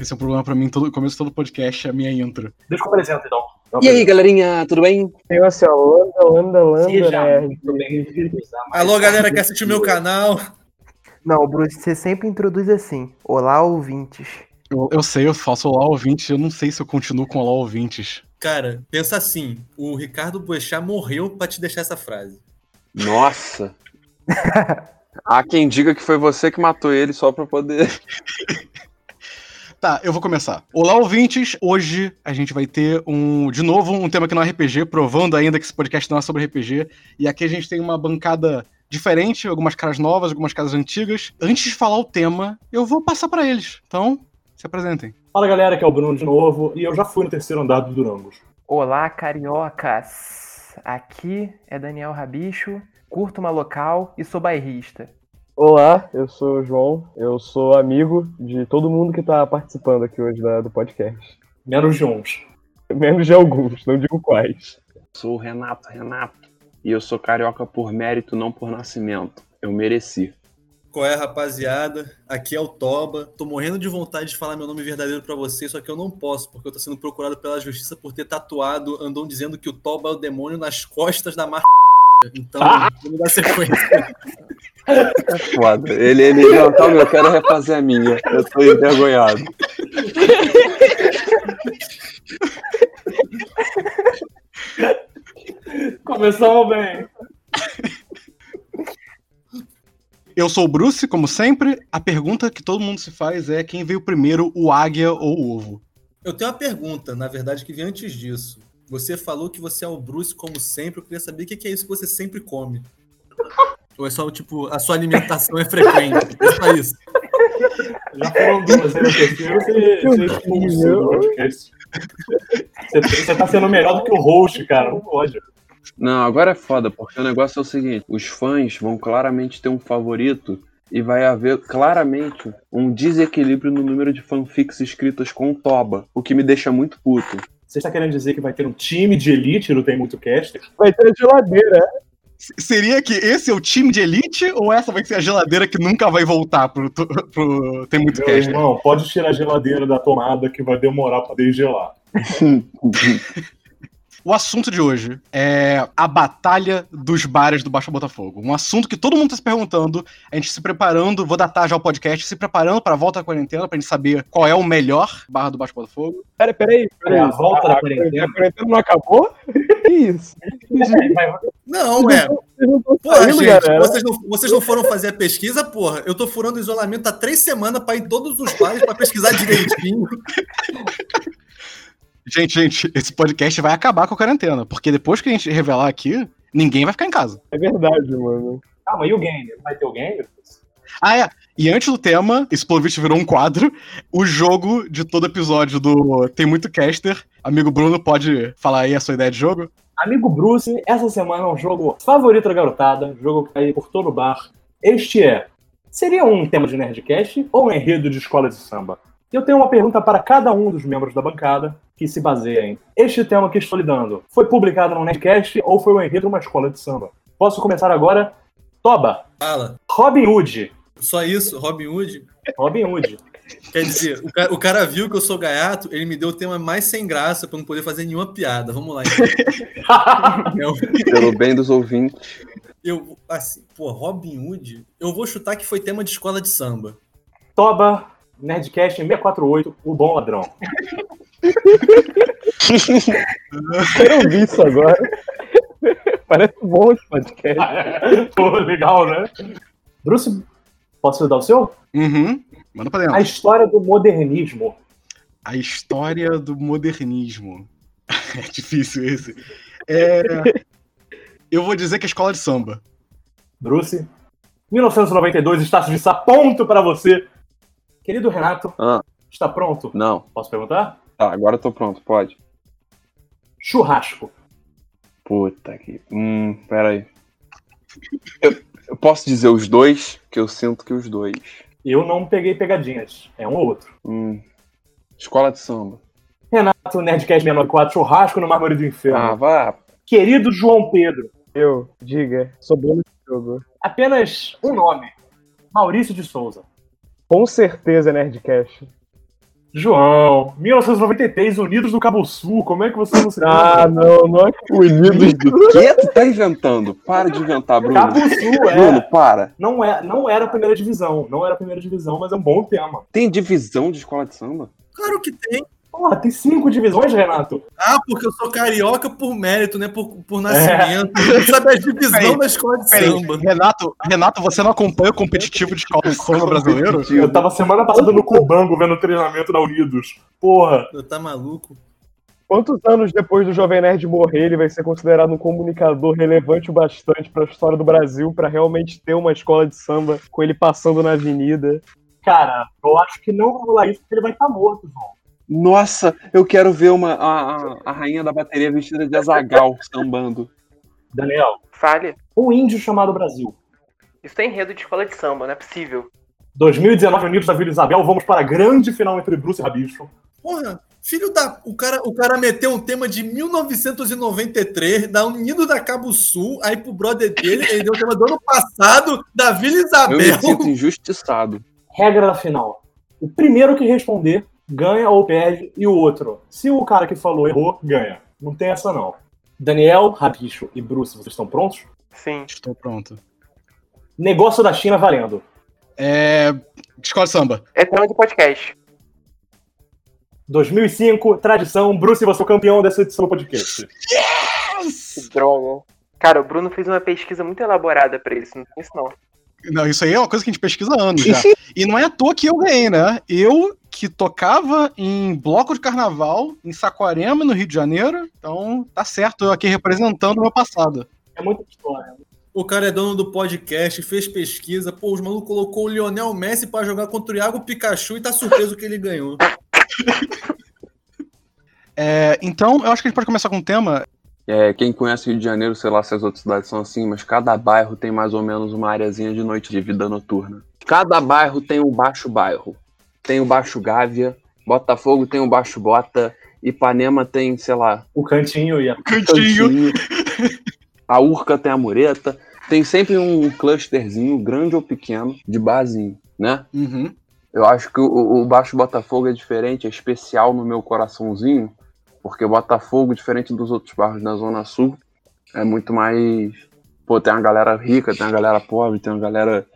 Esse é um problema pra mim, todo começo de todo podcast, é a minha intro. Deixa eu apresentar então. E aí, galerinha, tudo bem? Tem assim, ó, landa, landa, landa, Seja né? Alô, galera que assistiu meu canal. Não, Bruce, você sempre introduz assim. Olá, ouvintes. Eu, eu sei, eu faço Olá Ouvintes, eu não sei se eu continuo com Olá Ouvintes. Cara, pensa assim: o Ricardo Boechat morreu pra te deixar essa frase. Nossa. Há quem diga que foi você que matou ele só pra poder. Tá, eu vou começar. Olá, ouvintes! Hoje a gente vai ter um, de novo, um tema aqui no RPG, provando ainda que esse podcast não é sobre RPG. E aqui a gente tem uma bancada diferente, algumas caras novas, algumas caras antigas. Antes de falar o tema, eu vou passar pra eles. Então, se apresentem. Fala galera, que é o Bruno de novo, e eu já fui no terceiro andar do Durangos. Olá, cariocas. Aqui é Daniel Rabicho, curto uma local e sou bairrista. Olá, eu sou o João, eu sou amigo de todo mundo que está participando aqui hoje da- do podcast. Menos de uns. Menos de alguns, não digo quais. Sou o Renato Renato. E eu sou carioca por mérito, não por nascimento. Eu mereci. Qual é, rapaziada? Aqui é o Toba. Tô morrendo de vontade de falar meu nome verdadeiro pra vocês, só que eu não posso, porque eu tô sendo procurado pela justiça por ter tatuado, andam dizendo que o Toba é o demônio nas costas da marca. Então, vamos dar sequência. Foda. Ele, ele, não, calma, eu quero refazer a minha. Eu tô envergonhado. Começamos bem. Eu sou o Bruce, como sempre. A pergunta que todo mundo se faz é quem veio primeiro, o águia ou o ovo? Eu tenho uma pergunta, na verdade, que vem antes disso. Você falou que você é o Bruce como sempre. Eu queria saber o que é isso que você sempre come. Ou é só, tipo, a sua alimentação é frequente? É só isso. Já foram duas, terceiro você, você expulsou do podcast. Você, você tá sendo melhor do que o host, cara. Não pode. Não, agora é foda, porque o negócio é o seguinte: os fãs vão claramente ter um favorito e vai haver claramente um desequilíbrio no número de fanfics escritas com Toba, o que me deixa muito puto. Você está querendo dizer que vai ter um time de elite no Tem Muito Cast? Vai ter geladeira. S- Seria que esse é o time de elite ou essa vai ser a geladeira que nunca vai voltar pro, pro Tem Muito Meu Cast? irmão, pode tirar a geladeira da tomada que vai demorar pra desgelar. O assunto de hoje é a Batalha dos Bares do Baixo Botafogo. Um assunto que todo mundo tá se perguntando, a gente se preparando, vou datar já o podcast, se preparando pra volta à quarentena, pra gente saber qual é o melhor bar do Baixo Botafogo. Pera, peraí, peraí. É a volta da a, quarentena. a quarentena não acabou? Que isso? Não, é. Porra, saindo, gente, galera. vocês não, vocês não foram fazer a pesquisa, porra? Eu tô furando isolamento há três semanas pra ir em todos os bares pra pesquisar direitinho. Gente, gente, esse podcast vai acabar com a quarentena, porque depois que a gente revelar aqui, ninguém vai ficar em casa. É verdade, mano. Calma, e o game? Vai ter o game? Ah, é. E antes do tema, visto virou um quadro, o jogo de todo episódio do Tem Muito Caster. Amigo Bruno, pode falar aí a sua ideia de jogo? Amigo Bruce, essa semana é um jogo favorito da garotada, jogo que cai por todo o bar. Este é: seria um tema de Nerdcast ou um enredo de escola de samba? Eu tenho uma pergunta para cada um dos membros da bancada, que se baseia em: este tema que estou lhe dando foi publicado no Nerdcast ou foi um enredo de uma escola de samba? Posso começar agora? Toba, Fala. Robin Hood. Só isso, Robin Hood. Robin Hood. Quer dizer, o cara, o cara viu que eu sou gaiato, ele me deu o tema mais sem graça pra não poder fazer nenhuma piada. Vamos lá, então. Eu, Pelo bem dos ouvintes. eu, assim, pô, Robin Hood, eu vou chutar que foi tema de escola de samba. Toba, Nerdcast 648, o bom ladrão. Quero ouvir isso agora. Parece bom esse podcast. Pô, legal, né? Bruce, posso dar o seu? Uhum. Manda pra dentro. A história do modernismo. A história do modernismo. É difícil esse. É... Eu vou dizer que é escola de samba. Bruce, 1992, Estácio de Sá, ponto pra você. Querido Renato, Ah. está pronto? Não. Posso perguntar? Tá, agora eu tô pronto, pode. Churrasco. Puta que. Hum, pera aí. Eu, eu posso dizer os dois, que eu sinto que os dois. Eu não peguei pegadinhas. É um ou outro. Hum. Escola de samba. Renato, Nerdcast 694, churrasco no Mármore do Inferno. Ah, vá. Querido João Pedro, Eu, diga, sou bom nesse jogo. apenas um nome. Maurício de Souza. Com certeza, Nerdcast. João, 1993, Unidos do Cabo Sul. Como é que você não se Ah, não, não é Unidos do quê? Tu tá inventando? Para de inventar, Bruno. Cabo Sul, é. Bruno, para. Não, é, não era a primeira divisão. Não era a primeira divisão, mas é um bom tema. Tem divisão de escola de samba? Claro que tem. Porra, tem cinco divisões, Renato. Ah, porque eu sou carioca por mérito, né? Por, por nascimento. Não sabe a divisão Peraí, da escola de Peraí, samba. Renato, Renato, você não acompanha o competitivo de escola de samba brasileiro? Eu tava semana passada no Cubango vendo o treinamento da Unidos. Porra. Tá maluco? Quantos anos depois do Jovem Nerd morrer, ele vai ser considerado um comunicador relevante o bastante para a história do Brasil para realmente ter uma escola de samba com ele passando na avenida? Cara, eu acho que não vai rolar isso porque ele vai estar morto, João. Nossa, eu quero ver uma, a, a, a rainha da bateria vestida de azagal sambando. Daniel, Fale. um índio chamado Brasil. Isso tem enredo de escola de samba, não é possível. 2019, Unidos da Vila Isabel, vamos para a grande final entre Bruce e Rabicho. Porra, filho da. O cara, o cara meteu um tema de 1993, da Unido da Cabo Sul, aí pro brother dele, ele deu o tema do ano passado, da Vila Eu Isabel. me sinto injustiçado. Regra da final. O primeiro que responder ganha ou perde, e o outro, se o cara que falou errou, ganha. Não tem essa não. Daniel, Rabicho e Bruce, vocês estão prontos? Sim. Estou pronto. Negócio da China valendo. É. Escola samba. É tema de podcast. 2005, tradição, Bruce, você é o campeão dessa edição do podcast. Que droga. Cara, o Bruno fez uma pesquisa muito elaborada pra isso, não tem isso não. Não, isso aí é uma coisa que a gente pesquisa há anos já. E não é à toa que eu ganhei, né? Eu que tocava em bloco de carnaval em Saquarema, no Rio de Janeiro. Então, tá certo, eu aqui representando o meu passado. É muita história. O cara é dono do podcast, fez pesquisa, pô, os malucos colocou o Lionel Messi pra jogar contra o Iago Pikachu e tá surpreso que ele ganhou. É, então, eu acho que a gente pode começar com um tema. É, quem conhece Rio de Janeiro, sei lá se as outras cidades são assim, mas cada bairro tem mais ou menos uma areazinha de noite de vida noturna. Cada bairro tem um baixo bairro. Tem o Baixo Gávea, Botafogo tem o Baixo Bota, Ipanema tem, sei lá, O cantinho e a... Cantinho. Cantinho. A Urca tem a Mureta. Tem sempre um clusterzinho, grande ou pequeno, de barzinho, né? Uhum. Eu acho que o, o Baixo Botafogo é diferente, é especial no meu coraçãozinho, porque o Botafogo, diferente dos outros bairros da Zona Sul, é muito mais. Pô, tem uma galera rica, tem uma galera pobre, tem uma galera,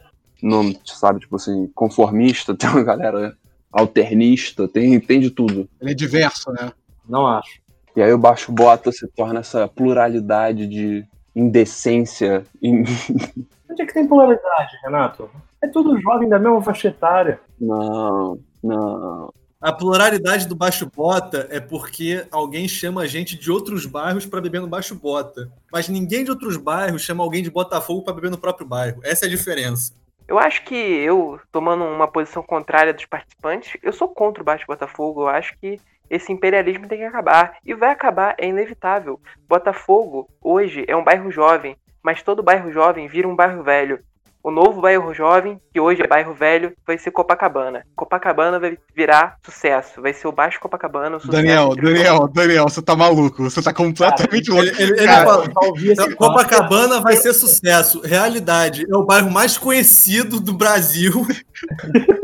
não, sabe, tipo assim, conformista, tem uma galera alternista, tem, tem de tudo. Ele é diverso, né? Não acho. E aí o Baixo Bota se torna essa pluralidade de indecência. in- Onde é que tem polaridade, Renato? É tudo jovem da mesma faixa etária. Não, não. A pluralidade do Baixo Bota é porque alguém chama a gente de outros bairros pra beber no Baixo Bota. Mas ninguém de outros bairros chama alguém de Botafogo pra beber no próprio bairro. Essa é a diferença. Eu acho que eu, tomando uma posição contrária dos participantes, eu sou contra o Baixo Botafogo. Eu acho que esse imperialismo tem que acabar. E vai acabar, é inevitável. Botafogo, hoje, é um bairro jovem, mas todo bairro jovem vira um bairro velho. O novo bairro jovem, que hoje é bairro velho, vai ser Copacabana. Copacabana vai virar sucesso. Vai ser o Baixo Copacabana. O sucesso Daniel, entre os Daniel, Daniel, você tá maluco. Você tá completamente louco. Ele, ele- ele fala, Então. Copacabana vai ser sucesso. Realidade, é o bairro mais conhecido do Brasil.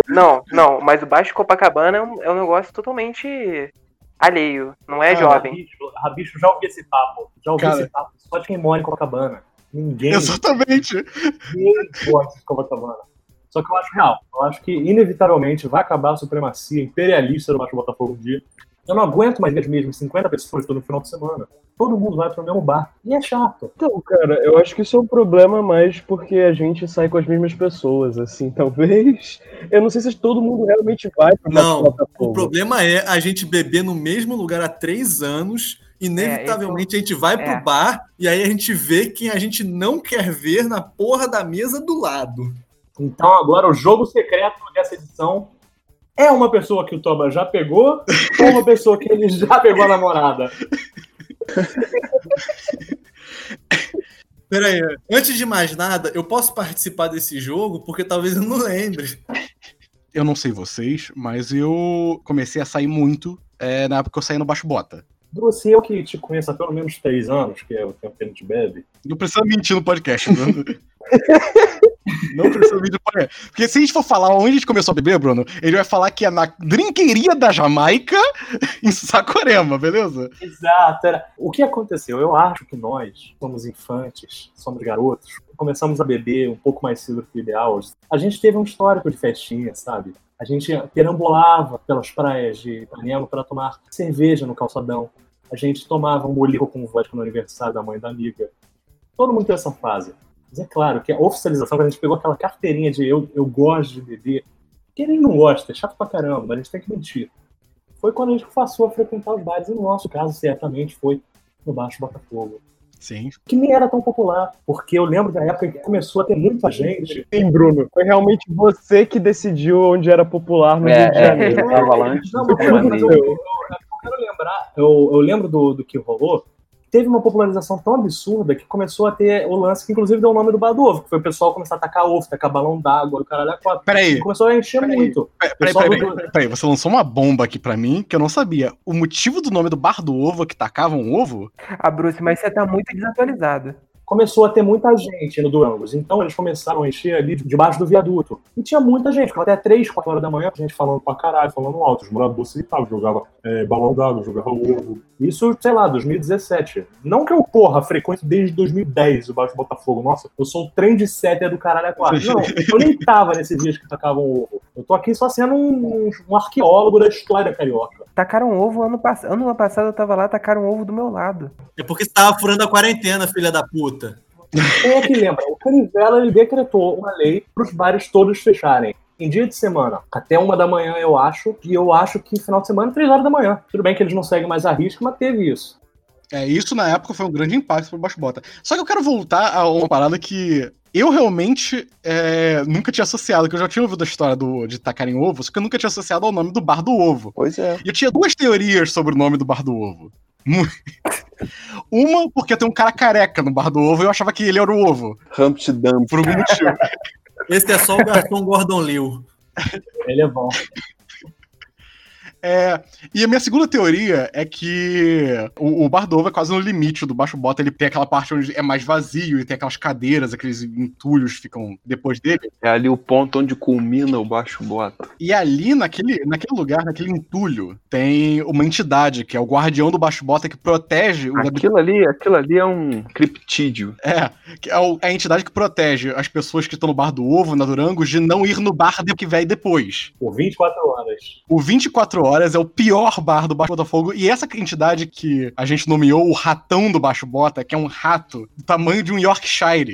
Não, não, mas o Baixo Copacabana é um, é um negócio totalmente alheio, não é Cara, jovem. Rabicho, Rabicho, já ouvi esse papo. Já ouvi Cara. esse papo. Só de quem mora em Copacabana. Ninguém, Exatamente. ninguém gosta de Copacabana. Só que eu acho real. Eu acho que, inevitavelmente, vai acabar a supremacia imperialista do Baixo Botafogo um dia. Eu não aguento mais ver as mesmas 50 pessoas todo final de semana. Todo mundo vai pro mesmo bar. E é chato. Então, cara, eu acho que isso é um problema mais porque a gente sai com as mesmas pessoas, assim, talvez. Eu não sei se todo mundo realmente vai pro Não, Botafogo. O problema é a gente beber no mesmo lugar há três anos. Inevitavelmente a gente vai pro é. bar e aí a gente vê quem a gente não quer ver na porra da mesa do lado. Então agora o jogo secreto dessa edição é uma pessoa que o Toba já pegou ou uma pessoa que ele já pegou a namorada? Pera aí, antes de mais nada, eu posso participar desse jogo porque talvez eu não lembre. Eu não sei vocês, mas eu comecei a sair muito é, na época que eu saí no Baixo Bota. Bruce, eu que te conheço há pelo menos três anos, que é o tempo que a gente bebe, Não precisa mentir no podcast, Bruno. Não precisa mentir no podcast. Porque se a gente for falar onde a gente começou a beber, Bruno, ele vai falar que é na drinqueria da Jamaica, em Saquarema, beleza? Exato. Era... O que aconteceu? Eu acho que nós somos infantes, somos garotos, começamos a beber um pouco mais cedo que o ideal. A gente teve um histórico de festinha, sabe? A gente perambolava pelas praias de Ipanema para tomar cerveja no calçadão. A gente tomava um bolico com vodka no aniversário da mãe da amiga. Todo mundo tem essa fase. Mas é claro que a oficialização, quando a gente pegou aquela carteirinha de eu, eu gosto de beber, quem nem não gosta, é chato pra caramba, a gente tem que mentir. Foi quando a gente passou a frequentar os bares, e no nosso caso, certamente, foi no Baixo Botafogo. Sim. Que nem era tão popular, porque eu lembro da época que começou a ter muita gente. Sim, Bruno. Foi realmente você que decidiu onde era popular no Rio de É, é, Janeiro. antes Não, do mas, mas eu, Flamengo. eu- eu quero lembrar, eu, eu lembro do, do que rolou. Teve uma popularização tão absurda que começou a ter o lance que, inclusive, deu o nome do bar do ovo, que foi o pessoal começar a tacar ovo, tacar balão d'água, o caralho a quatro. Peraí, E começou a encher Peraí. muito. peraí, peraí, do- peraí, peraí, você lançou uma bomba aqui pra mim que eu não sabia. O motivo do nome do bar do ovo é que tacavam um ovo? Ah, Bruce, mas você tá muito desatualizado. Começou a ter muita gente no Durangos. Então eles começaram a encher ali debaixo do viaduto. E tinha muita gente, ficava até 3, 4 horas da manhã, gente falando pra caralho, falando alto. Os moradores e tal, jogava é, balão d'água, jogava ovo. Isso, sei lá, 2017. Não que eu, porra, frequento desde 2010 o Baixo Botafogo. Nossa, eu sou o trem setter do caralho a quatro. Não, eu nem tava nesses dias que tacavam ovo. Eu tô aqui só sendo um, um arqueólogo da história carioca. Tacaram ovo ano passado. Ano passado eu tava lá, tacaram ovo do meu lado. É porque você tava furando a quarentena, filha da puta. Quem é que lembra? O Canivela ele decretou uma lei para os bares todos fecharem. Em dia de semana, até uma da manhã, eu acho, e eu acho que final de semana, três horas da manhã. Tudo bem que eles não seguem mais a risca, mas teve isso. É, isso na época foi um grande impacto pro Baixo Bota. Só que eu quero voltar a uma parada que eu realmente é, nunca tinha associado, que eu já tinha ouvido a história do, de tacarem ovo, só que eu nunca tinha associado ao nome do Bar do Ovo. Pois é. E eu tinha duas teorias sobre o nome do Bar do Ovo. Uma, porque tem um cara careca no Bar do Ovo e eu achava que ele era o ovo, Humpty Dumpty. por algum motivo. Esse é só o garçom Gordon Liu. Ele é bom. É, e a minha segunda teoria é que o, o Bar do Ovo é quase no limite do Baixo Bota. Ele tem aquela parte onde é mais vazio e tem aquelas cadeiras, aqueles entulhos que ficam depois dele. É ali o ponto onde culmina o baixo bota. E ali, naquele, naquele lugar, naquele entulho, tem uma entidade, que é o guardião do Baixo Bota, que protege os habitantes. Aquilo ali, aquilo ali é um criptídeo. É, que é o- a entidade que protege as pessoas que estão no bar do ovo, na Durangos, de não ir no bar de- que vem depois. Por 24 horas. O 24 Horas é o pior bar do Baixo Botafogo, e essa entidade que a gente nomeou o ratão do Baixo Bota, que é um rato do tamanho de um Yorkshire,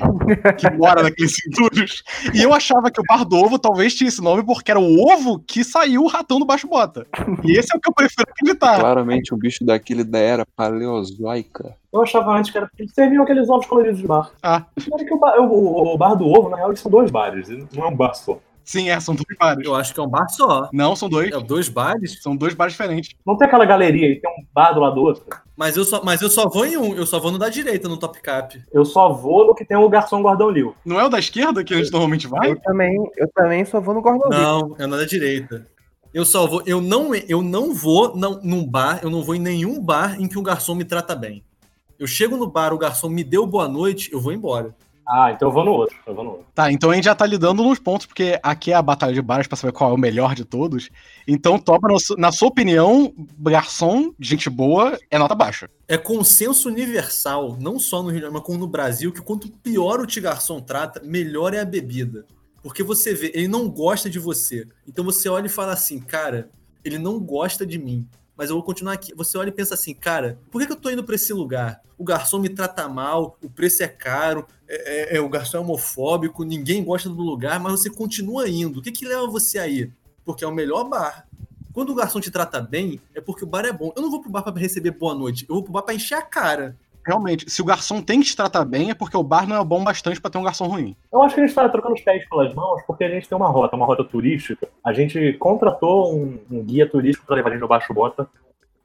que mora naqueles entulhos. E eu achava que o bar do ovo talvez tinha esse nome porque era o ovo que saiu o ratão do Baixo Bota. E esse é o que eu prefiro acreditar. Claramente um bicho daquele da era paleozoica. Eu achava antes que era. Eles serviam aqueles ovos coloridos de bar. Ah, Mas é que o, bar, o, o bar do ovo, na real, eles são dois bares. Não é um bar só. Sim, é, são dois bares. Eu acho que é um bar só. Não, são dois. É dois bares, São dois bares diferentes. Não tem aquela galeria e tem um bar do lado do outro. mas eu só, mas eu só vou em um. Eu só vou no da direita, no Top Cap. Eu só vou no que tem o garçom Gordão Liu. Não é o da esquerda que a gente normalmente vai? Eu também, eu também só vou no Gordon Liu. Não, é no da direita. Eu só vou. Eu não, eu não vou não, num bar, eu não vou em nenhum bar em que o garçom me trata bem. Eu chego no bar, o garçom me deu boa noite, eu vou embora. Ah, então eu vou no outro. Eu vou no outro. Tá, então a gente já tá lidando nos pontos, porque aqui é a batalha de bares pra saber qual é o melhor de todos. Então, su- na sua opinião, garçom, gente boa, é nota baixa. É consenso universal, não só no Rio de Janeiro, mas como no Brasil, que quanto pior o te garçom trata, melhor é a bebida. Porque você vê, ele não gosta de você. Então você olha e fala assim, cara, ele não gosta de mim. Mas eu vou continuar aqui. Você olha e pensa assim, cara, por que, eu tô indo pra esse lugar? O garçom me trata mal, o preço é caro, é, é- é- o garçom é homofóbico, ninguém gosta do lugar, mas você continua indo. O que, que leva você a ir? Porque é o melhor bar. Quando o garçom te trata bem, é porque o bar é bom. Eu não vou pro bar pra receber boa noite, eu vou pro bar pra encher a cara. Realmente, se o garçom tem que te tratar bem, é porque o bar não é bom bastante pra ter um garçom ruim. Eu acho que a gente tá trocando os pés pelas mãos porque a gente tem uma rota, uma rota turística. A gente contratou um, um guia turístico para levar a gente ao Baixo Bota.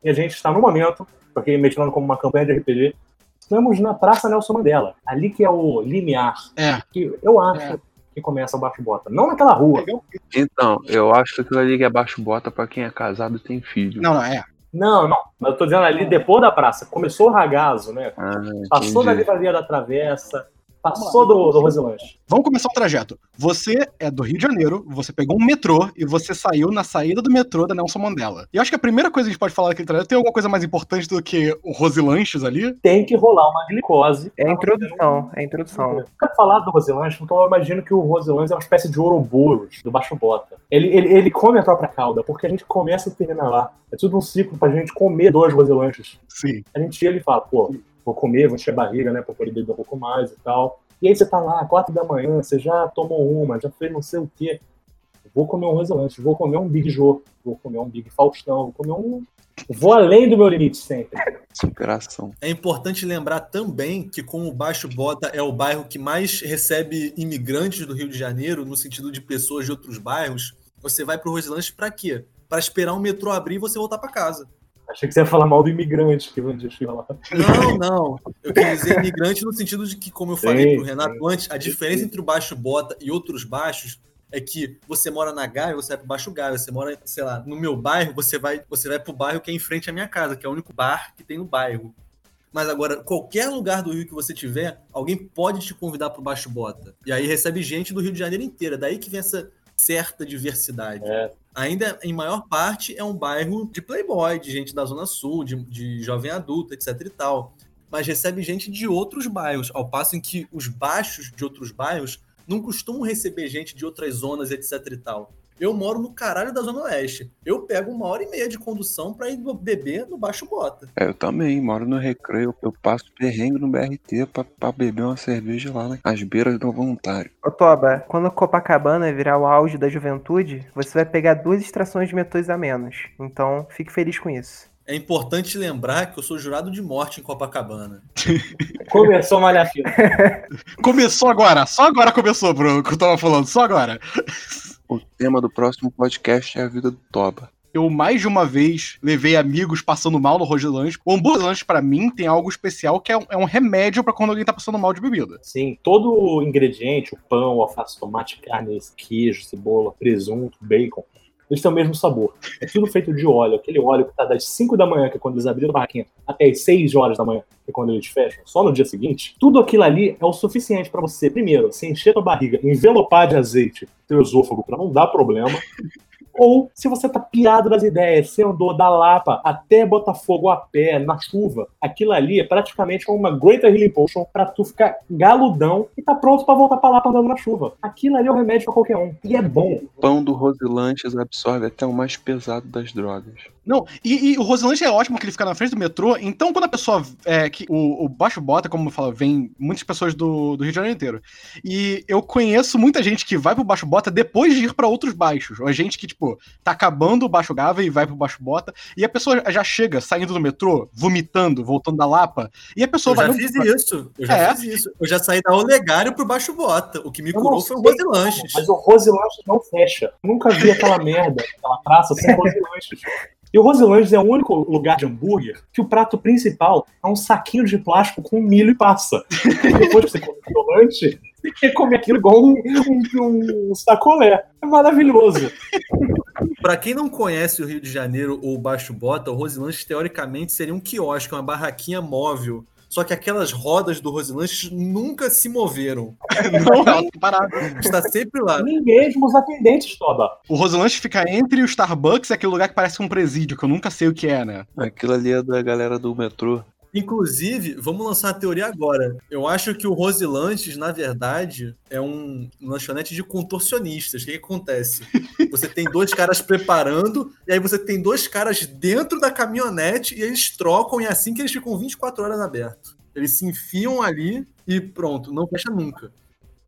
E a gente está no momento, porque mexendo como uma campanha de RPG, estamos na Praça Nelson Mandela. Ali que é o limiar. É. Que eu acho É. que começa o Baixo Bota. Não naquela rua. Então, eu acho que aquilo ali que é baixo bota pra quem é casado e tem filho. Não, não, é. Não, não. Mas eu tô dizendo ali depois da praça. Começou o ragazo, né? Ah, Passou da entendi. livraria da Travessa, passou do, do. Vamos começar o trajeto. Você é do Rio de Janeiro, você pegou um metrô e você saiu na saída do metrô da Nelson Mandela. E eu acho que a primeira coisa que a gente pode falar daquele trajeto tem alguma coisa mais importante do que o Rosilanches ali? Tem que rolar uma glicose. É a introdução, é a introdução. Eu quero falar do Roselanche porque eu imagino que o Roselanche é uma espécie de Ouroboros do Baixo Bota. Ele, ele, ele come a própria cauda, porque a gente começa e termina lá. É tudo um ciclo pra gente comer dois Roselanches. Sim. A gente chega e fala, pô, vou comer, vou encher a barriga, né, pra poder beber um pouco mais e tal. E aí você tá lá, quatro da manhã, você já tomou uma, já fez não sei o quê. Vou comer um Roselanche, vou comer um Big Jô, vou comer um Big Faustão, vou comer um... Vou além do meu limite sempre. Superação. É importante lembrar também que, como o Baixo Bota é o bairro que mais recebe imigrantes do Rio de Janeiro, no sentido de pessoas de outros bairros, você vai pro Roselanche pra quê? Pra esperar o metrô abrir e você voltar pra casa. Achei que você ia falar mal do imigrante que dia chega lá. Não, não. Eu queria dizer imigrante no sentido de que, como eu falei Sim, pro Renato antes, a diferença entre o Baixo Bota e outros baixos é que você mora na Gávea, você vai pro Baixo Gávea, você mora, sei lá, no meu bairro, você vai, você vai pro bairro que é em frente à minha casa, que é o único bar que tem no bairro. Mas agora, qualquer lugar do Rio que você tiver, alguém pode te convidar pro Baixo Bota. E aí recebe gente do Rio de Janeiro inteira. Daí que vem essa certa diversidade. É. Ainda, em maior parte, é um bairro de playboy, de gente da Zona Sul, de, de jovem adulto, etc e tal. Mas recebe gente de outros bairros, ao passo em que os baixos de outros bairros não costumam receber gente de outras zonas, etc e tal. Eu moro no caralho da Zona Oeste. Eu pego uma hora e meia de condução pra ir beber no Baixo Bota. É, eu também, moro no recreio, eu passo perrengue no BRT pra, pra beber uma cerveja lá né, às beiras do voluntário. Ô Toba, quando Copacabana virar o auge da juventude, você vai pegar duas estações de metrôs a menos. Então, fique feliz com isso. É importante lembrar que eu sou jurado de morte em Copacabana. Começou a malhar. Começou agora, só agora começou, bro, que eu tava falando, só agora. O tema do próximo podcast é a vida do Toba. Eu mais de uma vez levei amigos passando mal no Roselanche. O hambúrguer pra mim tem algo especial que é um, é um remédio pra quando alguém tá passando mal de bebida. Sim, todo o ingrediente, o pão, o alface, tomate, carne, queijo, cebola, presunto, bacon, eles têm o mesmo sabor. É tudo feito de óleo, aquele óleo que tá das 5 da manhã, que é quando eles abriram a barraquinha, até as 6 horas da manhã, que é quando eles fecham, só no dia seguinte. Tudo aquilo ali é o suficiente pra você, primeiro, se encher tua barriga, envelopar de azeite teu esôfago pra não dar problema. Ou se você tá pirado das ideias, você andou da Lapa até Botafogo a pé, na chuva, aquilo ali é praticamente uma Greater Healing Potion pra tu ficar galudão e tá pronto pra voltar pra Lapa andando na chuva. Aquilo ali é um remédio pra qualquer um. E é bom. O pão do Rosilanches absorve até o mais pesado das drogas. Não, e, e o Roselanche é ótimo que ele fica na frente do metrô, então quando a pessoa. É, que o, o Baixo Bota, como eu falo, vem muitas pessoas do, do Rio de Janeiro inteiro. E eu conheço muita gente que vai pro Baixo Bota depois de ir pra outros baixos. Ou gente que, tipo, tá acabando o Baixo Gava e vai pro Baixo Bota. E a pessoa já chega saindo do metrô, vomitando, voltando da Lapa. E a pessoa Eu já vai. fiz isso. Eu já É. fiz isso. Eu já saí da Olegário pro Baixo Bota. O que me Eu curou foi o sei Roselanches. Mas o Roselanches não fecha. Nunca vi aquela merda, aquela praça sem Roselanches. E o Roselanches é o único lugar de hambúrguer que o prato principal é um saquinho de plástico com milho e passa. E depois que você come o lanche, você quer comer aquilo igual um, um, um sacolé. É maravilhoso. Pra quem não conhece o Rio de Janeiro ou o Baixo Bota, o Roselanches teoricamente seria um quiosque, uma barraquinha móvel. Só que aquelas rodas do Roselanches nunca se moveram. Não, tá. Está sempre lá. Nem mesmo os atendentes, Toba. O Roselanche fica entre o Starbucks e aquele lugar que parece um presídio, que eu nunca sei o que é, né? Aquilo ali é da galera do metrô. Inclusive, vamos lançar a teoria agora. Eu acho que o Roselanches, na verdade, é um lanchonete de contorcionistas. O que, que acontece? Você tem dois caras preparando, e aí você tem dois caras dentro da caminhonete, e eles trocam, e é assim que eles ficam 24 horas abertos. Eles se enfiam ali e pronto, não fecha nunca.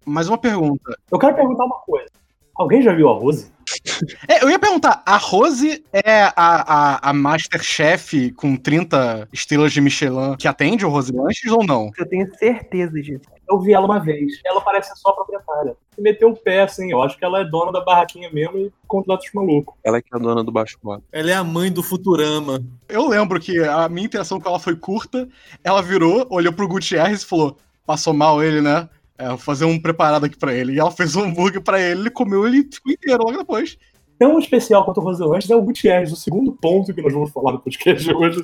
Mais uma pergunta. Eu quero perguntar uma coisa. Alguém já viu a Rose? É, eu ia perguntar, a Rose é a, a, a Masterchef com 30 estrelas de Michelin que atende o Roselanches ou não? Eu tenho certeza disso. Eu vi ela uma vez. Ela parece só proprietária. E meteu o pé, assim. Eu acho que ela é dona da barraquinha mesmo e contrata os malucos. Ela que é a dona do Baixo Bota. Ela é a mãe do Futurama. Eu lembro que a minha interação com ela foi curta. Ela virou, olhou pro Gutierrez e falou: passou mal ele, né? É, vou fazer um preparado aqui pra ele. E ela fez um hambúrguer pra ele, ele comeu ele ficou inteiro logo depois. tão especial quanto o Roselanches é o Gutierrez, o segundo ponto que nós vamos falar no podcast de hoje.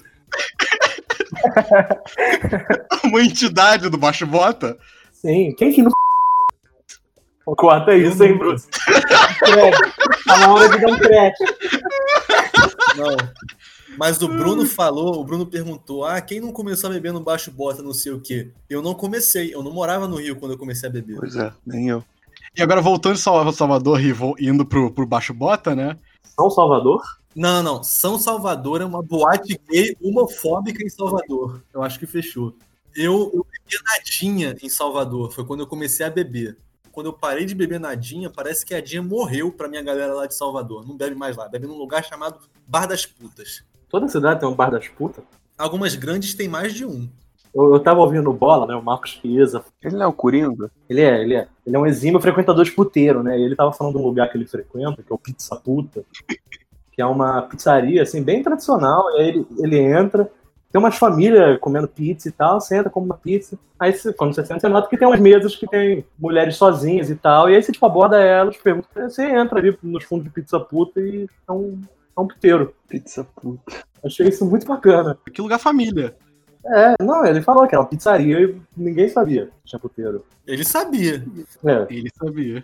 Uma entidade do baixo bota. Sim, quem que não. Corta isso, hein, Bruce? Tá na hora de dar um crédito. Não. Mas o Bruno falou, o Bruno perguntou: ah, quem não começou a beber no baixo bota, não sei o quê? Eu não comecei, eu não morava no Rio quando eu comecei a beber. Pois é, nem eu. E agora voltando de Sal- Salvador e indo pro, pro baixo bota, né? São Salvador? Não, não. São Salvador é uma boate gay homofóbica em Salvador. Eu acho que fechou. Eu, eu bebia nadinha em Salvador. Foi quando eu comecei a beber. Quando eu parei de beber nadinha, parece que a Dinha morreu pra minha galera lá de Salvador. Não bebe mais lá. Bebe num lugar chamado Bar das Putas. Toda cidade tem um bar das putas. Algumas grandes têm mais de um. Eu, eu tava ouvindo o Bola, né? O Marcos Chiesa. Ele não é o Coringa? Ele é, ele é. Ele é um exímio frequentador de puteiro, né? E ele tava falando de um lugar que ele frequenta, que é o Pizza Puta, que é uma pizzaria, assim, bem tradicional. E aí ele, ele entra, tem umas famílias comendo pizza e tal, você entra, come uma pizza. Aí você- quando você senta, você nota que tem umas mesas que tem mulheres sozinhas e tal. E aí você, tipo, aborda elas, pergunta, você entra ali nos fundos de Pizza Puta e é um, é um puteiro. Pizza puta. Achei isso muito bacana. Que lugar família. É, não, ele falou que era uma pizzaria e ninguém sabia que tinha puteiro. Ele sabia. É. Ele sabia.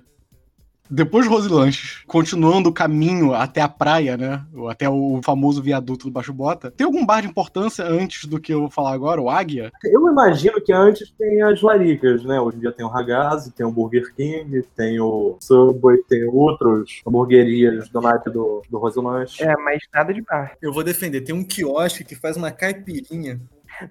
Depois de Roselanches, continuando o caminho até a praia, né? ou Até o famoso viaduto do Baixo Bota. Tem algum bar de importância antes do que eu vou falar agora, o Águia? Eu imagino que antes tem as laricas, né? Hoje em dia tem o Ragazzi, tem o Burger King, tem o Subway, tem outros hamburguerias do naipe do, do Roselanche. É, mas nada de bar. Eu vou defender. Tem um quiosque que faz uma caipirinha.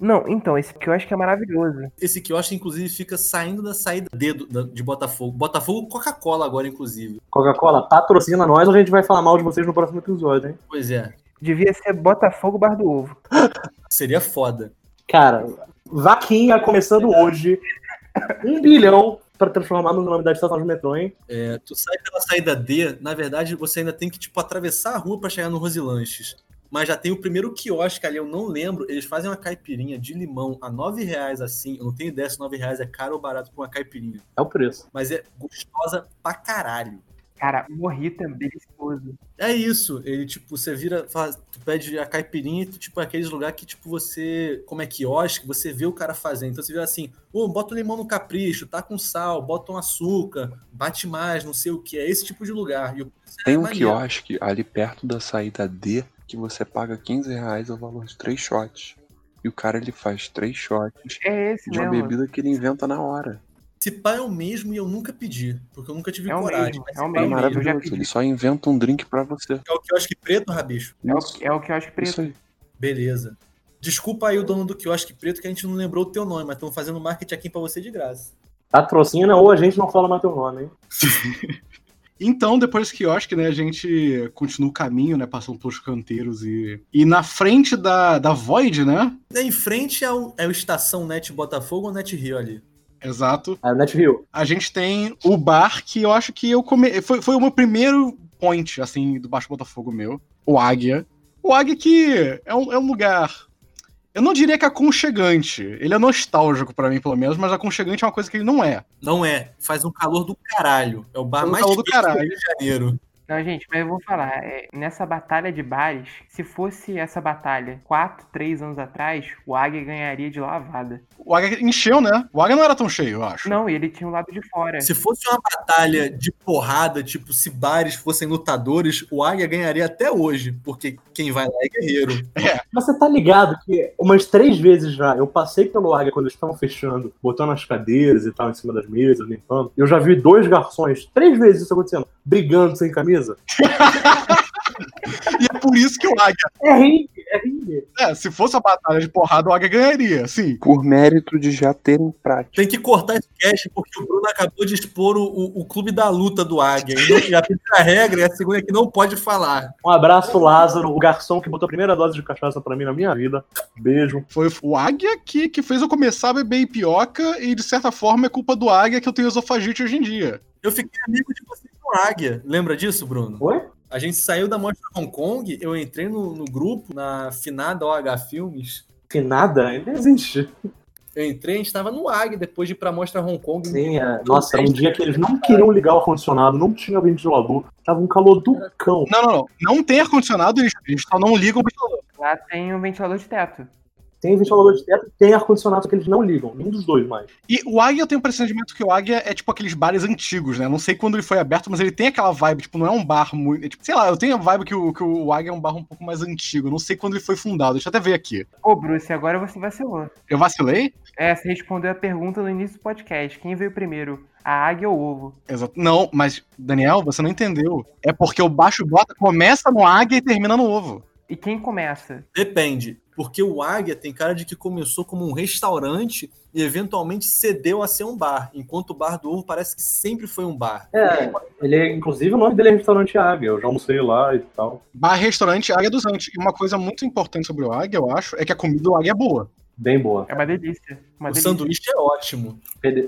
Não, então, esse que eu acho que é maravilhoso. Esse quiosque, inclusive, fica saindo da saída D do- da- de Botafogo. Botafogo Coca-Cola agora, inclusive. Coca-Cola, patrocina nós ou a gente vai falar mal de vocês no próximo episódio, hein? Pois é. Devia ser Botafogo Bar do Ovo. Seria foda. Cara, vaquinha começando hoje. Um bilhão pra transformar no nome da estação de metrô, hein? É, tu sai pela saída D, na verdade, você ainda tem que, tipo, atravessar a rua pra chegar no Roselanches. Mas já tem o primeiro quiosque ali, eu não lembro. Eles fazem uma caipirinha de limão a nove reais assim. Eu não tenho ideia se nove reais é caro ou barato pra uma caipirinha. É o preço. Mas é gostosa pra caralho. Cara, morrito é delicioso. É isso. Ele, tipo, você vira, faz- tu pede a caipirinha e tu, tipo, é aqueles lugar que, tipo, você, como é quiosque, você vê o cara fazendo. Então você vê assim, ô, bota o limão no capricho, tá com sal, bota um açúcar, bate mais, não sei o que. É esse tipo de lugar. E é Tem um maneiro. quiosque ali perto da saída D que você paga 15 reais o valor de três shots. E o cara ele faz três shots É esse de uma mesmo. bebida que ele inventa na hora. Se pá é o mesmo e eu nunca pedi, porque eu nunca tive É coragem. mesmo, mas é o É mesmo. já maravilhoso. Ele só inventa um drink pra você. É o quiosque preto, Rabicho? É o, é o que eu acho preto. isso aí. Beleza. Desculpa aí o dono do quiosque preto que a gente não lembrou o teu nome, mas estamos fazendo marketing aqui pra você de graça. Patrocina ou a gente não fala mais teu nome, hein? Então, depois do quiosque, né, a gente continua o caminho, né, passando pelos canteiros e... E na frente da, da Void, né, Em frente é o, é o Estação Net Botafogo ou Net Rio ali? exato, É o Net Rio. a gente tem o bar que eu acho que eu come... foi, foi o meu primeiro point, assim, do Baixo Botafogo meu, o Águia. O Águia que é um, é um lugar... Eu não diria que é aconchegante, ele é nostálgico pra mim, pelo menos, mas aconchegante é uma coisa que ele não é. Não é. Faz um calor do caralho. É o bar um mais calor do quente do caralho. Rio de Janeiro. Não, gente, mas eu vou falar, é, nessa batalha de bares, se fosse essa batalha 4, 3 anos atrás, o Águia ganharia de lavada. O Águia encheu, né? O Águia não era tão cheio, eu acho. Não, ele tinha o lado de fora. Se fosse uma batalha de porrada, tipo, se bares fossem lutadores, o Águia ganharia até hoje, porque quem vai lá é guerreiro. Mas você tá ligado que umas três vezes já eu passei pelo Águia quando eles estavam fechando, botando as cadeiras e tal em cima das mesas, limpando. Eu já vi dois garçons, três vezes isso acontecendo, brigando sem camisa. E é por isso que o Águia, É ringue, é ringue. é, se fosse uma batalha de porrada, o Águia ganharia, sim. Por mérito de já terem prática. Tem que cortar esse cast, porque o Bruno acabou de expor o, o, o clube da luta do Águia. E e a primeira regra e a segunda é que não pode falar. Um abraço, Lázaro, o garçom que botou a primeira dose de cachaça pra mim na minha vida. Beijo. Foi o Águia que, que fez eu começar a beber ipioca e, de certa forma, é culpa do Águia que eu tenho esofagite hoje em dia. Eu fiquei amigo de vocês com Águia. Lembra disso, Bruno? Oi? A gente saiu da Mostra Hong Kong, eu entrei no, no grupo, na finada OH Filmes. Finada ainda existe. Eu entrei, a gente tava no Águia, depois de ir pra Mostra Hong Kong. Sim, é. Nossa, era um dia que eles não queriam ligar o ar-condicionado, não tinha ventilador. Tava um calor do cão. Não, não, não. Não tem ar-condicionado, eles, eles só não ligam o ventilador. Lá tem um ventilador de teto. Tem ventilador de teto, tem ar-condicionado, só que eles não ligam. Nenhum dos dois mais. E o Águia eu tenho o pressentimento que o Águia é tipo aqueles bares antigos, né? Não sei quando ele foi aberto, mas ele tem aquela vibe, tipo, não é um bar muito. é tipo, sei lá, eu tenho a vibe que o, que o Águia é um bar um pouco mais antigo. Não sei quando ele foi fundado. Deixa eu até ver aqui. Ô, Bruce, agora você vacilou. Eu vacilei? É, você respondeu a pergunta no início do podcast. Quem veio primeiro? A águia ou o ovo? Exato. Não, mas, Daniel, você não entendeu. É porque o baixo bota começa no Águia e termina no ovo. E quem começa? Depende, porque o Águia tem cara de que começou como um restaurante e eventualmente cedeu a ser um bar, enquanto o Bar do Ovo parece que sempre foi um bar. É, ele é, inclusive o nome dele é Restaurante Águia. Eu já almocei lá e tal. Bar restaurante Águia dos Antes. E uma coisa muito importante sobre o Águia, eu acho, é que a comida do Águia é boa. Bem boa. É uma delícia. Uma o delícia. sanduíche é ótimo.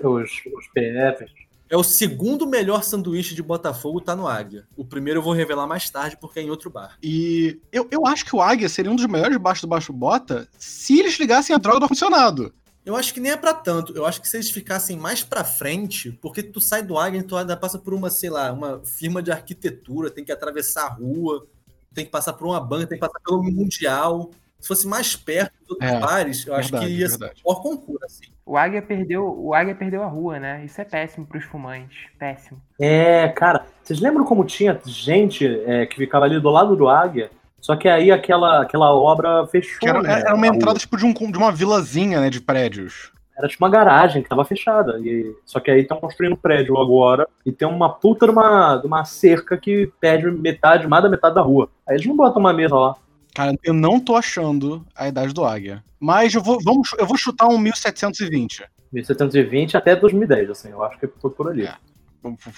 Os, os PFs. É o segundo melhor sanduíche de Botafogo, tá no Águia. O primeiro eu vou revelar mais tarde, porque é em outro bar. E eu, eu acho que o Águia seria um dos melhores baixos do Baixo Bota se eles ligassem a droga do ar-condicionado. Eu acho que nem é pra tanto. Eu acho que se eles ficassem mais pra frente, porque tu sai do Águia e tu ainda passa por uma, sei lá, uma firma de arquitetura, tem que atravessar a rua, tem que passar por uma banca, tem que passar pelo Mundial. Se fosse mais perto dos outros É, bares, eu acho verdade, que ia ser verdade. maior concurso, assim. O águia perdeu, o águia perdeu a rua, né? Isso é péssimo pros fumantes. Péssimo. É, cara, vocês lembram como tinha gente é, que ficava ali do lado do Águia? Só que aí aquela, aquela obra fechou. Era, né, era uma entrada tipo de, um, de uma vilazinha, né, de prédios. Era tipo uma garagem que tava fechada. E, só que aí estão construindo um prédio agora e tem uma puta de uma, de uma cerca que perde metade, mais da metade da rua. Aí eles não botam uma mesa lá. Cara, eu não tô achando a idade do Águia. Mas eu vou, vamos, eu vou chutar um 1720. 1720 até 2010, assim, eu acho que foi por ali. É.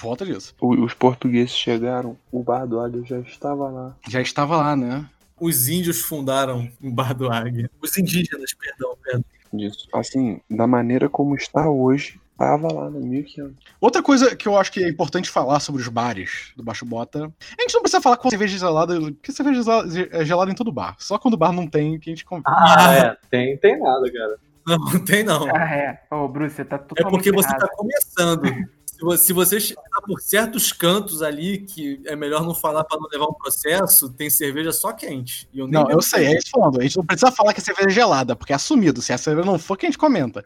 Volta disso. Os portugueses chegaram, o bar do Águia já estava lá. Já estava lá, né? Os índios fundaram o Bar do Águia. Os indígenas, perdão, perdão. Disso. Assim, da maneira como está hoje, tava lá no 1500. Outra coisa que eu acho que é importante falar sobre os bares do Baixo Bota. A gente não precisa falar com cerveja gelada, porque cerveja gelada é gelada em todo bar. Só quando o bar não tem que a gente conversa. Ah, é, tem, tem nada, cara. Não, não tem não. Ah, é. Ô, Bruce, você tá É porque você errado. tá começando. Se você, chegar por certos cantos ali, que é melhor não falar para não levar um processo, tem cerveja só quente. E eu nem Não, eu sei, é isso falando. A gente não precisa falar que a cerveja é gelada, porque é assumido. Se a cerveja não for, que a gente comenta.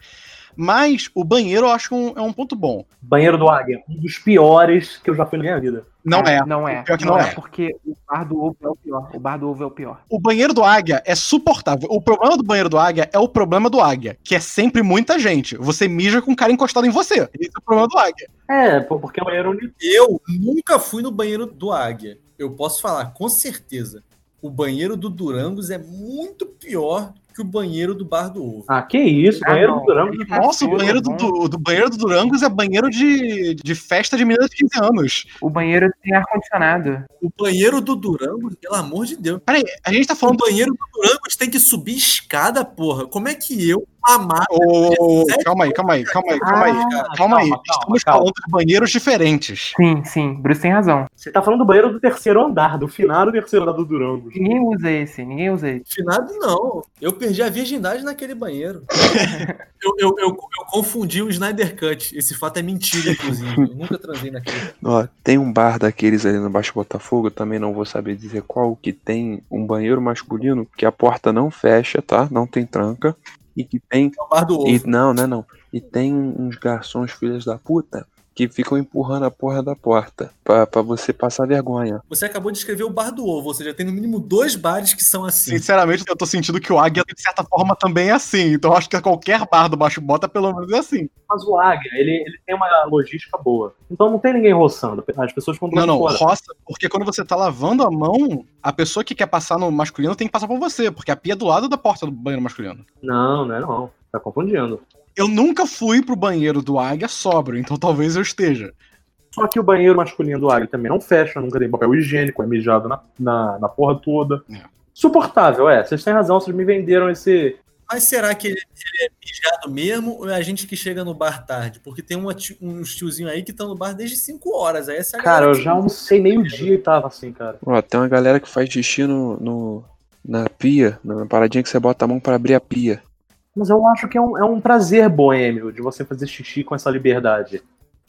Mas o banheiro eu acho um, é um ponto bom. Banheiro do Águia, um dos piores que eu já fui na minha vida. Não Ah, é. Não é. Pior que não é. Porque o bar do ovo é o pior. O bar do ovo é o pior. O banheiro do Águia é suportável. O problema do banheiro do Águia é o problema do Águia, que é sempre muita gente. Você mija com o cara encostado em você. Esse é o problema do Águia. É, porque é um banheiro onde Eu nunca fui no banheiro do Águia. Eu posso falar com certeza. O banheiro do Durangos é muito pior que o banheiro do Bar do Ovo. Ah, que isso, Ah, banheiro não. do Durango. Ele tá Nossa, o banheiro do, do, do banheiro do Durangos é banheiro de, de festa de menina de 15 anos. O banheiro tem ar-condicionado. O banheiro do Durangos, pelo amor de Deus. Peraí, a gente tá O falando. banheiro do Durangos tem que subir escada, porra. Como é que eu, amar, Ô, ô, ô, calma aí, calma aí, calma aí, calma aí. Ah, Calma aí. calma, Estamos calma. falando de banheiros diferentes. Sim, sim. Bruce tem razão. Você tá falando do banheiro do terceiro andar, do final do terceiro andar do Durango. Ninguém usa esse. Ninguém usa esse. Finado não. Eu perdi a virgindade naquele banheiro. eu, eu, eu, eu confundi o Snyder Cut. Esse fato é mentira, inclusive. Eu nunca transei naquele. Ó, tem um bar daqueles ali no Baixo Botafogo, eu também não vou saber dizer qual, que tem um banheiro masculino que a porta não fecha, tá? Não tem tranca. E que tem. É o bar do ovo. E, não, não, não. E tem uns garçons filhos da puta que ficam empurrando a porra da porta pra, pra você passar vergonha. Você acabou de escrever o bar do ovo, ou seja, tem no mínimo dois bares que são assim. Sinceramente, eu tô sentindo que o Águia, de certa forma, também é assim. Então eu acho que qualquer bar do Baixo Bota, pelo menos, é assim. Mas o Águia, ele, ele tem uma logística boa. Então não tem ninguém roçando. As pessoas quando Não, não, fora. roça, porque quando você tá lavando a mão, a pessoa que quer passar no masculino tem que passar por você, porque a pia é do lado da porta do banheiro masculino. Não, não é não. Tá confundindo. Eu nunca fui pro banheiro do Águia sóbrio, então talvez eu esteja. Só que o banheiro masculino do Águia também não fecha, nunca tem papel higiênico, é mijado na, na, na porra toda. É. Suportável, é. Vocês têm razão, vocês me venderam esse. Mas será que ele, ele é mijado mesmo ou é a gente que chega no bar tarde? Porque tem uma uns tiozinhos aí que estão no bar desde 5 horas. Aí essa Cara, eu já almocei meio-dia e tava assim, cara. Ó, tem uma galera que faz xixi no, no- na pia, na paradinha que você bota a mão pra abrir a pia. Mas eu acho que é um, é um prazer boêmio de você fazer xixi com essa liberdade.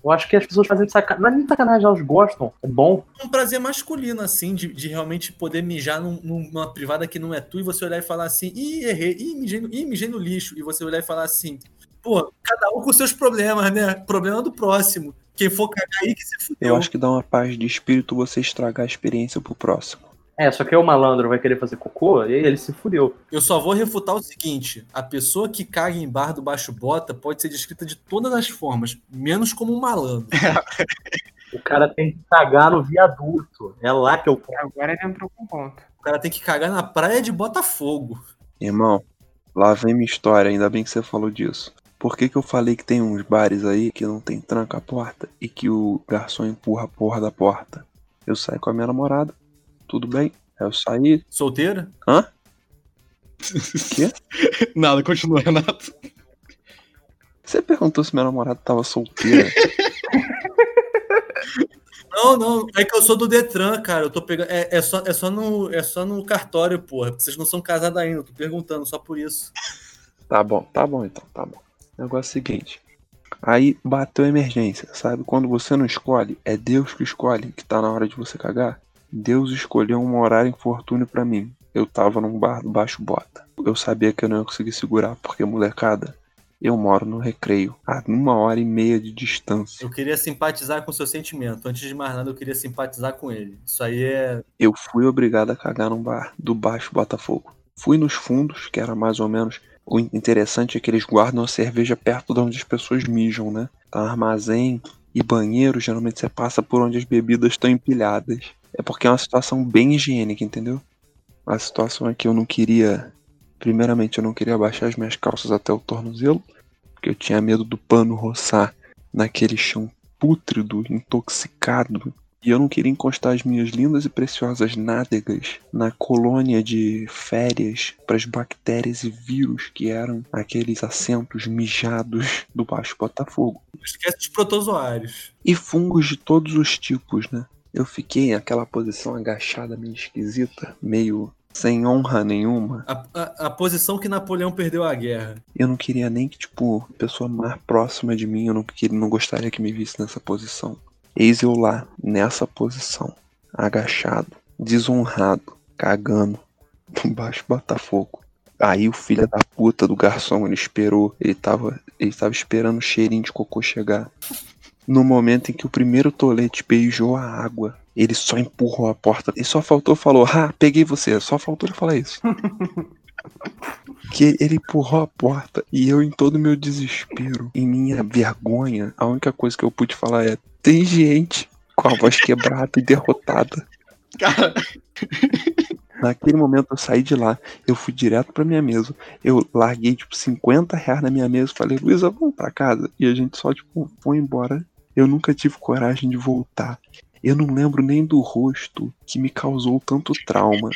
Eu acho que as pessoas fazem sacanagem. Não é nem sacanagem, elas gostam. É bom. um prazer masculino, assim, de, de realmente poder mijar num- numa privada que não é tu e você olhar e falar assim, ih, errei, ih, mijei no, ih, mijei no lixo. E você olhar e falar assim, pô, cada um com seus problemas, né? Problema do próximo. Quem for cagar aí que se fudeu. Eu acho que dá uma paz de espírito você estragar a experiência pro próximo. É, só que aí o malandro vai querer fazer cocô e aí ele se fudeu. Eu só vou refutar o seguinte: a pessoa que caga em bar do baixo bota pode ser descrita de todas as formas, menos como um malandro. O cara tem que cagar no viaduto. É lá que eu Agora ele entrou com ponto. O cara tem que cagar na praia de Botafogo. Irmão, lá vem minha história, ainda bem que você falou disso. Por que, que eu falei que tem uns bares aí que não tem tranca a porta e que o garçom empurra a porra da porta? Eu saí com a minha namorada, tudo bem? Aí eu saí. Solteira? Hã? Quê? Nada, continua, Renato. Você perguntou se minha namorada tava solteira? Não, não. É que eu sou do Detran, cara. Eu tô pegando. É, é só, é, só no, é só no cartório, porra. porque Vocês não são casados ainda. Eu tô perguntando só por isso. Tá bom, tá bom então, tá bom. Negócio é o seguinte. Aí bateu a emergência, sabe? Quando você não escolhe, é Deus que escolhe que tá na hora de você cagar. Deus escolheu um horário infortúnio pra mim. Eu tava num bar do Baixo Bota. Eu sabia que eu não ia conseguir segurar, porque molecada, eu moro no recreio, a uma hora e meia de distância. Eu queria simpatizar com o seu sentimento. Antes de mais nada, eu queria simpatizar com ele. Isso aí é. Eu fui obrigado a cagar num bar do Baixo Botafogo. Fui nos fundos, que era mais ou menos. O interessante é que eles guardam a cerveja perto de onde as pessoas mijam, né? Tá armazém e banheiro, geralmente você passa por onde as bebidas estão empilhadas. É porque é uma situação bem higiênica, entendeu? A situação é que eu não queria. Primeiramente, eu não queria abaixar as minhas calças até o tornozelo, porque eu tinha medo do pano roçar naquele chão pútrido, intoxicado. E eu não queria encostar as minhas lindas e preciosas nádegas na colônia de férias para as bactérias e vírus que eram aqueles assentos mijados do Baixo Botafogo. Esquece dos protozoários. E fungos de todos os tipos, né? Eu fiquei naquela posição agachada, meio esquisita, meio sem honra nenhuma. A, a, a posição que Napoleão perdeu a guerra. Eu não queria nem que, tipo, a pessoa mais próxima de mim, eu não, queria, não gostaria que me visse nessa posição. Eis eu lá, nessa posição, agachado, desonrado, cagando, no baixo Botafogo. Aí o filho da puta do garçom, ele esperou, ele tava, ele tava esperando o cheirinho de cocô chegar. No momento em que o primeiro tolete beijou a água, ele só empurrou a porta e só faltou falou: "Ah, peguei você". Só faltou ele falar isso. que ele empurrou a porta e eu em todo meu desespero, em minha vergonha, a única coisa que eu pude falar é: "Tem gente com a voz quebrada e derrotada". Cara, Naquele momento eu saí de lá, eu fui direto pra minha mesa. Eu larguei, tipo, 50 reais na minha mesa. Falei, Luísa, vamos pra casa. E a gente só, tipo, foi embora. Eu nunca tive coragem de voltar. Eu não lembro nem do rosto que me causou tanto trauma.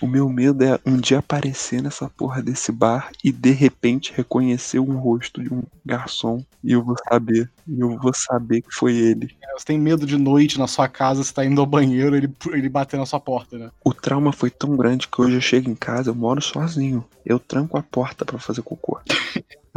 O meu medo é um dia aparecer nessa porra desse bar e de repente reconhecer um rosto de um garçom e eu vou saber, e eu vou saber que foi ele. você tem medo de noite na sua casa, você tá indo ao banheiro, ele, ele bater na sua porta, né? O trauma foi tão grande que hoje eu chego em casa, eu moro sozinho. Eu tranco a porta pra fazer cocô.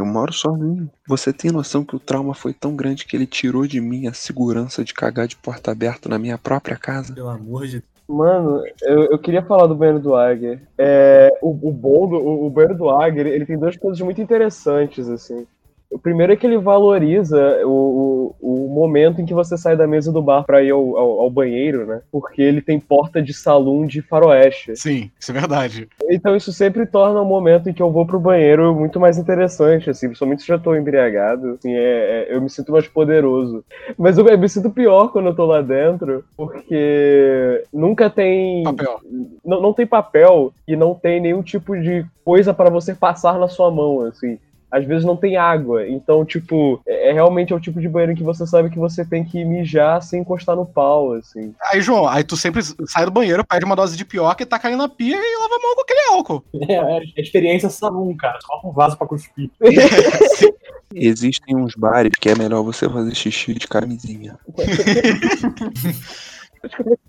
Eu moro sozinho. Você tem noção que o trauma foi tão grande que ele tirou de mim a segurança de cagar de porta aberta na minha própria casa? Pelo amor de Deus. Mano, eu, eu queria falar do banheiro do Águia. É, o, o bom do o, o banheiro do Águia, ele, ele tem duas coisas muito interessantes, assim. O primeiro é que ele valoriza o, o, o momento em que você sai da mesa do bar pra ir ao, ao, ao banheiro, né? Porque ele tem porta de salão de faroeste. Sim, isso é verdade. Então isso sempre torna o momento em que eu vou pro banheiro muito mais interessante, assim, principalmente se eu já tô embriagado, assim, é, é- eu me sinto mais poderoso. Mas eu, eu me sinto pior quando eu tô lá dentro, porque nunca tem... Papel. Não, não tem papel e não tem nenhum tipo de coisa para você passar na sua mão, assim. Às vezes não tem água, então, tipo, é, é realmente é o tipo de banheiro em que você sabe que você tem que mijar sem encostar no pau, assim. Aí, João, aí tu sempre sai do banheiro, pede uma dose de pioca e tá caindo na pia e lava a mão com aquele álcool. É, é experiência salão, cara. Só um vaso pra cuspir. Existem uns bares que é melhor você fazer xixi de camisinha.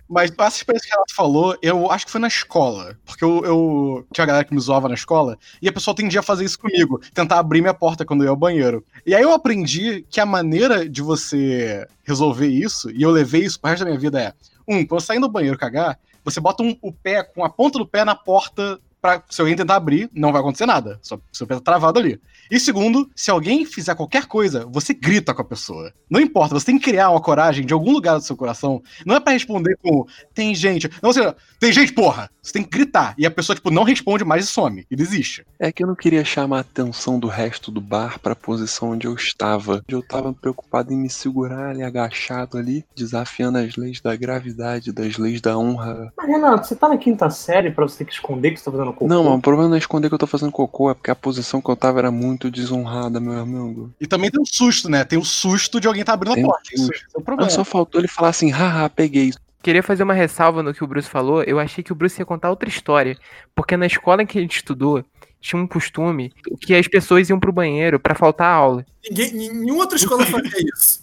Mas essa experiência que ela falou, eu acho que foi na escola. Porque eu, eu tinha uma galera que me zoava na escola, e a pessoa tendia a fazer isso comigo, tentar abrir minha porta quando eu ia ao banheiro. E aí eu aprendi que a maneira de você resolver isso, e eu levei isso pro resto da minha vida, é: um, quando você sair do banheiro cagar, você bota um- o pé com a ponta do pé na porta pra se alguém tentar abrir, não vai acontecer nada. Só seu pé tá travado ali. E segundo, se alguém fizer qualquer coisa, você grita com a pessoa. Não importa, você tem que criar uma coragem de algum lugar do seu coração. Não é pra responder com tem gente. Não, você, tem gente, porra! Você tem que gritar. E a pessoa, tipo, não responde mais e some. E desiste. É que eu não queria chamar a atenção do resto do bar pra posição onde eu estava. Eu tava preocupado em me segurar ali agachado ali, desafiando as leis da gravidade, das leis da honra. Mas, Renato, você tá na quinta série pra você ter que esconder que você tá fazendo cocô? Não, mano, o problema não é esconder que eu tô fazendo cocô, é porque a posição que eu tava era muito desonrada, meu amigo. E também tem o susto, né? Tem o susto de alguém tá abrindo Tem a porta. Isso é o Ah, problema. só faltou ele falar assim, haha, peguei. Queria fazer uma ressalva no que o Bruce falou. Eu achei que o Bruce ia contar outra história. Porque na escola em que a gente estudou, tinha um costume que as pessoas iam pro banheiro pra faltar aula. Ninguém, nenhuma outra escola faria isso.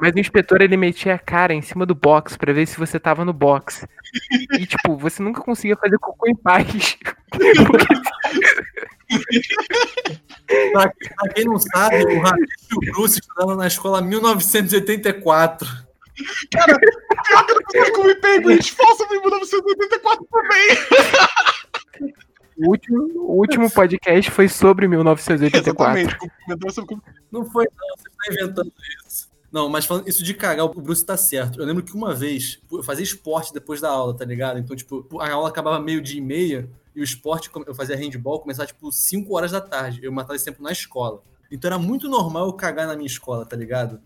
Mas o inspetor ele metia a cara em cima do box pra ver se você tava no box. E tipo, você nunca conseguia fazer cocô em paz. Porque Pra, pra quem não sabe, o Rafael e o Bruce estudavam na escola 1984. Eu me pego em esforço em 1984 também. o último, o último podcast foi sobre 1984. Exatamente. Cumprimentou sobre- Não foi, não, está inventando isso. Não, mas falando isso de cagar, o Bruce tá certo. Eu lembro que uma vez, eu fazia esporte depois da aula, tá ligado? Então, tipo, a aula acabava meio-dia e meia e o esporte, eu fazia handball, começava, tipo, 5 horas da tarde. Eu matava esse tempo na escola. Então era muito normal eu cagar na minha escola, tá ligado?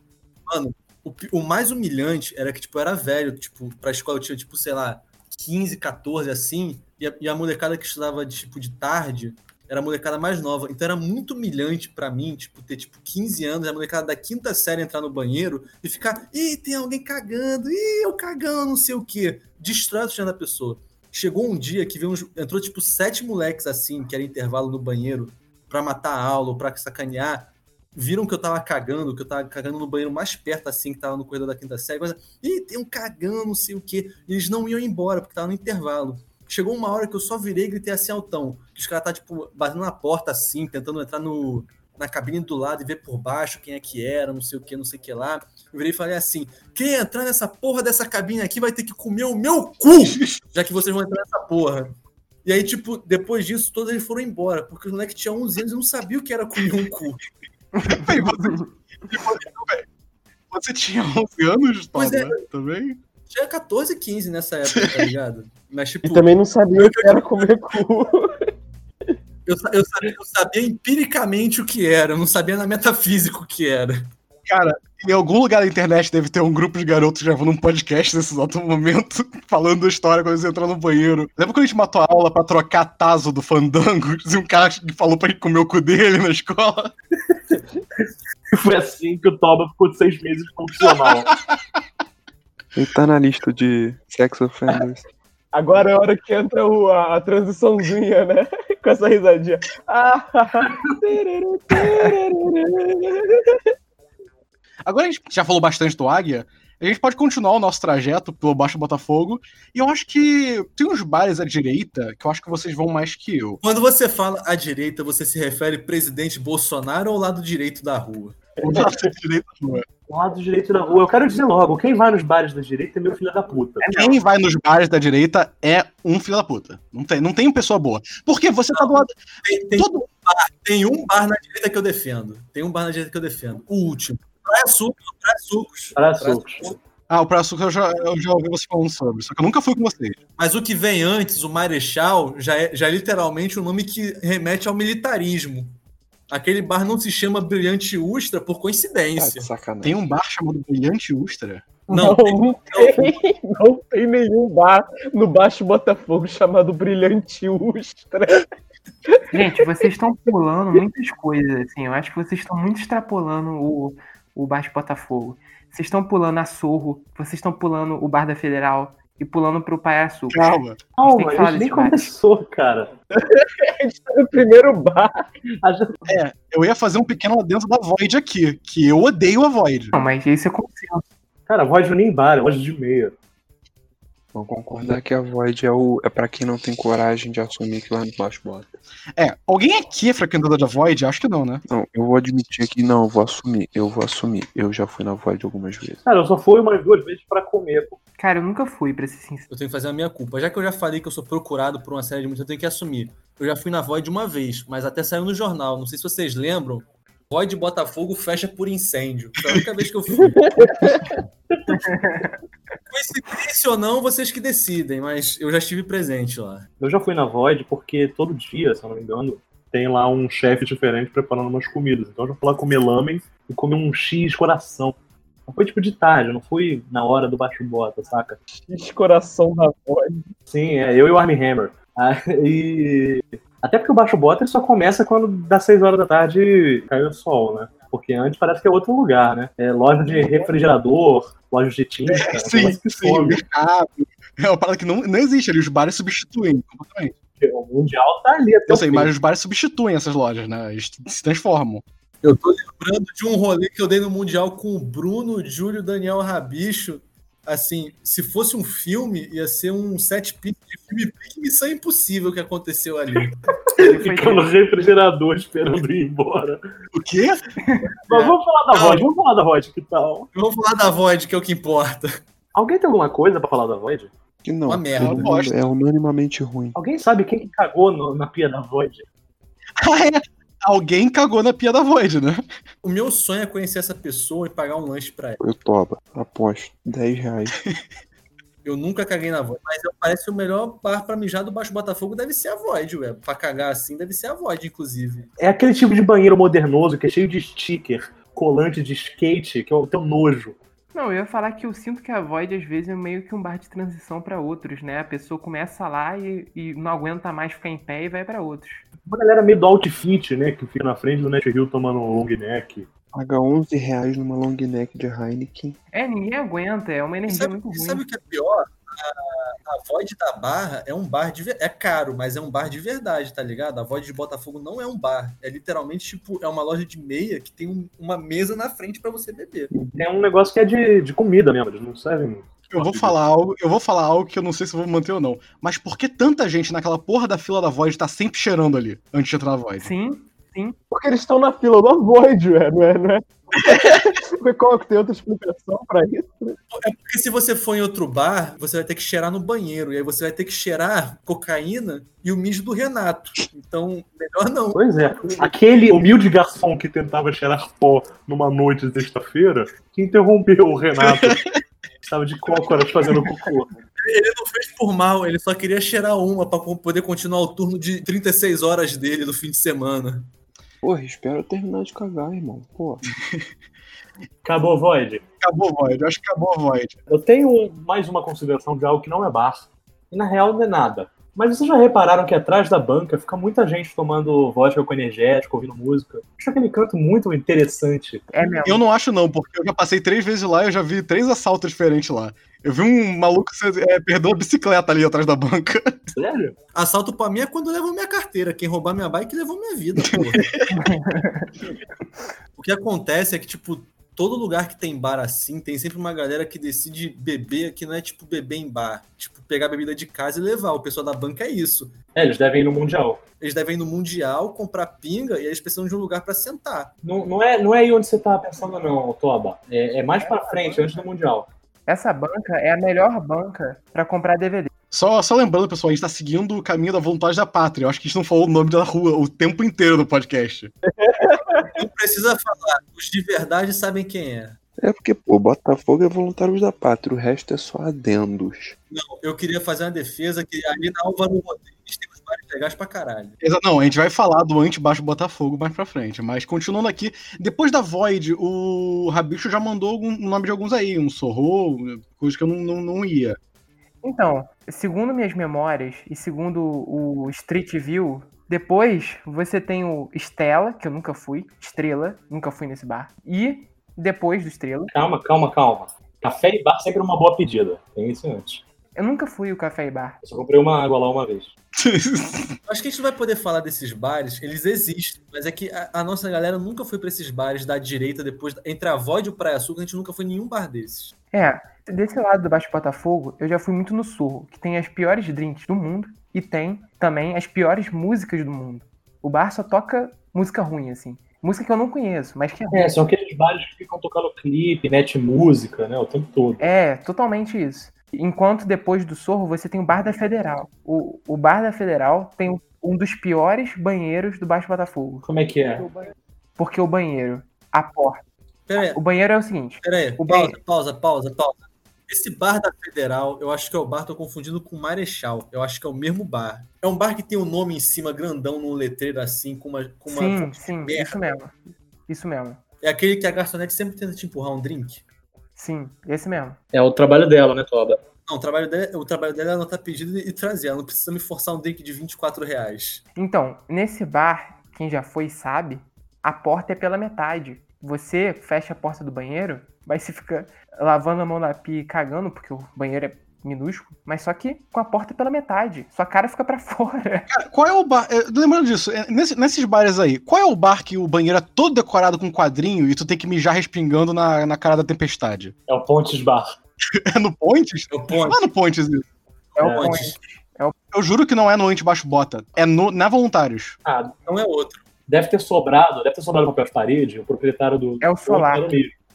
Mano, o, o mais humilhante era que, tipo, eu era velho, tipo, pra escola eu tinha, tipo, sei lá, 15, 14, assim, e a, e a molecada que estudava, tipo, de tarde, era a molecada mais nova. Então era muito humilhante pra mim, tipo, ter tipo 15 anos, a molecada da quinta série entrar no banheiro e ficar, ih, tem alguém cagando, ih, eu cagando, não sei o quê. A autoestima da pessoa. Chegou um dia que veio uns, entrou tipo sete moleques assim, que era intervalo no banheiro, pra matar a aula ou pra sacanear. Viram que eu tava cagando, que eu tava cagando no banheiro mais perto assim, que tava no corredor da quinta série. Mas, ih, tem um cagando, não sei o quê. E eles não iam embora, porque tava no intervalo. Chegou uma hora que eu só virei e gritei assim altão. Que os caras tá, tipo, batendo na porta assim, tentando entrar no, na cabine do lado e ver por baixo quem é que era, não sei o que, não sei o que lá. Eu virei e falei assim: quem entrar nessa porra dessa cabine aqui vai ter que comer o meu cu! Já que vocês vão entrar nessa porra. E aí, tipo, depois disso, todos eles foram embora, porque os moleques tinham 11 anos e não sabiam o que era comer um cu. Você, tinha 11 anos, Paulo, né? Também? Tinha 14, 15 nessa época, tá ligado? Mas, tipo, E também não sabia o que era comer cu. eu, eu sabia, eu sabia empiricamente o que era, eu não sabia na metafísica o que era. Cara, em algum lugar da internet deve ter um grupo de garotos gravando um podcast nesse exato momento, falando a história quando eles entram no banheiro. Lembra quando a gente matou a aula pra trocar taso do fandango? E um cara que falou pra gente comer o cu dele na escola? Foi assim que o Toba ficou de seis meses funcional. Ele tá na lista de sex offenders. Agora é a hora que entra o, a, a transiçãozinha, né? Com essa risadinha. Ah. Agora a gente já falou bastante do Águia. A gente pode continuar o nosso trajeto pelo Baixo Botafogo. E eu acho que tem uns bares à direita que eu acho que vocês vão mais que eu. Quando você fala à direita, você se refere presidente Bolsonaro ou ao lado direito da rua? O lado não é. Do lado direito da rua. Eu quero dizer logo, quem vai nos bares da direita é meu filho da puta. Quem vai nos bares da direita é um filho da puta. Não tem, não tem pessoa boa. Porque você tá do lado. Tem, tem Todo, um bar, tem um bar na direita que eu defendo. Tem um bar na direita que eu defendo. O último. Praia Sucos, Praia Sucos. Praia Sucos. Ah, o Praia Sucos eu já, eu já ouvi você falando sobre, só que eu nunca fui com vocês. Mas o que vem antes, o Marechal, já é, já é literalmente um nome que remete ao militarismo. Aquele bar não se chama Brilhante Ustra por coincidência. sacanagem. Tem um bar chamado Brilhante Ustra. Não, Não, não tem, não tem nenhum bar no Baixo Botafogo chamado Brilhante Ustra. Gente, vocês estão pulando muitas coisas, assim. Eu acho que vocês estão muito extrapolando o, o Baixo Botafogo. Vocês estão pulando a Sorro, vocês estão pulando o Bar da Federal e pulando pro Paiaçu. Calma. Calma, tem que a gente nem começou, cara. A gente tá no primeiro bar. A gente- É, eu ia fazer um pequeno adendo da Void aqui, que eu odeio a Void. Não, mas isso é consenso. Cara, Void não é nem bar, é loja de meia. Vamos concordar que a Void é, o, é pra quem não tem coragem de assumir que lá embaixo bota. É, alguém aqui é frequentador da Void? Acho que não, né? Não, eu vou admitir aqui, não, eu vou assumir. Eu vou assumir. Eu já fui na Void algumas vezes. Cara, eu só fui umas duas vezes pra comer, pô. Cara, eu nunca fui, pra ser sincero. Eu tenho que fazer a minha culpa. Já que eu já falei que eu sou procurado por uma série de música, eu tenho que assumir. Eu já fui na Void uma vez, mas até saiu no jornal. Não sei se vocês lembram. Void Botafogo fecha por incêndio. Foi a única vez que eu fui. Coincidência ou não, vocês que decidem, mas eu já estive presente lá. Eu já fui na Void porque todo dia, se eu não me engano, tem lá um chefe diferente preparando umas comidas. Então eu já fui lá comer lamen e comer um X coração. Não foi tipo de tarde, não fui na hora do baixo bota, saca? Esse coração da voz. Sim, é eu e o Army Hammer. Ah, e até porque o baixo bota ele só começa quando dá 6 horas da tarde cai o sol, né? Porque antes parece que é outro lugar, né? É loja de refrigerador, loja de tinta. sim, que sim, mercado. É uma parada que não, não existe ali, os bares substituem completamente. O Mundial tá ali até Eu sei, fim. mas os bares substituem essas lojas, né? Eles se transformam. Eu tô lembrando de um rolê que eu dei no Mundial com o Bruno, Júlio, Daniel Rabicho. Assim, se fosse um filme, ia ser um set piece de filme Pique Missão Impossível que aconteceu ali. Ele fica no refrigerador esperando ir embora. O quê? Mas vamos falar da Não. Void, vamos falar da Void, que tal? Vamos falar da Void, que é o que importa. Alguém tem alguma coisa pra falar da Void? Que não. Uma merda, é uma bosta. É unanimamente ruim. Alguém sabe quem que cagou no- na pia da Void? Ah, é. Alguém cagou na pia da Void, né? O meu sonho é conhecer essa pessoa e pagar um lanche pra ela. Eu toba. Aposto. 10 reais. Eu nunca caguei na Void, mas eu- parece que o melhor bar pra mijar do Baixo Botafogo deve ser a Void, ué. Pra cagar assim deve ser a Void, inclusive. É aquele tipo de banheiro modernoso que é cheio de sticker, colante de skate, que é o teu nojo. Não, eu ia falar que eu sinto que a Void às vezes é meio que um bar de transição pra outros, né? A pessoa começa lá e, e não aguenta mais ficar em pé e vai pra outros. Uma galera meio do outfit, né? Que fica na frente do Net Hill tomando um long neck. Paga 11 reais numa long neck de Heineken. É, ninguém aguenta, é uma energia sabe, muito e ruim. sabe o que é pior? A, a Void da Barra é um bar de É caro, mas é um bar de verdade, tá ligado? A Void de Botafogo não é um bar. É literalmente, tipo, é uma loja de meia que tem um- uma mesa na frente pra você beber. É um negócio que é de, de comida mesmo, eles não servem. Eu vou falar algo, eu vou falar algo que eu não sei se eu vou manter ou não. Mas por que tanta gente naquela porra da fila da Void tá sempre cheirando ali antes de entrar na Void? Sim, Porque eles estão na fila do Void, ué, não é? Não é? Qual que tem outra explicação pra isso? É porque se você for em outro bar, você vai ter que cheirar no banheiro. E aí você vai ter que cheirar cocaína e o mijo do Renato. Então, melhor não. Pois é. Aquele humilde garçom que tentava cheirar pó numa noite de sexta-feira, que interrompeu o Renato. Estava de cócoras fazendo cocô. Ele não fez por mal, ele só queria cheirar uma pra poder continuar o turno de 36 horas dele do fim de semana. Porra, espera eu terminar de cagar, irmão. Pô. Acabou, Void. Acabou a Void, acho que acabou a Void. Eu tenho mais uma consideração de algo que não é bar. E na real não é nada. Mas vocês já repararam que atrás da banca fica muita gente tomando vodka com energético, ouvindo música? Acho aquele canto muito interessante. é mesmo. Eu não acho não, porque eu já passei três vezes lá e eu já vi três assaltos diferentes lá. Eu vi um maluco que é, perdeu a bicicleta ali atrás da banca. Sério? Assalto pra mim é quando levou minha carteira. Quem roubar minha bike levou minha vida, porra. o que acontece é que, tipo, todo lugar que tem bar assim, tem sempre uma galera que decide beber, que não é tipo beber em bar. Tipo, pegar bebida de casa e levar. O pessoal da banca é isso. É, eles devem ir no Mundial. Eles devem ir no Mundial, comprar pinga e eles precisam de um lugar pra sentar. Não, não, é, não é aí onde você tá pensando, não, Toba. É, é mais pra frente, antes do Mundial. Essa banca é a melhor banca pra comprar DVD. Só, só lembrando, pessoal, a gente tá seguindo o caminho da vontade da pátria. Eu acho que a gente não falou o nome da rua o tempo inteiro do podcast. Não precisa falar. Os de verdade sabem quem é. É porque, pô, Botafogo é voluntários da pátria, o resto é só adendos. Não, eu queria fazer uma defesa que ali na Álvaro Rodrigues tem uns bares legais pra caralho. Não, a gente vai falar do anti-baixo Botafogo mais pra frente. Mas continuando aqui, depois da Void, o Rabicho já mandou o nome de alguns aí, um Sorro, coisa que eu não, não, não ia. Então, segundo minhas memórias e segundo o Street View, depois você tem o Stella, que eu nunca fui, Estrela, nunca fui nesse bar, e depois do Estrela, Calma, calma, calma. Café e bar sempre é uma boa pedida. Tem isso antes. eu nunca fui o Café e Bar. Eu só comprei uma água lá uma vez. Acho que a gente não vai poder falar desses bares, eles existem, mas é que a, a nossa galera nunca foi pra esses bares da direita depois, entre a Void e o Praia Sul, a gente nunca foi em nenhum bar desses. É, desse lado do Baixo Botafogo, eu já fui muito no Sorro, que tem as piores drinks do mundo e tem também as piores músicas do mundo. O bar só toca música ruim, assim. Música que eu não conheço, mas que é É, são aqueles bares que ficam tocando clipe, mete música, né? O tempo todo. É, totalmente isso. Enquanto depois do Sorro você tem o Bar da Federal. O, o Bar da Federal tem um dos piores banheiros do Baixo Botafogo. Como é que é? Porque o banheiro, a porta. Pera aí, O banheiro é o seguinte: pera aí. O Pausa, pausa, pausa, pausa. Esse bar da Federal, eu acho que é o bar, tô confundindo com o Marechal. Eu acho que é o mesmo bar. É um bar que tem o nome em cima, grandão, num letreiro assim, com uma. Com uma sim, sim, merda. isso mesmo. Isso mesmo. É aquele que a garçonete sempre tenta te empurrar um drink. Sim, esse mesmo. É o trabalho dela, né, Toba? Não, o trabalho dela, o trabalho dela é anotar pedido e trazer. Ela não precisa me forçar um drink de 24 reais. Então, nesse bar, quem já foi sabe, a porta é pela metade. Você fecha a porta do banheiro, mas você fica lavando a mão na pia e cagando, porque o banheiro é minúsculo, mas só que com a porta pela metade. Sua cara fica pra fora. Cara, qual é o bar. é, lembrando disso, é, nesse- nesses bares aí, qual é o bar que o banheiro é todo decorado com quadrinho e tu tem que mijar respingando na, na cara da tempestade? É o Pontes Bar. É no Pontes? É o Não ponte. é no Pontes isso. É o É. point. Eu juro que não é no Antibaixo Bota. É no, na Voluntários. Ah, Não é outro. Deve ter sobrado, deve ter sobrado papel de parede, o proprietário do. É o solar.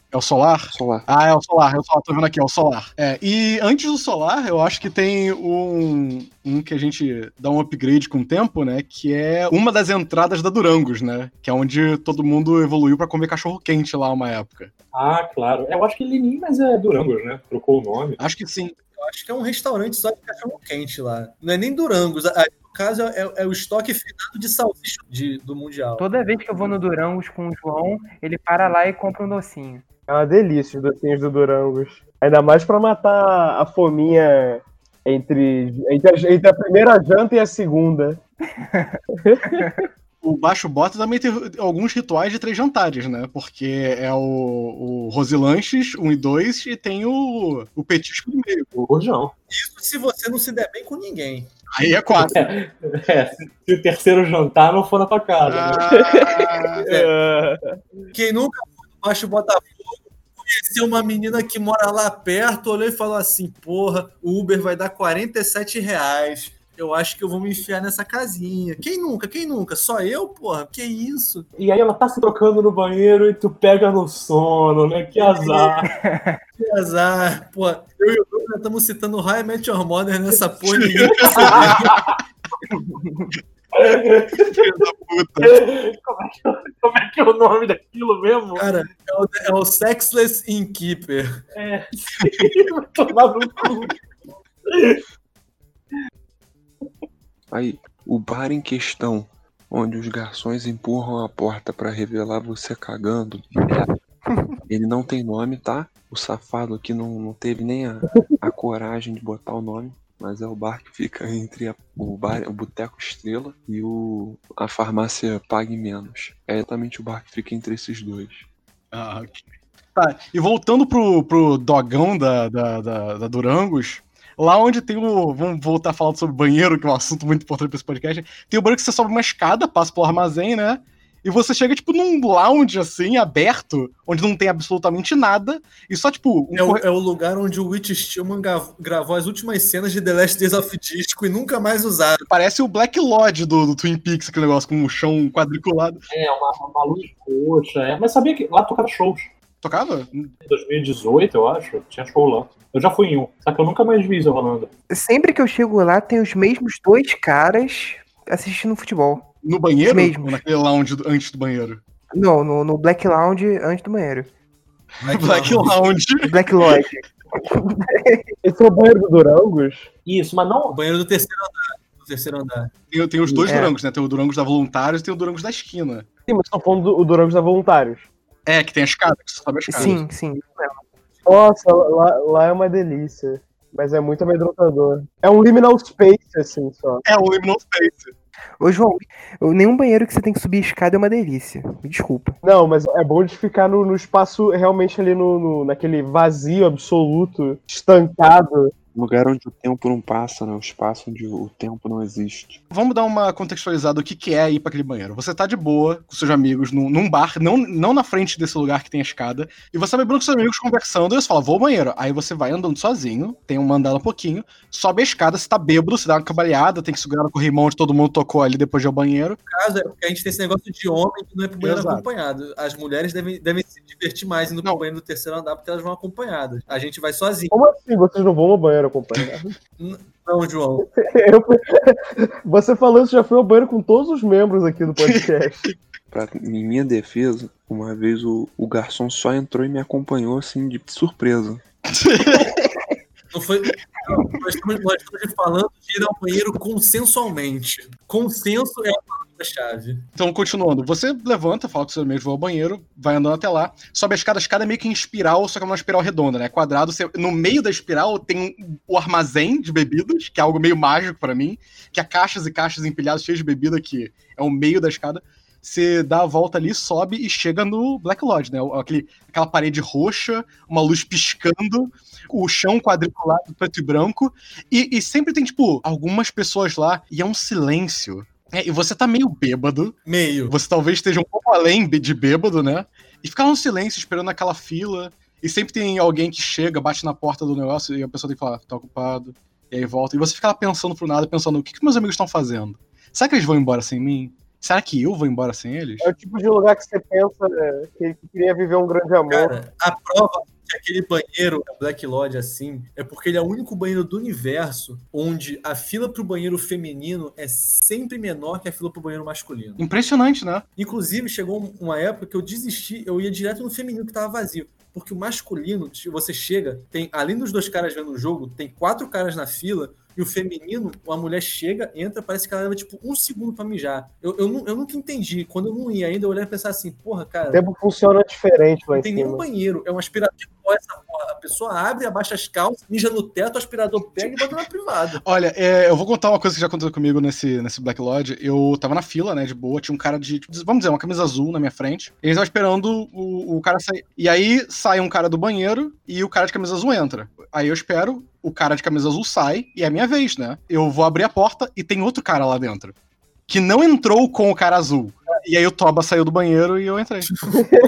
É o Solar? Solar. Ah, é o Solar, é o Solar, tô vendo aqui, é o Solar. É, e antes do Solar, eu acho que tem um, um que a gente dá um upgrade com o tempo, né? Que é uma das entradas da Durangos, né? Que é onde todo mundo evoluiu pra comer cachorro quente lá uma época. Ah, claro. Eu acho que ele nem mais é Durangos, né? Trocou o nome. Acho que sim. Eu acho que é um restaurante só de cachorro quente lá. Não é nem Durangos. No caso, é, é o estoque finado de salsicha de- do Mundial. Toda vez que eu vou no Durangos com o João, ele para lá e compra um docinho. É uma delícia os docinhos do Durangos. Ainda mais pra matar a fominha entre, entre, a, entre a primeira janta e a segunda. O Baixo Bota também tem alguns rituais de três jantares, né? Porque é o, o Rosilanches 1 e 2 e tem o, o petisco no meio. O Rojão. Isso se você não se der bem com ninguém. Aí é quatro. É, se o terceiro jantar não for na tua casa. né? Ah, É. Quem nunca foi no Baixo Botafogo conheceu uma menina que mora lá perto, olhou e falou assim: porra, o Uber vai dar 47 reais. Eu acho que eu vou me enfiar nessa casinha. Quem nunca? Quem nunca? Só eu, porra? Que isso? E aí ela tá se trocando no banheiro e tu pega no sono, né? Que azar. Que azar. Pô, eu e o Douglas estamos citando High Met Your Mother nessa porra. ninguém como, é que, como é que é o nome daquilo mesmo? Cara, é o, é o Sexless Innkeeper. É. Tomar no cu. Aí, o bar em questão, onde os garçons empurram a porta pra revelar você cagando, ele não tem nome, tá? O safado aqui não, não teve nem a, a coragem de botar o nome. Mas é o bar que fica entre a- o, bar, o Boteco Estrela e o, a farmácia Pague Menos. É exatamente o bar que fica entre esses dois. Ah, ok. Tá, e voltando pro, pro dogão da, da, da, da Durangos, lá onde tem o. Vamos voltar a falar sobre banheiro, que é um assunto muito importante pra esse podcast. Tem o banheiro que você sobe uma escada, passa pelo armazém, né? E você chega, tipo, num lounge, assim, aberto, onde não tem absolutamente nada, e só, tipo, um É o, corre- é o lugar onde o Witch Stillman gravou as últimas cenas de The Last Days of Disco e nunca mais usaram. parece o Black Lodge do, do Twin Peaks, aquele negócio com o chão quadriculado. É, uma, uma luz roxa. É. Mas sabia que lá tocava shows. Tocava? Em 2018, eu acho, tinha show lá. Eu já fui em um, só que eu nunca mais vi isso rolando. Sempre que eu chego lá, tem os mesmos dois caras assistindo futebol. No banheiro? Mesmo. Naquele lounge do- antes do banheiro? Não, no, no Black Lounge antes do banheiro. Black Lounge. Black Lodge. Esse é o banheiro do Durangos? Isso, mas O não. banheiro do terceiro andar. Do terceiro andar. Tem, tem os dois É. Durangos, né? Tem o Durangos da Voluntários e tem o Durangos da esquina. Sim, mas estão falando do o Durangos da Voluntários. É, que tem a escada, que você sobe a escada. Sim, sim. Nossa, lá, lá é uma delícia. Mas é muito amedrontador. É um liminal space, assim, só. É o Liminal Space. Ô, João, nenhum banheiro que você tem que subir escada é uma delícia. Me desculpa. Não, mas é bom de ficar no, no espaço realmente ali no, no- naquele vazio absoluto, estancado. Um lugar onde o tempo não passa, né? O espaço onde o tempo não existe. Vamos dar uma contextualizada do que, que é ir pra aquele banheiro. Você tá de boa com seus amigos num, num bar, não, não na frente desse lugar que tem a escada, e você vai bebendo com seus amigos conversando, e você fala, vou ao banheiro. Aí você vai andando sozinho, tem um mandala um pouquinho, sobe a escada, você tá bêbado, você dá uma cabalhada, tem que segurar no corrimão onde todo mundo tocou ali depois de ir ao banheiro. No caso, é porque a gente tem esse negócio de homem que não é pro banheiro Exato. acompanhado. As mulheres devem, devem se divertir mais indo Não. pro banheiro do terceiro andar porque elas vão acompanhadas. A gente vai sozinho. Como assim? Vocês não vão ao banheiro acompanhar? Não, João. Eu- Você falou isso já foi ao banheiro com todos os membros aqui do podcast. Pra, em minha defesa, uma vez o, o garçom só entrou e me acompanhou assim de surpresa. Não foi. Nós, estamos, nós estamos falando de ir ao banheiro consensualmente. Consenso é a palavra-chave. Então, continuando, você levanta, fala com seus amigos, vai ao banheiro, vai andando até lá, sobe a escada, a escada é meio que em espiral, só que é uma espiral redonda, né? Quadrado. você- no meio da espiral tem o armazém de bebidas, que é algo meio mágico pra mim, que é caixas e caixas empilhadas cheias de bebida, que é o meio da escada. Você dá a volta ali, sobe e chega no Black Lodge, né? Aquele, aquela parede roxa, uma luz piscando, o chão quadriculado, preto e branco. E, e sempre tem, tipo, algumas pessoas lá e é um silêncio. É, e você tá meio bêbado, Meio. você talvez esteja um pouco além de bêbado, né? E ficar no silêncio esperando aquela fila. E sempre tem alguém que chega, bate na porta do negócio e a pessoa tem que falar, tá ocupado. E aí volta. E você fica lá pensando pro nada, pensando, o que, que meus amigos estão fazendo? Será que eles vão embora sem mim? Será que eu vou embora sem eles? É o tipo de lugar que você pensa né, que, que queria viver um grande amor. Cara, a prova que aquele banheiro é Black Lodge assim é porque ele é o único banheiro do universo onde a fila pro banheiro feminino é sempre menor que a fila pro banheiro masculino. Impressionante, né? Inclusive, chegou uma época que eu desisti, eu ia direto no feminino que tava vazio. Porque o masculino, você chega, tem, além dos dois caras vendo o jogo, tem quatro caras na fila, e o feminino, a mulher chega, entra, parece que ela leva tipo um segundo pra mijar. Eu, eu, eu nunca entendi. Quando eu não ia ainda, eu olhava e pensava assim, porra, cara, O tempo funciona diferente lá não em tem nenhum banheiro, é um aspirador essa. A pessoa abre, abaixa as calças, mija no teto, o aspirador pega e bota na privada. Olha, é, eu vou contar uma coisa que já aconteceu comigo nesse, nesse Black Lodge. Eu tava na fila, né, de boa, tinha um cara de, vamos dizer, uma camisa azul na minha frente. Eles estavam esperando o, o cara sair. E aí sai um cara do banheiro e o cara de camisa azul entra. Aí eu espero, o cara de camisa azul sai e é minha vez, né? Eu vou abrir a porta e tem outro cara lá dentro. Que não entrou com o cara azul. E aí o Toba saiu do banheiro e eu entrei.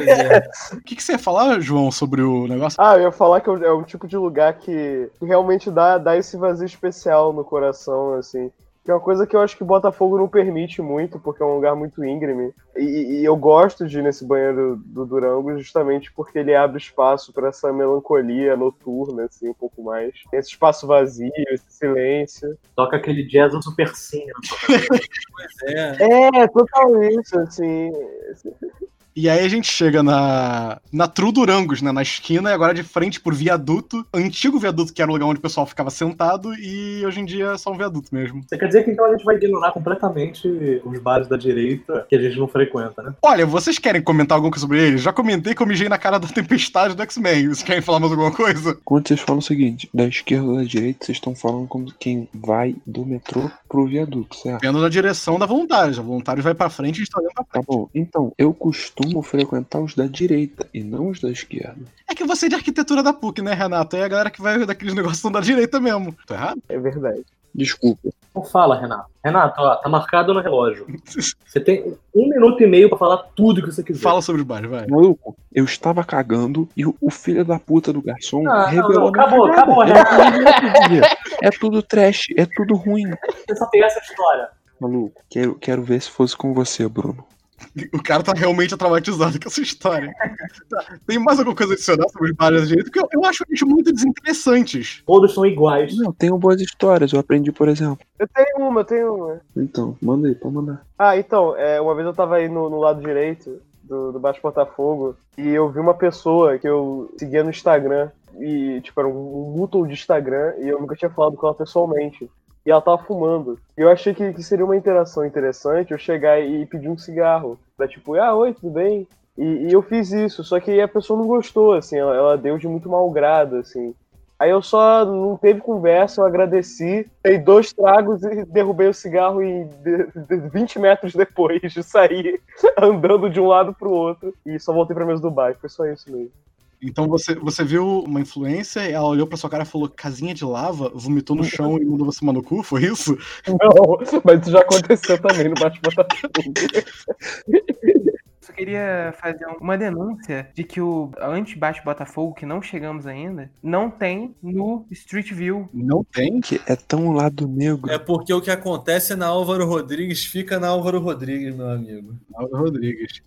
É. O que, que você ia falar, João, sobre o negócio? Ah, eu ia falar que é o- é tipo de lugar que, que realmente dá, dá esse vazio especial no coração, assim. Que é uma coisa que eu acho que Botafogo não permite muito, porque é um lugar muito íngreme. E, e eu gosto de ir nesse banheiro do Durango justamente porque ele abre espaço para essa melancolia noturna, assim, um pouco mais. Tem esse espaço vazio, esse silêncio. Toca aquele jazz do Super Cine. Pois é. É, totalmente, assim. E aí a gente chega na, na Tru Durangos, né? Na esquina, e agora de frente por viaduto. Antigo viaduto, que era o lugar onde o pessoal ficava sentado, e hoje em dia é só um viaduto mesmo. Você quer dizer que então a gente vai ignorar completamente os bares da direita que a gente não frequenta, né? Olha, vocês querem comentar alguma coisa sobre eles? Já comentei que eu mijei na cara da tempestade do X-Men. Vocês querem falar mais alguma coisa? Quando vocês falam o seguinte, da esquerda ou da direita, vocês estão falando como quem vai do metrô pro viaduto, certo? Vendo na direção da voluntária. A voluntária vai pra frente e a gente tá olhando pra Tá frente. bom. Então, eu costumo frequentar os da direita e não os da esquerda. É que você é de arquitetura da PUC, né, Renato? É a galera que vai daqueles negócios são da direita mesmo. Tô errado? É verdade. Desculpa. Então fala, Renato. Renato, ó, tá marcado no relógio. Você tem um minuto e meio pra falar tudo que você quiser. Fala sobre os bares, vai. Maluco, eu estava cagando e o, o filho da puta do garçom Ah, não, revelou não, minha acabou, acabou, É tudo ruim, É tudo trash, é tudo ruim. Você só tem essa história. Maluco, quero, quero ver se fosse com você, Bruno. O cara tá realmente traumatizado com essa história. Tá, Tem mais alguma coisa a adicionar sobre os bares da direita? Porque eu, eu acho eles muito desinteressantes. Todos são iguais. Não, tenho boas histórias, eu aprendi, por exemplo. Eu tenho uma, eu tenho uma. Então, manda aí, pode mandar. Ah, então, é, uma vez eu tava aí no, no lado direito do, do Baixo Botafogo e eu vi uma pessoa que eu seguia no Instagram e, tipo, era um, um mútuo de Instagram e eu nunca tinha falado com ela pessoalmente. E ela tava fumando. E eu achei que, que seria uma interação interessante eu chegar e pedir um cigarro. Pra tipo, ah, oi, tudo bem? E, e eu fiz isso, só que a pessoa não gostou, assim, ela, ela deu de muito mau grado, assim. Aí eu só não teve conversa, eu agradeci, dei dois tragos e derrubei o cigarro e de, de 20 metros depois de sair andando de um lado pro outro e só voltei pra mesa do bar. Foi só isso mesmo. Então você, você viu uma influência, ela olhou pra sua cara e falou casinha de lava, vomitou no chão e mandou você tomar no cu, foi isso? Não, mas isso já aconteceu também no Bate Botafogo. Só queria fazer uma denúncia de que o anti-bate Botafogo, que não chegamos ainda, não tem no Street View. Não tem? Que é tão lado negro. É porque o que acontece na Álvaro Rodrigues fica na Álvaro Rodrigues, meu amigo. Aldo Rodrigues.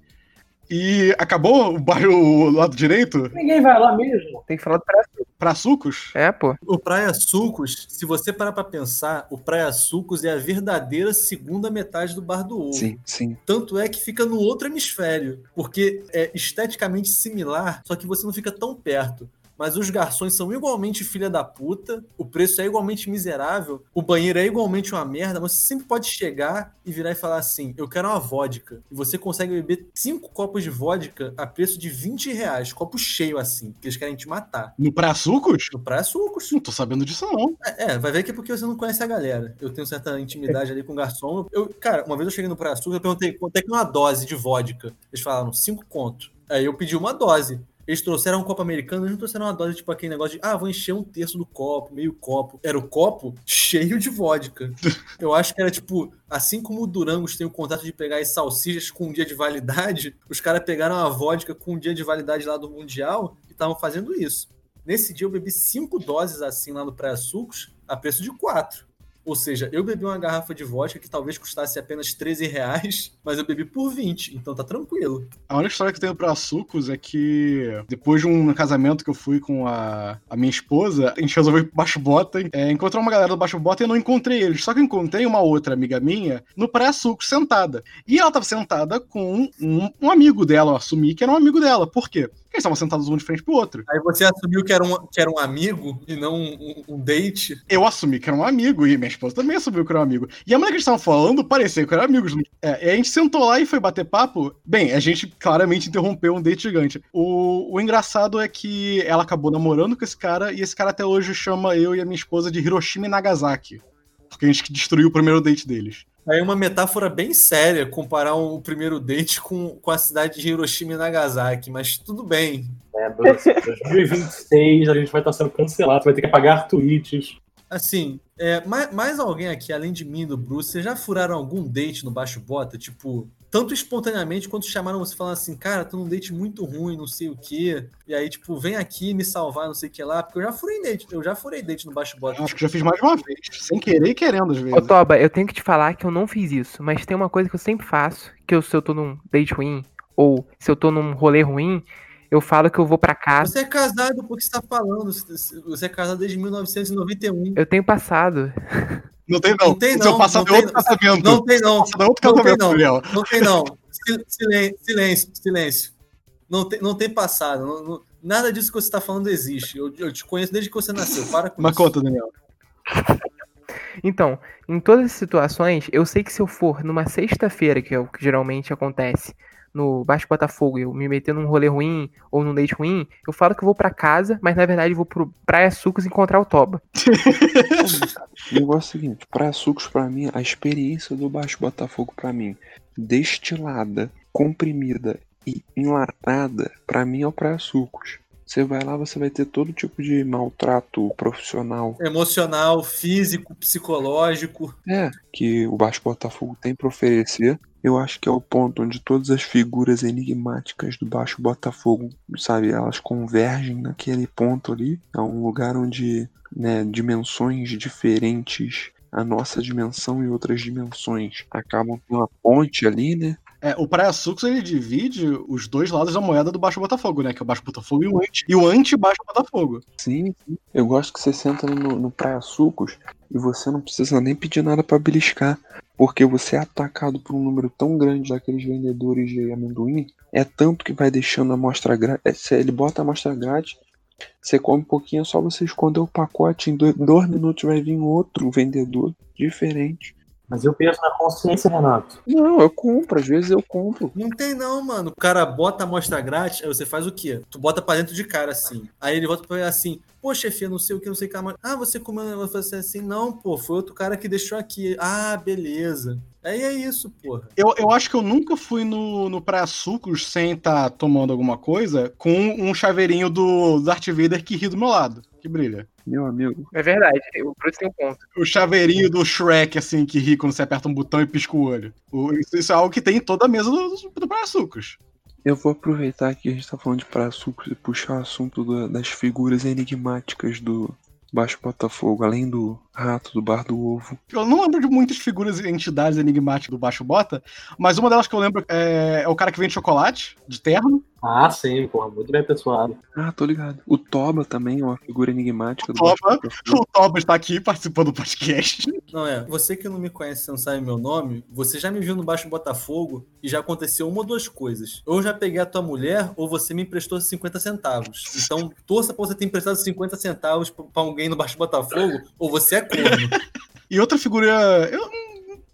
E acabou o bairro o lado direito? Ninguém vai lá mesmo. Tem que falar do Praia Pra sucos? É, pô. O Praia Sucos, se você parar pra pensar, o Praia Sucos é a verdadeira segunda metade do Bar do Ovo. Sim, sim. Tanto é que fica no outro hemisfério, porque é esteticamente similar, só que você não fica tão perto. Mas os garçons são igualmente filha da puta, o preço é igualmente miserável, o banheiro é igualmente uma merda, mas você sempre pode chegar e virar e falar assim: eu quero uma vodka. E você consegue beber cinco copos de vodka a preço de 20 reais, copo cheio assim, porque eles querem te matar. No Pra Sucos? No Praia Sucos. Não tô sabendo disso, não. É, é, vai ver que é porque você não conhece a galera. Eu tenho certa intimidade ali com o garçom. Eu, cara, uma vez eu cheguei no Praia Sul, eu perguntei quanto é que é uma dose de vodka. Eles falaram, cinco conto. Aí eu pedi uma dose. Eles trouxeram um copo americano, eles não trouxeram uma dose, tipo aquele negócio de, ah, vou encher um terço do copo, meio copo. Era o copo cheio de vodka. Eu acho que era tipo, assim como o Durangos tem o contato de pegar as salsichas com um dia de validade, os caras pegaram a vodka com um dia de validade lá do Mundial e estavam fazendo isso. Nesse dia eu bebi cinco doses assim lá no Praia Sucos, a preço de quatro. Ou seja, eu bebi uma garrafa de vodka que talvez custasse apenas 13 reais, mas eu bebi por 20, então tá tranquilo. A única história que eu tenho pra sucos é que depois de um casamento que eu fui com a, a minha esposa, a gente resolveu ir pro Baixo Bota, é, encontrar uma galera do Baixo Bota e eu não encontrei eles. Só que eu encontrei uma outra amiga minha no Praia Sucos sentada. E ela tava sentada com um, um amigo dela, eu assumi que era um amigo dela. Por quê? Eles estavam sentados um de frente pro outro. Aí você assumiu que era um, que era um amigo e não um, um date. Eu assumi que era um amigo e minha esposa também assumiu que era um amigo. E a mulher que eles estavam falando parecia que eram amigos. É, e a gente sentou lá e foi bater papo. Bem, a gente claramente interrompeu um date gigante. O, o engraçado é que ela acabou namorando com esse cara e esse cara até hoje chama eu e a minha esposa de Hiroshima e Nagasaki. Porque a gente destruiu o primeiro date deles. Aí uma metáfora bem séria comparar um primeiro date com, com a cidade de Hiroshima e Nagasaki, mas tudo bem. É, Bruce, 2026 a gente vai estar sendo cancelado, vai ter que pagar tweets. Assim, é, mais, mais alguém aqui, além de mim e do Bruce, vocês já furaram algum date no Baixo Bota? Tipo, tanto espontaneamente quanto chamaram você falando assim, cara, tô num date muito ruim, não sei o quê. E aí, tipo, vem aqui me salvar, não sei o que lá, porque eu já furei date, eu já furei date no Baixo Bota. Eu acho que já fiz mais de uma vez, sem querer e querendo às vezes. Ô, Toba, eu tenho que te falar que eu não fiz isso, mas tem uma coisa que eu sempre faço, que eu, se eu tô num date ruim, ou se eu tô num rolê ruim, eu falo que eu vou pra casa. Você é casado, por que você tá falando? Você é casado desde 1991. Eu tenho passado. Não tem não. Não tem seu não, passado não é outro tem- casamento. Não tem não. Outro Não tem casamento, não. Gabriel. Não tem não. Sil- Silêncio, silêncio, silêncio. Não tem, não tem passado. não- não- nada disso que você tá falando existe. Eu, eu te conheço desde que você nasceu. Para com Mas isso. conta, Daniel. Então, em todas as situações, eu sei que se eu for numa sexta-feira, que é o que geralmente acontece no Baixo Botafogo, eu me meter num rolê ruim ou num date ruim, eu falo que eu vou pra casa, mas na verdade eu vou pro Praia Sucos encontrar o Toba. O negócio é o seguinte, Praia Sucos pra mim, a experiência do Baixo Botafogo pra mim, destilada, comprimida e enlatada, pra mim é o Praia Sucos. Você vai lá, você vai ter todo tipo de maltrato profissional, Emocional, físico, psicológico. é, que o Baixo Botafogo tem pra oferecer. Eu acho que é o ponto onde todas as figuras enigmáticas do Baixo Botafogo, sabe, elas convergem naquele ponto ali. É um lugar onde, né, dimensões diferentes, a nossa dimensão e outras dimensões acabam com uma ponte ali, né? É, o Praia Sucos ele divide os dois lados da moeda do Baixo Botafogo, né? Que é o Baixo Botafogo e o anti, e o anti-Baixo Botafogo. Sim, sim. Eu gosto que você senta no, no Praia Sucos e você não precisa nem pedir nada pra beliscar. Porque você é atacado por um número tão grande daqueles vendedores de amendoim. É tanto que vai deixando a amostra grátis. Ele bota a amostra grátis. Você come um pouquinho, é só você esconder o pacote. Em dois, dois minutos vai vir outro vendedor diferente. Mas eu penso na consciência, Renato. Não, eu compro, às vezes eu compro. Não tem não, mano. O cara bota a amostra grátis, aí você faz o quê? Tu bota pra dentro de cara, assim. Aí ele volta pra ele assim, pô, chefia, não sei o que, não sei o que. mas- Ah, você comeu um negócio Você assim, não, pô, foi outro cara que deixou aqui. Ah, beleza. Aí é isso, porra. Eu, eu acho que eu nunca fui no, no Praia Sucos sem estar tomando alguma coisa com um chaveirinho do Darth Vader que ri do meu lado, que brilha. Meu amigo. É verdade, o Bruce tem um ponto. O chaveirinho do Shrek, assim, que ri quando você aperta um botão e pisca o olho. O- isso, isso é algo que tem em toda a mesa do, do Sucos. Eu vou aproveitar que a gente tá falando de Praia Sucos e puxar o assunto da- das figuras enigmáticas do Baixo Botafogo, além do rato do Bar do Ovo. Eu não lembro de muitas figuras e entidades enigmáticas do Baixo Bota, mas uma delas que eu lembro é, é o cara que vende chocolate, de terno. Ah, sim, porra, muito bem pessoado. Ah, tô ligado. O Toba também é uma figura enigmática do Toba. O Toba está aqui participando do podcast. Não é, você que não me conhece, não sabe meu nome, você já me viu no Baixo Botafogo e já aconteceu uma ou duas coisas. Ou já peguei a tua mulher, ou você me emprestou 50 centavos. Então, torça pra você ter emprestado 50 centavos pra alguém no Baixo Botafogo, ou você é corno. E outra figura. Eu,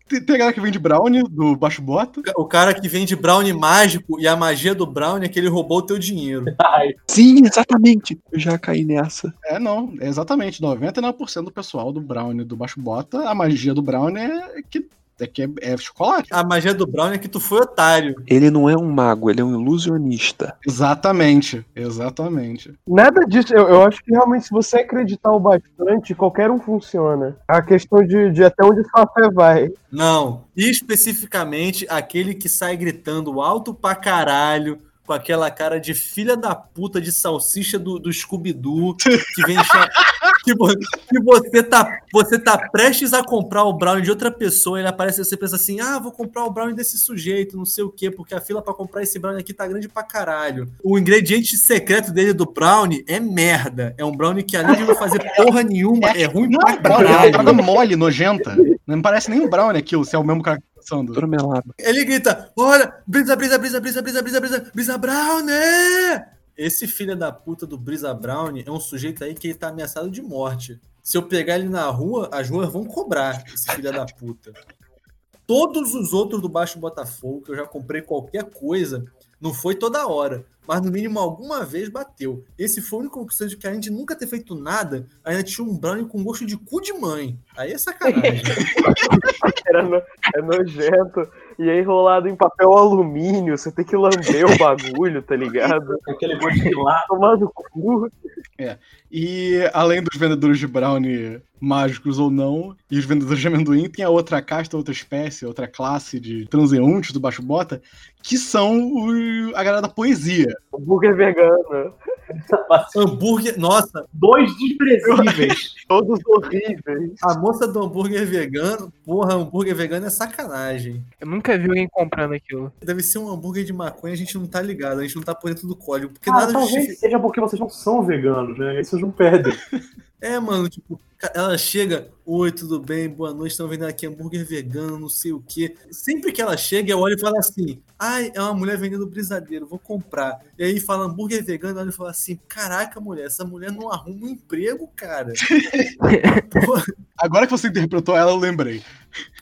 tem, tem a galera que vende brownie do Baixo Bota. O cara que vende brownie mágico e a magia do brownie é que ele roubou o teu dinheiro. Ai, Sim, exatamente. Eu já caí nessa. É, não, é exatamente. 99% do pessoal do brownie do Baixo Bota, a magia do brownie é que é, que é, é chocolate. A magia do brownie é que tu foi otário. Ele não é um mago, ele é um ilusionista. Exatamente, exatamente. Nada disso, eu, eu acho que realmente se você acreditar o bastante, qualquer um funciona. A questão de, de até onde sua fé vai. Não, especificamente aquele que sai gritando alto pra caralho, com aquela cara de filha da puta de salsicha do, do Scooby-Doo, que vem cha- que, que você tá você tá prestes a comprar o brownie de outra pessoa, ele aparece e você pensa assim: "Ah, vou comprar o brownie desse sujeito, não sei o quê, porque a fila pra comprar esse brownie aqui tá grande pra caralho". O ingrediente secreto dele do brownie é merda. É um brownie que além de não fazer porra nenhuma, é ruim Não pra é brownie, é caralho. parada mole, nojenta. Não parece nem um brownie aquilo, se é o mesmo cara Tromelado. Ele grita: Olha, brisa, brisa, brisa, brisa, brisa, brisa, brisa, brisa Brownie! Esse filho da puta do Brisa Brown é um sujeito aí que ele tá ameaçado de morte. Se eu pegar ele na rua, as ruas vão cobrar esse filho da puta. Todos os outros do Baixo Botafogo, que eu já comprei qualquer coisa, não foi toda hora, mas no mínimo alguma vez bateu. Esse foi o único que que a gente nunca ter feito nada, ainda tinha um brownie com gosto de cu de mãe. Aí é sacanagem. Era no- é nojento. E é enrolado em papel alumínio. Você tem que lamber o bagulho, tá ligado? aquele gosto de lá. Tomar no cu. E além dos vendedores de brownie mágicos ou não, e os vendedores de amendoim, tem a outra casta, outra espécie, outra classe de transeuntes do Baixo Bota, que são o- a galera da poesia. Hambúrguer vegano. hambúrguer. Nossa, Dois desprezíveis. Todos horríveis. a moça do hambúrguer vegano. Porra, hambúrguer vegano é sacanagem. Eu nunca vi alguém comprando aquilo. Deve ser um hambúrguer de maconha, a gente não tá ligado, a gente não tá por dentro do código. Porque Ah, nada talvez justifica. seja porque vocês não são veganos, né? Aí vocês não perdem. É, mano, tipo, ela chega, oi, tudo bem, boa noite, estão vendendo aqui hambúrguer vegano, não sei o quê. Sempre que ela chega, eu olho e falo assim, ai, é uma mulher vendendo brisadeiro, vou comprar. E aí fala hambúrguer vegano, eu olho e falo assim, caraca, mulher, essa mulher não arruma um emprego, cara. Agora que você interpretou ela, eu lembrei.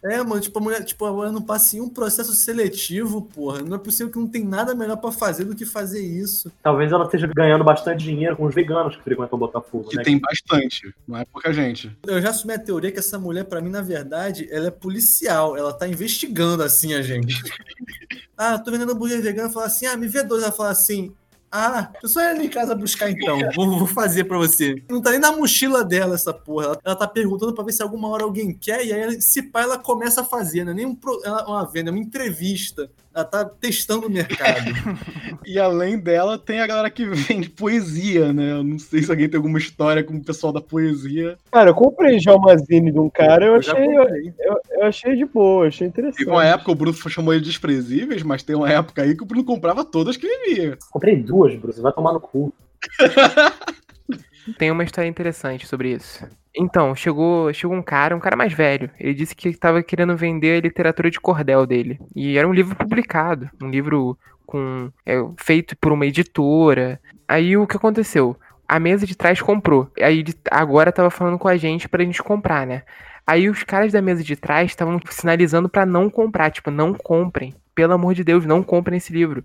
É, mano, tipo, a mulher, tipo, a mulher não passa em um processo seletivo, porra. Não é possível que não tem nada melhor pra fazer do que fazer isso. Talvez ela esteja ganhando bastante dinheiro com os veganos que frequentam o Botafogo, Que né? tem bastante, não é pouca gente. Eu já assumi a teoria que essa mulher, pra mim, na verdade, ela é policial. Ela tá investigando, assim, a gente. ah, tô vendendo hambúrguer vegano. Fala assim, ah, me vê dois. Ela fala assim, ah, eu só ia ali em casa buscar então. Vou, vou fazer pra você. Não tá nem na mochila dela essa porra. Ela, ela tá perguntando pra ver se alguma hora alguém quer. E aí, se pá, ela começa a fazer. Não é nem um pro- ela- uma venda, é uma entrevista. Ela tá testando o mercado. E além dela, tem a galera que vende poesia, né? Eu não sei se alguém tem alguma história com o pessoal da poesia. Cara, eu comprei já uma zine de um cara, eu Eu achei, eu, eu achei de boa, achei interessante. Teve uma época, o Bruno chamou ele de desprezíveis, mas tem uma época aí que o Bruno comprava todas que ele via. Comprei duas, Bruce. Vai tomar no cu. Tem uma história interessante sobre isso. Então, chegou, chegou um cara, um cara mais velho. Ele disse que estava querendo vender a literatura de cordel dele. E era um livro publicado, um livro com é, feito por uma editora. Aí o que aconteceu? A mesa de trás comprou. Aí agora tava falando com a gente pra gente comprar, né? Aí os caras da mesa de trás estavam sinalizando pra não comprar, tipo, não comprem. Pelo amor de Deus, não comprem esse livro.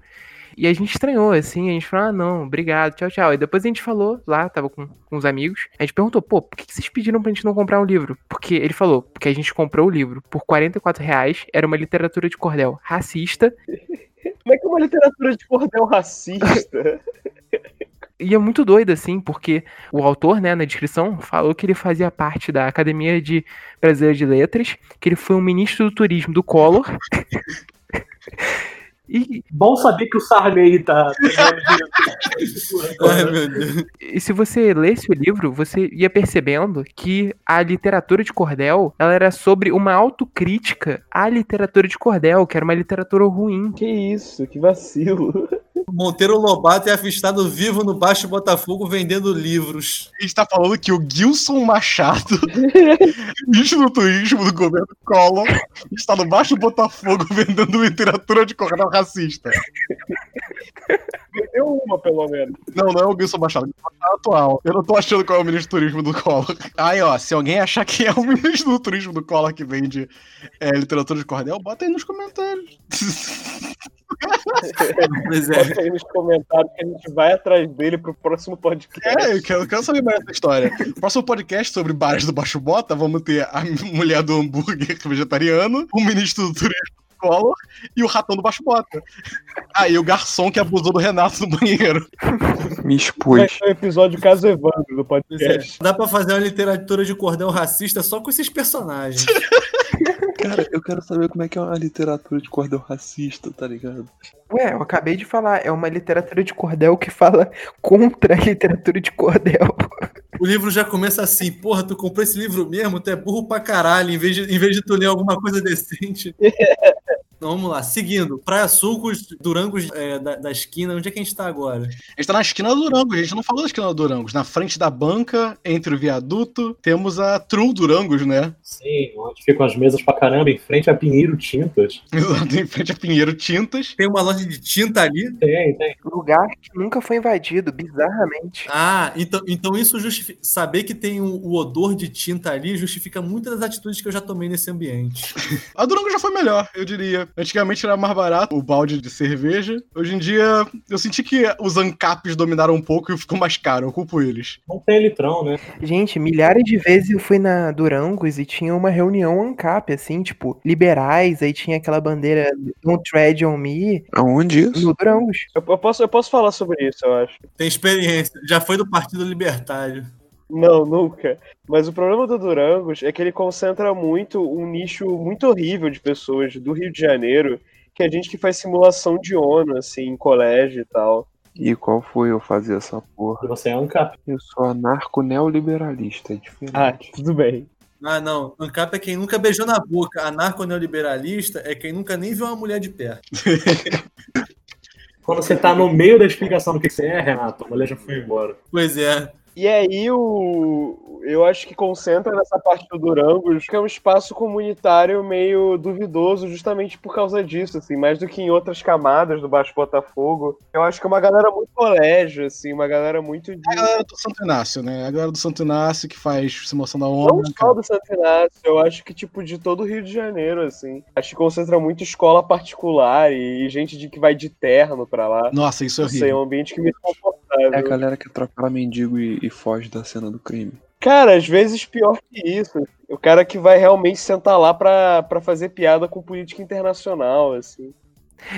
E a gente estranhou, assim, a gente falou, ah, não, obrigado, tchau, tchau. E depois a gente falou lá, tava com, com os amigos, a gente perguntou, pô, por que, que vocês pediram pra gente não comprar um livro? Porque ele falou, porque a gente comprou o livro por 44 reais, era uma literatura de cordel racista, Como é que é uma literatura de cordel racista? E é muito doido, assim, porque o autor, né, na descrição, falou que ele fazia parte da Academia de Brasileira de Letras, que ele foi um ministro do turismo do Collor. e, Bom saber que o Sarney tá. Ai, meu Deus. e se você lesse o livro, você ia percebendo que a literatura de cordel, ela era sobre uma autocrítica à literatura de cordel, que era uma literatura ruim. que isso, que vacilo. Monteiro Lobato é avistado vivo no Baixo Botafogo vendendo livros. A gente tá falando que o Gilson Machado, ministro do turismo do governo Collor, está no Baixo Botafogo vendendo literatura de cordel racista. Deu uma, pelo menos. Não, não é o Gilson Machado, é o Machado atual. Eu não tô achando qual é o ministro do turismo do Collor. Aí, ó, se alguém achar que é o ministro do turismo do Collor que vende é, literatura de cordel, bota aí nos comentários. Pois é. Bota aí nos comentários que a gente vai atrás dele pro próximo podcast. É, eu quero, eu quero saber mais dessa história. Próximo podcast sobre bares do Baixo Bota, vamos ter a mulher do hambúrguer vegetariano, o ministro do turismo Collor e o ratão do Baixo Bota. Ah, e o garçom que abusou do Renato no banheiro. Me expus. ser o episódio Caso Evandro do Pois é. podcast. Dá pra fazer uma literatura de cordel racista só com esses personagens. Cara, eu quero saber como é que é uma literatura de cordel racista, tá ligado? Ué, eu acabei de falar, é uma literatura de cordel que fala contra a literatura de cordel. O livro já começa assim, porra, tu comprou esse livro mesmo? Tu é burro pra caralho, em vez de, em vez de tu ler alguma coisa decente. Então, vamos lá, seguindo. Praia Sulcos, Durangos é, da, da esquina, onde é que a gente tá agora? A gente tá na esquina do Durangos, a gente não falou da esquina do Durangos. Na frente da banca, entre o viaduto, temos a True Durangos, né? Sim, onde ficam as mesas pra caramba, em frente a Pinheiro Tintas. Exato, em frente a Pinheiro Tintas. Tem uma loja de tinta ali. Tem, tem. Lugar que nunca foi invadido, bizarramente. Ah, então, então isso justifica. Saber que tem o, o odor de tinta ali justifica muitas das atitudes que eu já tomei nesse ambiente. A Durango já foi melhor, eu diria. Antigamente era mais barato o balde de cerveja. Hoje em dia, eu senti que os ANCAPs dominaram um pouco e ficou mais caro. Eu culpo eles. Não tem litrão, né? Gente, milhares de vezes eu fui na Durangos e tinha uma reunião ANCAP, assim, tipo, liberais, aí tinha aquela bandeira Don't Tread on Me Aonde isso? no Durangos. Eu, eu posso, eu posso falar sobre isso, eu acho. Tem experiência. Já foi do Partido Libertário. Não, nunca. Mas o problema do Durangos é que ele concentra muito um nicho muito horrível de pessoas do Rio de Janeiro, que é gente que faz simulação de ONU, assim, em colégio e tal. E qual foi eu fazer essa porra? Você é ANCAP. Eu sou anarco-neoliberalista, é diferente. Ah, tudo bem. Ah, não. ANCAP é quem nunca beijou na boca. Anarco-neoliberalista é quem nunca nem viu uma mulher de perto. Quando você tá no meio da explicação do que você é, Renato, a mulher já foi embora. Pois é. E aí o. Eu acho que concentra nessa parte do Durangos, que é um espaço comunitário meio duvidoso, justamente por causa disso, assim, mais do que em outras camadas do Baixo Botafogo. Eu acho que é uma galera muito colégio, assim, uma galera muito de. A galera do Santo Inácio, né? A galera do Santo Inácio que faz simulação da Não ONU. só do Santo Inácio, eu acho que, tipo, de todo o Rio de Janeiro, assim. Acho que concentra muito escola particular e, gente de que vai de terno pra lá. Nossa, isso é Não sei, é horrível. um ambiente que me. É a galera que atropela mendigo e, e foge da cena do crime. Cara, às vezes pior que isso. O cara que vai realmente sentar lá pra, pra fazer piada com política internacional, assim.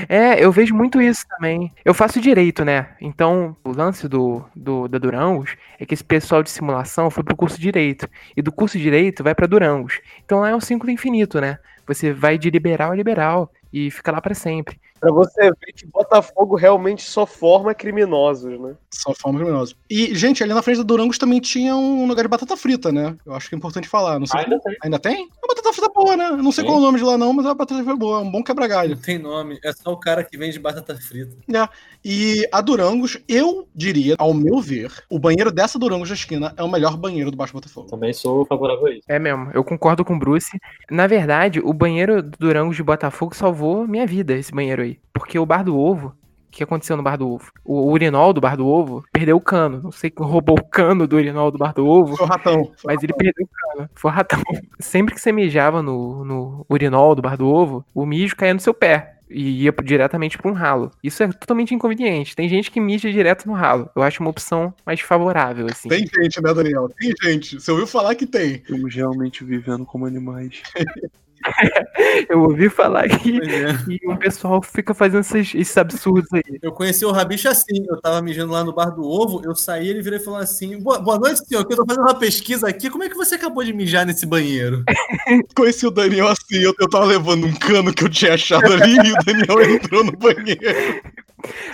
É, eu vejo muito isso também. Eu faço direito, né? Então, o lance do, do da Durangos é que esse pessoal de simulação foi pro curso de direito. E do curso de direito vai pra Durangos. Então lá é um ciclo infinito, né? Você vai de liberal a liberal e fica lá pra sempre. Pra você ver que Botafogo realmente só forma criminosos, né? Só forma criminosa. E, gente, ali na frente do Durangos também tinha um lugar de batata frita, né? Eu acho que é importante falar. Não sei Ainda tem. Ainda tem? É uma batata frita boa, né? Eu não sei Sim. qual é o nome de lá, não, mas é uma batata frita boa. É um bom quebra-galho. Não tem nome. É só o cara que vende batata frita. E a Durangos, eu diria, ao meu ver, o banheiro dessa Durangos da esquina é o melhor banheiro do Baixo Botafogo. Também sou favorável a isso. É mesmo, eu concordo com o Bruce. Na verdade, o banheiro do Durangos de Botafogo salvou minha vida, esse banheiro aí. Porque o Bar do Ovo, que aconteceu no Bar do Ovo? O urinol do Bar do Ovo perdeu o cano. Não sei quem roubou o cano do urinol do Bar do Ovo. Foi o ratão. Mas ele perdeu o cano. Foi o ratão. Sempre que você mijava no, no urinol do bar do ovo, o mijo caía no seu pé. E ia diretamente para um ralo. Isso é totalmente inconveniente. Tem gente que mija direto no ralo. Eu acho uma opção mais favorável, assim. Tem gente, né, Daniel? Tem gente. Você ouviu falar que tem. Estamos realmente vivendo como animais. Eu ouvi falar que, é. que o pessoal fica fazendo esses, esses absurdos aí. Eu conheci o Rabicho assim, eu tava mijando lá no bar do ovo, eu saí, ele virou e falou assim: Boa, boa noite, senhor, que eu tô fazendo uma pesquisa aqui. Como é que você acabou de mijar nesse banheiro? Conheci o Daniel assim, eu, eu tava levando um cano que eu tinha achado ali e o Daniel entrou no banheiro.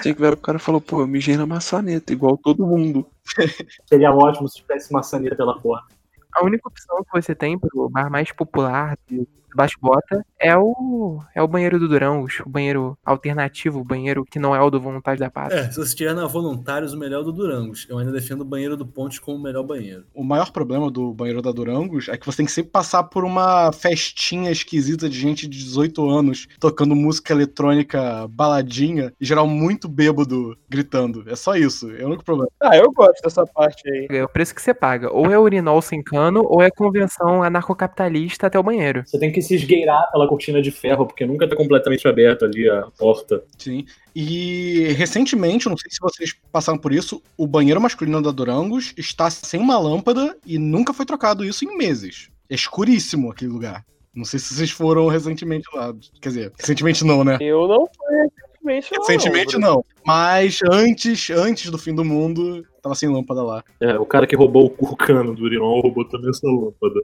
Tinha que ver o cara falou, pô, eu mijei na maçaneta, igual todo mundo. Seria ótimo se tivesse maçaneta pela porta. A única opção que você tem pro bar mais popular do Baixo Bota é o, é o banheiro do Durãos, o banheiro alternativo, o banheiro que não é o do Vontade da Pátria. É, se você tiver na Voluntários, o melhor do Durangos. Eu ainda defendo o banheiro do Ponte como o melhor banheiro. O maior problema do banheiro da Durangos é que você tem que sempre passar por uma festinha esquisita de gente de 18 anos tocando música eletrônica baladinha e geral muito bêbado gritando. É só isso. É o único problema. Ah, eu gosto dessa parte aí. É o preço que você paga. Ou é urinol sem cano, ou é convenção anarcocapitalista até o banheiro. Você tem que se esgueirar pela cortina de ferro, porque nunca tá completamente aberto ali a porta. Sim. E recentemente, não sei se vocês passaram por isso, o banheiro masculino da Durangos está sem uma lâmpada e nunca foi trocado isso em meses. É escuríssimo aquele lugar. Não sei se vocês foram recentemente lá. Quer dizer, recentemente não, né? Eu não fui recentemente, não. Recentemente não. Mas antes, antes do fim do mundo, tava sem lâmpada lá. É, o cara que roubou o cano do urinol roubou também essa lâmpada.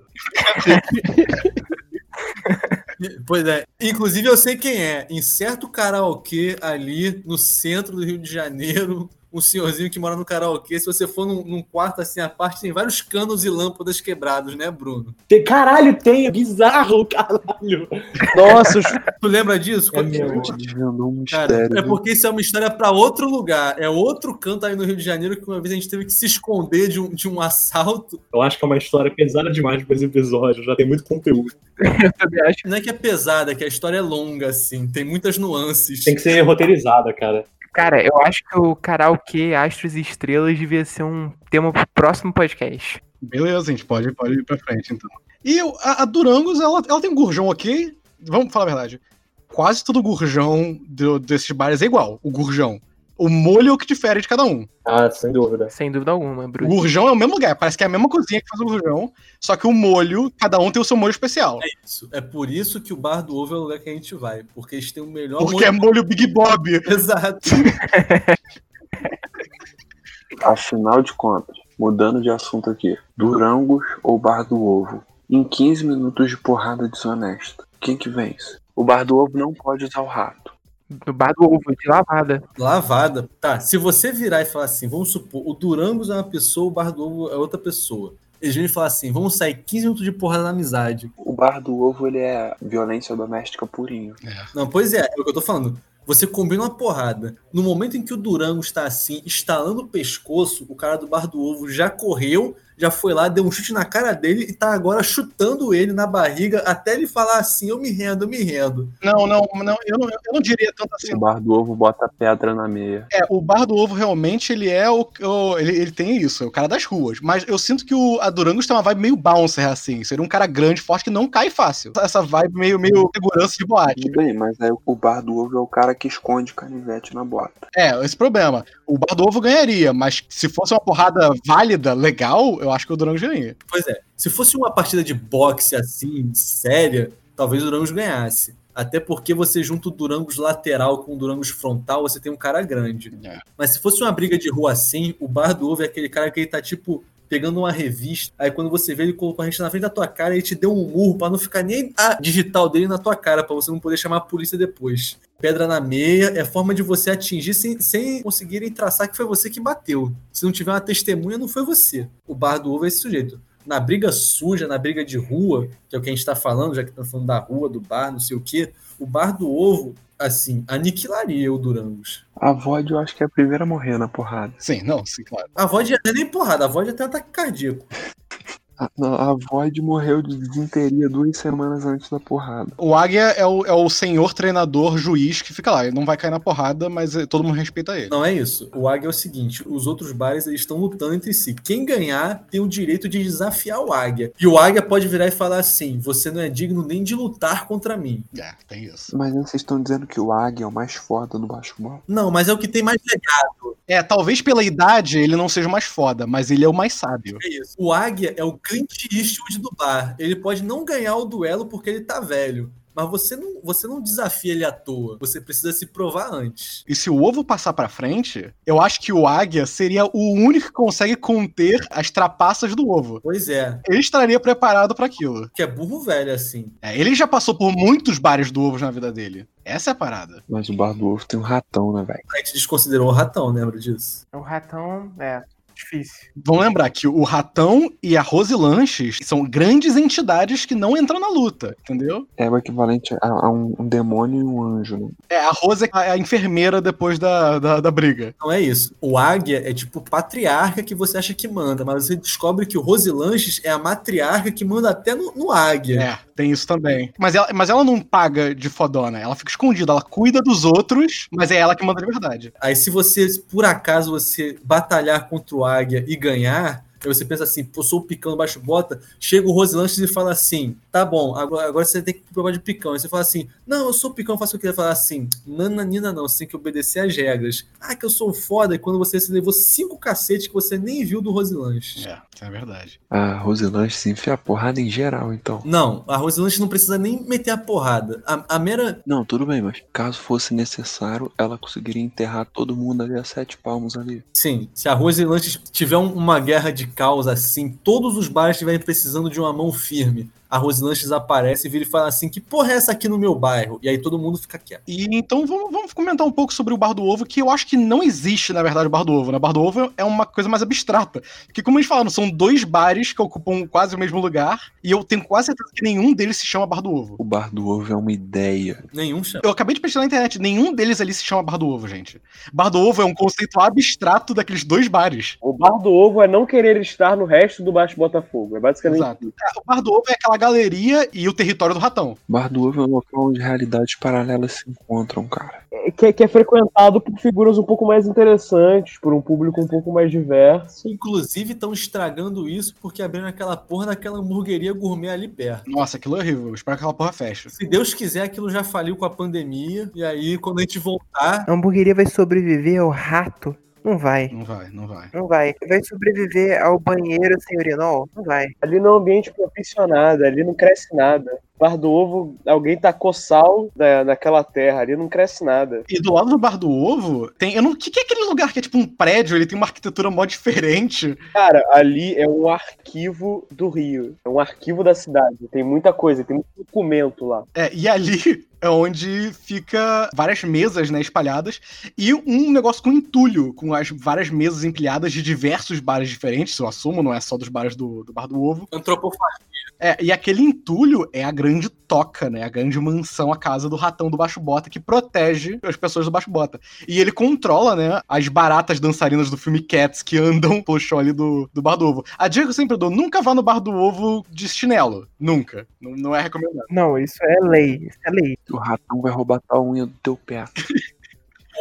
Pois é. Inclusive, eu sei quem é. Em certo karaokê ali no centro do Rio de Janeiro, um senhorzinho que mora no karaokê, se você for num, num quarto assim à parte, tem vários canos e lâmpadas quebrados, né, Bruno? Tem- Caralho, tem! É bizarro, caralho! Nossa, os- Tu lembra disso? É meu. Desvendou um Cara, mistério. é porque isso é uma história pra outro lugar. É outro canto aí no Rio de Janeiro que uma vez a gente teve que se esconder de um, de um assalto. Eu acho que é uma história pesada demais para esse episódio, já tem muito conteúdo. Não é que é pesada, é que a história é longa, assim. Tem muitas nuances. Tem que ser roteirizada, cara. Cara, eu acho que o karaokê Astros e Estrelas devia ser um tema pro próximo podcast. Beleza, a gente pode, pode ir pra frente, então. E a, a Durangos, ela, ela tem um gurjão ok. Vamos falar a verdade. Quase todo gurjão do- desses bares é igual, o gurjão. O molho é o que difere de cada um. Ah, sem dúvida. Sem dúvida alguma, O Bruno. gurjão é o mesmo lugar, parece que é a mesma cozinha que faz o gurjão, só que o molho, cada um tem o seu molho especial. Isso. É por isso que o Bar do Ovo é o lugar que a gente vai. Porque eles têm o melhor Porque é molho Big Bob. Exato. Afinal de contas, mudando de assunto aqui, Durangos ou Bar do Ovo? Em 15 minutos de porrada desonesta, quem que vence? O Bar do Ovo não pode usar o rato. No bar do ovo, de lavada. Lavada. Tá, se você virar e falar assim, vamos supor, o Durangos é uma pessoa, o Bar do Ovo é outra pessoa. Eles vêm falar assim, vamos sair 15 minutos de porrada na amizade. O Bar do Ovo, ele é violência doméstica purinho. Não, pois é, é o que eu tô falando. Você combina uma porrada. No momento em que o Durango está assim, estalando o pescoço, o cara do bar do ovo já correu, já foi lá, deu um chute na cara dele e tá agora chutando ele na barriga até ele falar assim: eu me rendo, eu me rendo. Não, não, não eu, não eu não diria tanto assim. O Bar do Ovo bota pedra na meia. É, o Bar do Ovo realmente ele é o. o- ele, ele tem isso, é o cara das ruas. Mas eu sinto que o a Durangos tem uma vibe meio bouncer, assim. Seria um cara grande, forte, que não cai fácil. Essa vibe meio, meio segurança de boate. Tudo bem, mas aí o Bar do Ovo é o cara que esconde canivete na bota. É, esse problema. O Bar do Ovo ganharia, mas se fosse uma porrada válida, legal, eu acho que o Durangos ganharia. Pois é, se fosse uma partida de boxe assim, séria, talvez o Durangos ganhasse. Até porque você junta o Durangos lateral com o Durangos frontal, você tem um cara grande. É. Mas se fosse uma briga de rua assim, o Bar do Ovo é aquele cara que ele tá tipo pegando uma revista, aí quando você vê ele colocou a gente na frente da tua cara, ele te deu um murro pra não ficar nem a digital dele na tua cara, pra você não poder chamar a polícia depois. Pedra na meia é forma de você atingir sem, sem conseguirem traçar que foi você que bateu. Se não tiver uma testemunha, não foi você. O bar do ovo é esse sujeito. Na briga suja, na briga de rua, que é o que a gente tá falando, já que tá falando da rua, do bar, não sei o quê, o bar do ovo, assim, aniquilaria o Durangos. A VOD eu acho que é a primeira a morrer na porrada. Sim, não, sim, claro. A VOD não é nem porrada, a VOD é até ataque cardíaco. A, não, a Void morreu de desinteria duas semanas antes da porrada. O Águia é o, é o senhor treinador juiz que fica lá. Ele não vai cair na porrada, mas eh, todo mundo respeita ele. Não é isso. O Águia é o seguinte: os outros bares eles estão lutando entre si. Quem ganhar tem o direito de desafiar o Águia. E o Águia pode virar e falar assim: você não é digno nem de lutar contra mim. É, tem isso. Mas vocês estão dizendo que o Águia é o mais foda no basquetebol? Não, mas é o que tem mais legado. É, talvez pela idade ele não seja o mais foda, mas ele é o mais sábio. É isso. O Águia é o Clint Eastwood do bar. Ele pode não ganhar o duelo porque ele tá velho. Mas você não, você não desafia ele à toa. Você precisa se provar antes. E se o ovo passar pra frente, eu acho que o águia seria o único que consegue conter as trapaças do ovo. Pois é. Ele estaria preparado pra aquilo. Que é burro velho, assim. É, ele já passou por muitos bares do ovo na vida dele. Essa é a parada. Mas o bar do ovo tem um ratão, né, velho? A gente desconsiderou o ratão, lembra disso? O ratão, é, difícil. Vamos lembrar que o Ratão e a Rose Lanches são grandes entidades que não entram na luta, entendeu? É o equivalente a, a um, um demônio e um anjo, né? É, a Rose é a enfermeira depois da, da, da briga. Não é isso. O águia é tipo o patriarca que você acha que manda, mas você descobre que o Rosilanches é a matriarca que manda até no, no águia. É, tem isso também. Mas ela, mas ela não paga de fodona, ela fica escondida, ela cuida dos outros, mas é ela que manda de verdade. Aí se você, por acaso, você batalhar contra o águia e ganhar, aí você pensa assim, pô, sou o picão do baixo bota, chega o Rosilanches e fala assim, tá bom, agora, agora você tem que provar de picão. Aí você fala assim, não, eu sou o picão, faço o que eu queria falar assim, nananina não, você tem que obedecer às regras. Ah, que eu sou foda, e quando você se levou cinco cacetes que você nem viu do Rosilanches. É, é verdade. A Roselanche se enfia a porrada em geral, então. Não, a Rosilanches não precisa nem meter a porrada. A, a mera Não, tudo bem, mas caso fosse necessário, ela conseguiria enterrar todo mundo ali a sete palmos ali. Sim, se a Rose Lanches tiver um- uma guerra de caos assim, todos os bares estiverem precisando de uma mão firme, a Rose Lanches aparece e vira e fala assim: que porra é essa aqui no meu bairro? E aí todo mundo fica quieto. E então vamos, vamos comentar um pouco sobre o Bar do Ovo, que eu acho que não existe, na verdade, o Bar do Ovo, né? O Bar do Ovo é uma coisa mais abstrata. Porque, como eles falaram, são dois bares que ocupam quase o mesmo lugar, e eu tenho quase certeza que nenhum deles se chama Bar do Ovo. O bar do ovo é uma ideia. Nenhum chama. Eu acabei de pesquisar na internet, nenhum deles ali se chama Bar do Ovo, gente. Bar do Ovo é um conceito abstrato daqueles dois bares. O bar do ovo é não querer estar no resto do Baixo Botafogo. É basicamente Exato. É, O Bar do Ovo é aquela galeria e o território do ratão. Bar do ovo é um local onde realidades paralelas se encontram, cara. É, que, é- que é frequentado por figuras um pouco mais interessantes, por um público um pouco mais diverso. Inclusive estão estragando isso porque abriram aquela porra daquela hamburgueria gourmet ali perto. Nossa, aquilo é horrível. Eu espero que aquela porra feche. Se Deus quiser, aquilo já faliu com a pandemia. E aí, quando a gente voltar, A hamburgueria vai sobreviver ao rato? Não vai. Não vai, não vai. Não vai. Vai sobreviver ao banheiro sem urinol? Não vai. Ali não é um ambiente nada, ali não cresce nada. Bar do ovo, alguém tacou sal na, naquela terra, ali não cresce nada. E do lado do Bar do Ovo, tem. Eu não, o que, que é aquele lugar que é tipo um prédio? Ele tem uma arquitetura mó diferente. Cara, ali é um arquivo do Rio. É um arquivo da cidade. Tem muita coisa, tem muito documento lá. É, e ali é onde fica várias mesas, né, espalhadas, e um negócio com entulho, com as várias mesas empilhadas de diversos bares diferentes, eu assumo, não é só dos bares do, do Bar do Ovo. antropofagia. É, e aquele entulho é a grande toca, né, a grande mansão, a casa do ratão do Baixo Bota, que protege as pessoas do Baixo Bota. E ele controla, né, as baratas dançarinas do filme Cats que andam pelo show ali do, do Bar do Ovo. A dica que eu sempre dou, nunca vá no Bar do Ovo de chinelo. Nunca. Não, não é recomendado. Não, isso é lei. Isso é lei. O ratão vai roubar a unha do teu pé.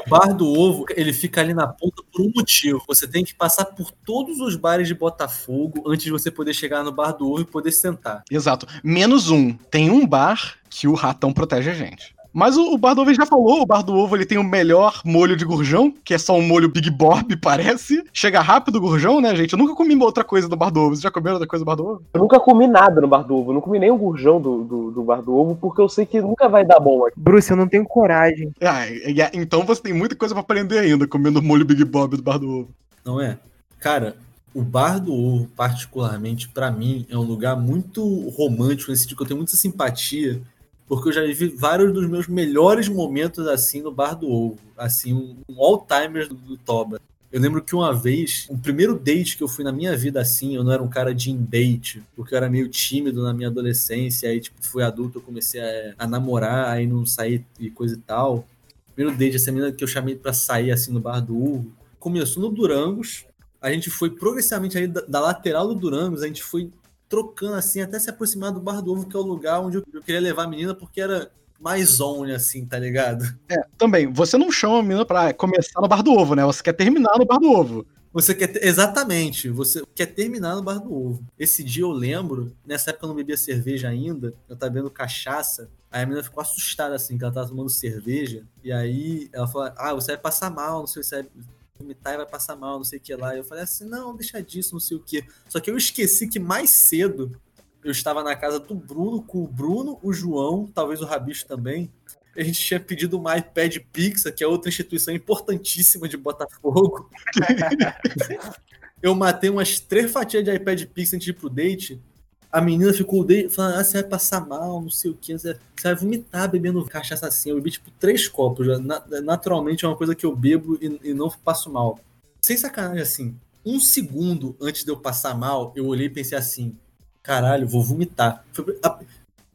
O bar do ovo, ele fica ali na ponta por um motivo. Você tem que passar por todos os bares de Botafogo antes de você poder chegar no bar do ovo e poder sentar. Exato. Menos um. Tem um bar que o ratão protege a gente. Mas o, o Bar do Ovo já falou, o Bar do Ovo ele tem o melhor molho de gurjão, que é só um molho Big Bob, parece. Chega rápido o gurjão, né, gente? Eu nunca comi outra coisa do Bar do Ovo. Vocês já comeram outra coisa do Bar do Ovo? Eu nunca comi nada no bar do ovo. Eu não comi nem o gurjão do, do, do bar do ovo, porque eu sei que nunca vai dar bom aqui. Bruce, eu não tenho coragem. Ah, e- e- então você tem muita coisa pra aprender ainda, comendo o molho Big Bob do Bar do Ovo. Não é? Cara, o bar do ovo, particularmente, pra mim, é um lugar muito romântico, nesse sentido que eu tenho muita simpatia, porque eu já vivi vários dos meus melhores momentos assim no bar do ovo. Assim, um, um all-timers do, do Toba. Eu lembro que uma vez, o primeiro date que eu fui na minha vida assim, eu não era um cara de date, porque eu era meio tímido na minha adolescência, aí tipo, fui adulto, eu comecei a, a namorar, aí não saí e coisa e tal. Primeiro date, essa menina que eu chamei pra sair assim no bar do ovo, começou no Durangos, a gente foi progressivamente ali da, da lateral do Durangos, a gente foi trocando assim, até se aproximar do Bar do Ovo, que é o lugar onde eu queria levar a menina, porque era mais zone, assim, tá ligado? É, também, você não chama a menina pra começar no bar do ovo, né? Você quer terminar no bar do ovo. Você quer. ter- Exatamente, você quer terminar no Bar do Ovo. Esse dia eu lembro, nessa época eu não bebia cerveja ainda, eu tava bebendo cachaça. Aí a menina ficou assustada, assim, que ela tava tomando cerveja. E aí ela falou: Ah, você vai passar mal, não sei se você vai vomitar e vai passar mal, não sei o que lá. Eu falei assim: Não, deixa disso, não sei o que. Só que eu esqueci que mais cedo eu estava na casa do Bruno, com o Bruno, o João, talvez o Rabicho também. A gente tinha pedido uma iPad Pixar, que é outra instituição importantíssima de Botafogo. eu matei umas três fatias de iPad Pixar antes de ir pro date. A menina ficou date falando: ah, você vai passar mal, não sei o que, você vai vomitar bebendo cachaça assim. Eu bebi tipo três copos. naturalmente é uma coisa que eu bebo e, e não passo mal. Sem sacanagem, assim, um segundo antes de eu passar mal, eu olhei e pensei assim: caralho, vou vomitar. Foi-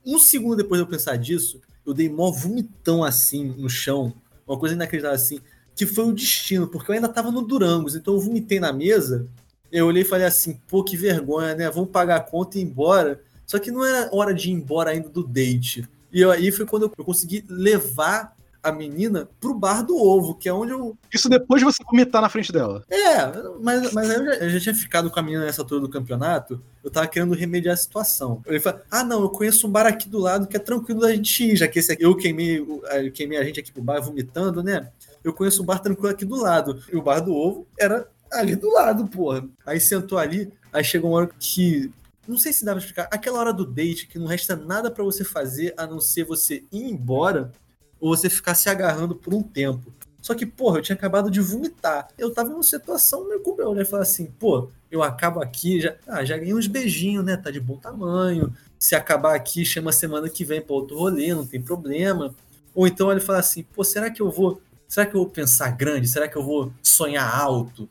Um segundo depois de eu pensar disso, eu dei mó vomitão assim no chão, uma coisa inacreditável assim, que foi o destino, porque eu ainda tava no Durangos, então eu vomitei na mesa. Eu olhei e falei assim, pô, que vergonha, né? Vamos pagar a conta e ir embora. Só que não era hora de ir embora ainda do date. E aí foi quando eu, consegui levar a menina pro bar do ovo, que é onde eu. Isso depois de você vomitar na frente dela. É, mas, mas aí eu já, eu já tinha ficado com a menina nessa altura do campeonato, eu tava querendo remediar a situação. Eu falei, ah, não, eu conheço um bar aqui do lado que é tranquilo da gente ir, já que esse aqui, eu queimei, eu queimei a gente aqui pro bar vomitando, né? Eu conheço um bar tranquilo aqui do lado. E o bar do ovo era ali do lado, porra. Aí sentou ali, aí chegou uma hora que. Não sei se dá pra explicar. Aquela hora do date que não resta nada pra você fazer a não ser você ir embora ou você ficar se agarrando por um tempo. Só que, porra, eu tinha acabado de vomitar. Eu tava numa situação meio como eu, né? Falar assim, pô, eu acabo aqui, já, ah, já ganhei uns beijinhos, né? Tá de bom tamanho. Se acabar aqui, chama semana que vem pra outro rolê, não tem problema. Ou então ele fala assim, pô, será que eu vou. Será que eu vou pensar grande? Será que eu vou sonhar alto?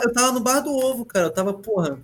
Eu tava no bar do ovo, cara. Eu tava, porra.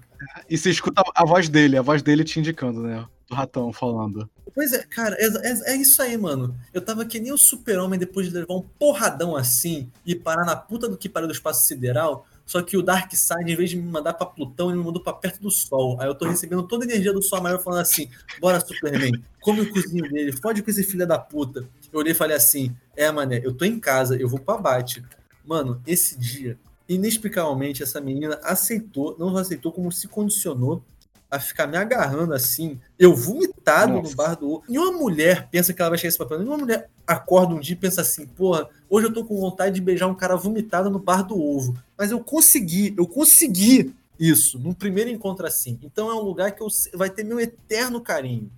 E você escuta a voz dele, a voz dele te indicando, né? Do ratão falando. Pois é, cara, é, é- é isso aí, mano. Eu tava que nem o super-homem depois de levar um porradão assim e parar na puta do que pariu do espaço sideral. Só que o Darkseid, em vez de me mandar pra Plutão, ele me mandou pra perto do Sol. Aí eu tô recebendo toda a energia do Sol maior falando assim: bora, Superman, come o cozinho dele, fode com esse filho da puta. Eu olhei e falei assim: é, mané, eu tô em casa, eu vou pra bate. Mano, esse dia, inexplicavelmente, essa menina aceitou, não aceitou, como se condicionou a ficar me agarrando assim, eu vomitado Nossa. no bar do ovo. Nenhuma mulher pensa que ela vai chegar esse papel. Nenhuma mulher acorda um dia e pensa assim, porra, hoje eu tô com vontade de beijar um cara vomitado no bar do ovo. Mas eu consegui, eu consegui isso num primeiro encontro assim. Então é um lugar que eu, vai ter meu eterno carinho.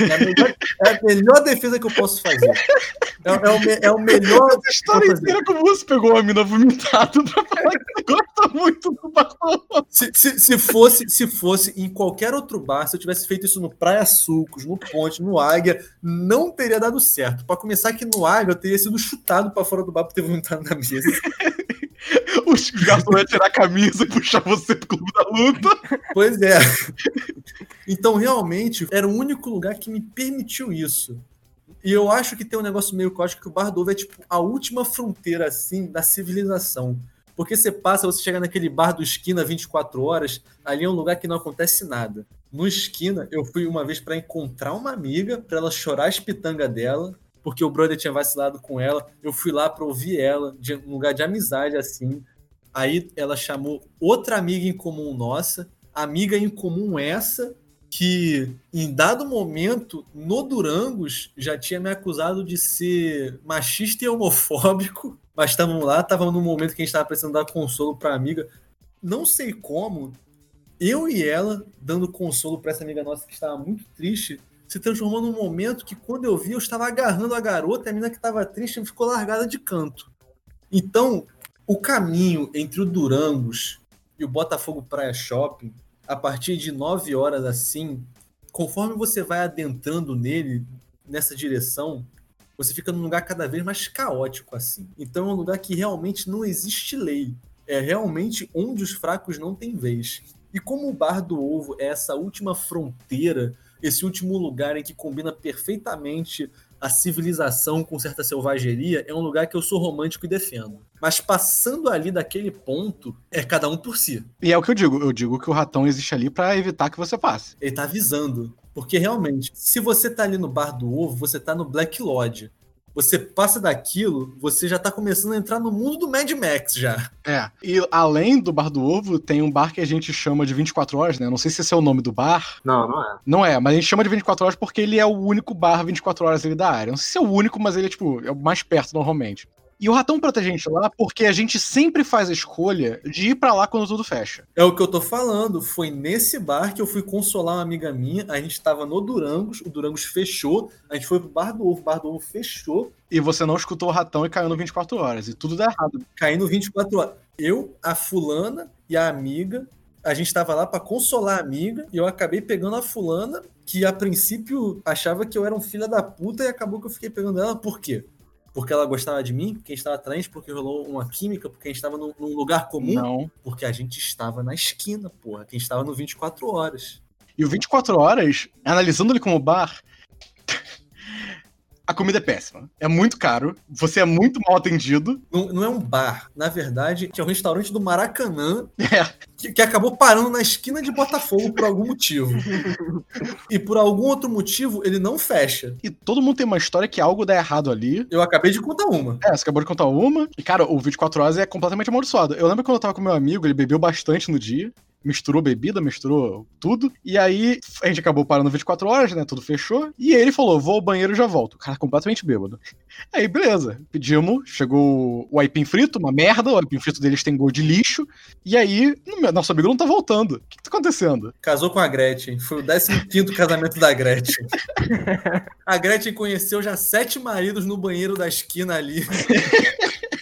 É a melhor, é a melhor defesa que eu posso fazer. É, é o, é o melhor. Essa história inteira como você pegou a mina vomitada pra falar que gosta muito do barulho. Se, se, se fosse se fosse em qualquer outro bar, se eu tivesse feito isso no Praia Sucos, no Ponte, no Águia, não teria dado certo. Pra começar que no Águia eu teria sido chutado pra fora do bar por ter vomitado na mesa. Os garçons iam tirar a camisa e puxar você pro clube da luta. Pois é. Então, realmente, era o único lugar que me permitiu isso. E eu acho que tem um negócio meio acho que o Bar do Ovo é tipo a última fronteira, assim, da civilização. Porque você passa, você chega naquele bar do esquina 24 horas, ali é um lugar que não acontece nada. No esquina, eu fui uma vez pra encontrar uma amiga, pra ela chorar as pitangas dela, porque o brother tinha vacilado com ela. Eu fui lá pra ouvir ela, de um lugar de amizade, assim. Aí ela chamou outra amiga em comum nossa, amiga em comum essa, que em dado momento, no Durangos, já tinha me acusado de ser machista e homofóbico. Mas estávamos lá, estávamos num momento que a gente estava precisando dar consolo para a amiga. Não sei como, eu e ela, dando consolo para essa amiga nossa que estava muito triste, se transformou num momento que quando eu vi, eu estava agarrando a garota, e a menina que estava triste ficou largada de canto. Então, o caminho entre o Durangos e o Botafogo Praia Shopping, a partir de 9 horas assim, conforme você vai adentrando nele, nessa direção, você fica num lugar cada vez mais caótico assim. Então é um lugar que realmente não existe lei. É realmente onde os fracos não têm vez. E como o Bar do Ovo é essa última fronteira, esse último lugar em que combina perfeitamente a civilização com certa selvageria, é um lugar que eu sou romântico e defendo. Mas passando ali daquele ponto, é cada um por si. E é o que eu digo. Eu digo que o ratão existe ali pra evitar que você passe. Ele tá avisando. Porque realmente, se você tá ali no bar do ovo, você tá no Black Lodge. Você passa daquilo, você já tá começando a entrar no mundo do Mad Max já. É. E além do bar do ovo, tem um bar que a gente chama de 24 horas, né? Não sei se esse é o nome do bar. Não, não é. Não é, mas a gente chama de 24 horas porque ele é o único bar 24 horas ali da área. Não sei se é o único, mas ele é, tipo, é o mais perto normalmente. E o ratão protege a gente lá porque a gente sempre faz a escolha de ir pra lá quando tudo fecha. É o que eu tô falando. Foi nesse bar que eu fui consolar uma amiga minha. A gente tava no Durangos, o Durangos fechou. A gente foi pro Bar do Ovo, o Bar do Ovo fechou. E você não escutou o ratão e caiu no 24 horas. E tudo dá errado. Caindo 24 horas. Eu, a fulana e a amiga, a gente tava lá pra consolar a amiga. E eu acabei pegando a fulana, que a princípio achava que eu era um filho da puta. E acabou que eu fiquei pegando ela. Por quê? Porque ela gostava de mim, porque a gente estava atraente, porque rolou uma química, porque a gente estava num, num lugar comum. Não. Porque a gente estava na esquina, porra. Que a gente estava no 24 horas. E o 24 horas, analisando ele como bar, a comida é péssima. É muito caro, você é muito mal atendido. Não, não é um bar. Na verdade, é um restaurante do Maracanã É. que, que acabou parando na esquina de Botafogo por algum motivo. e por algum outro motivo, ele não fecha. E todo mundo tem uma história que algo dá errado ali. Eu acabei de contar uma. É, você acabou de contar uma. E, cara, o 24 horas é completamente amaldiçoado. Eu lembro quando eu tava com meu amigo, ele bebeu bastante no dia. Misturou bebida, misturou tudo. E aí a gente acabou parando 24 horas, né? Tudo fechou. E ele falou: vou ao banheiro e já volto. O cara completamente bêbado. Aí, beleza. Pedimos, chegou o aipim frito, uma merda. O aipim frito deles tem gosto de lixo. E aí, nosso amigo não tá voltando. O que, que tá acontecendo? Casou com a Gretchen. Foi o 15 casamento da Gretchen. A Gretchen conheceu já sete maridos no banheiro da esquina ali.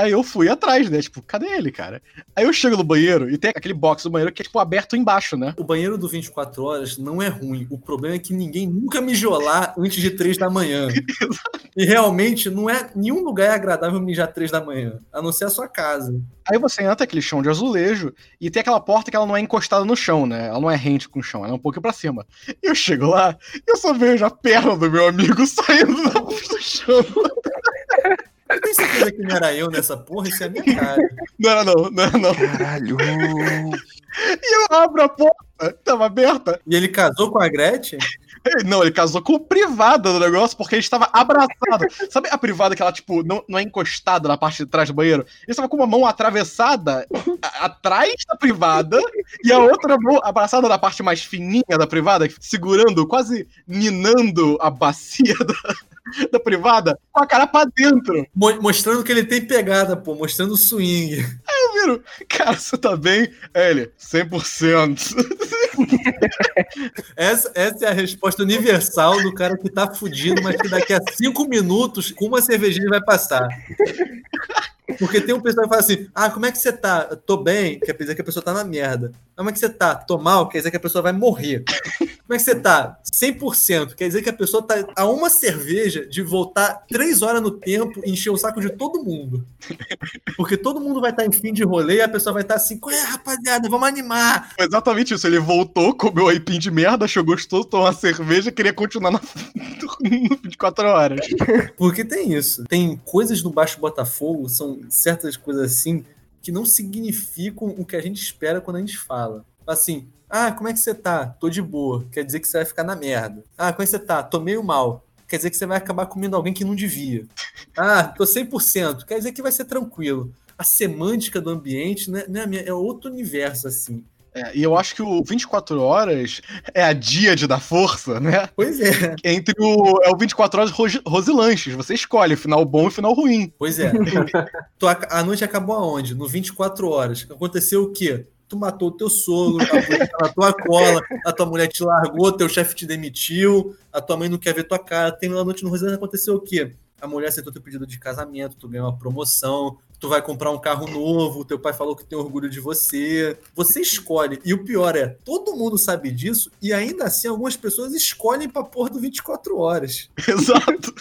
Aí eu fui atrás, né? Tipo, cadê ele, cara? Aí eu chego no banheiro e tem aquele box do banheiro que é, tipo, aberto embaixo, né? O banheiro do 24 horas não é ruim. O problema é que ninguém nunca mijou lá antes de 3 da manhã. E realmente não é. Nenhum lugar é agradável mijar 3 da manhã. A não ser a sua casa. Aí você entra aquele chão de azulejo e tem aquela porta que ela não é encostada no chão, né? Ela não é rente com o chão, ela é um pouquinho pra cima. E eu chego lá e eu só vejo a perna do meu amigo saindo da- do chão. Eu tenho certeza que não era eu nessa porra, isso é a minha cara. Não era não, não era não. Caralho! E eu abro a porta, tava aberta. E ele casou com a Gretchen? Não, ele casou com o privada do negócio porque ele estava abraçado. Sabe a privada que ela, tipo, não, não é encostada na parte de trás do banheiro? Ele estava com uma mão atravessada a- atrás da privada e a outra mão abraçada na parte mais fininha da privada, segurando, quase minando a bacia da, da privada com a cara pra dentro. Mo- mostrando que ele tem pegada, pô. Mostrando o swing. Eu viro, cara, você tá bem? É ele, 100%. Essa, essa é a resposta universal do cara que tá fudido, mas que daqui a cinco minutos, com uma cervejinha, ele vai passar. Porque tem um pessoal que fala assim: ah, como é que você tá? Eu tô bem, quer dizer que a pessoa tá na merda. Como é que você tá? Tô mal, quer dizer que a pessoa vai morrer. Como é que você tá? 100%, quer dizer que a pessoa tá a uma cerveja de voltar três horas no tempo e encher o saco de todo mundo. Porque todo mundo vai estar em fim de rolê e a pessoa vai estar assim: qual é, rapaziada? Vamos animar. Foi exatamente isso. Ele voltou, comeu aipim de merda, achou gostoso, tomou uma cerveja e queria continuar na... no 24 horas. Porque tem isso. Tem coisas no Baixo Botafogo, são certas coisas assim, que não significam o que a gente espera quando a gente fala. Assim, ah, como é que você tá? Tô de boa. Quer dizer que você vai ficar na merda. Ah, como é que você tá? Tô meio mal. Quer dizer que você vai acabar comendo alguém que não devia. Ah, tô 100%. Quer dizer que vai ser tranquilo. A semântica do ambiente né, é, minha, é outro universo, assim. É, e eu acho que o 24 horas é a díade da força, né? Pois é, Entre o. É o 24 horas Rosi- Rosilanches. Você escolhe final bom e final ruim. pois é. Tu, a, a noite acabou aonde? No 24 horas. Aconteceu o quê? Tu matou o teu sogro, a tua cola, a tua mulher te largou, teu chefe te demitiu, a tua mãe não quer ver tua cara. Tem uma noite no Rosana, aconteceu o quê? A mulher aceitou teu pedido de casamento, tu ganhou uma promoção, tu vai comprar um carro novo, teu pai falou que tem orgulho de você. Você escolhe. E o pior é, todo mundo sabe disso e ainda assim algumas pessoas escolhem pra porra do 24 horas. Exato.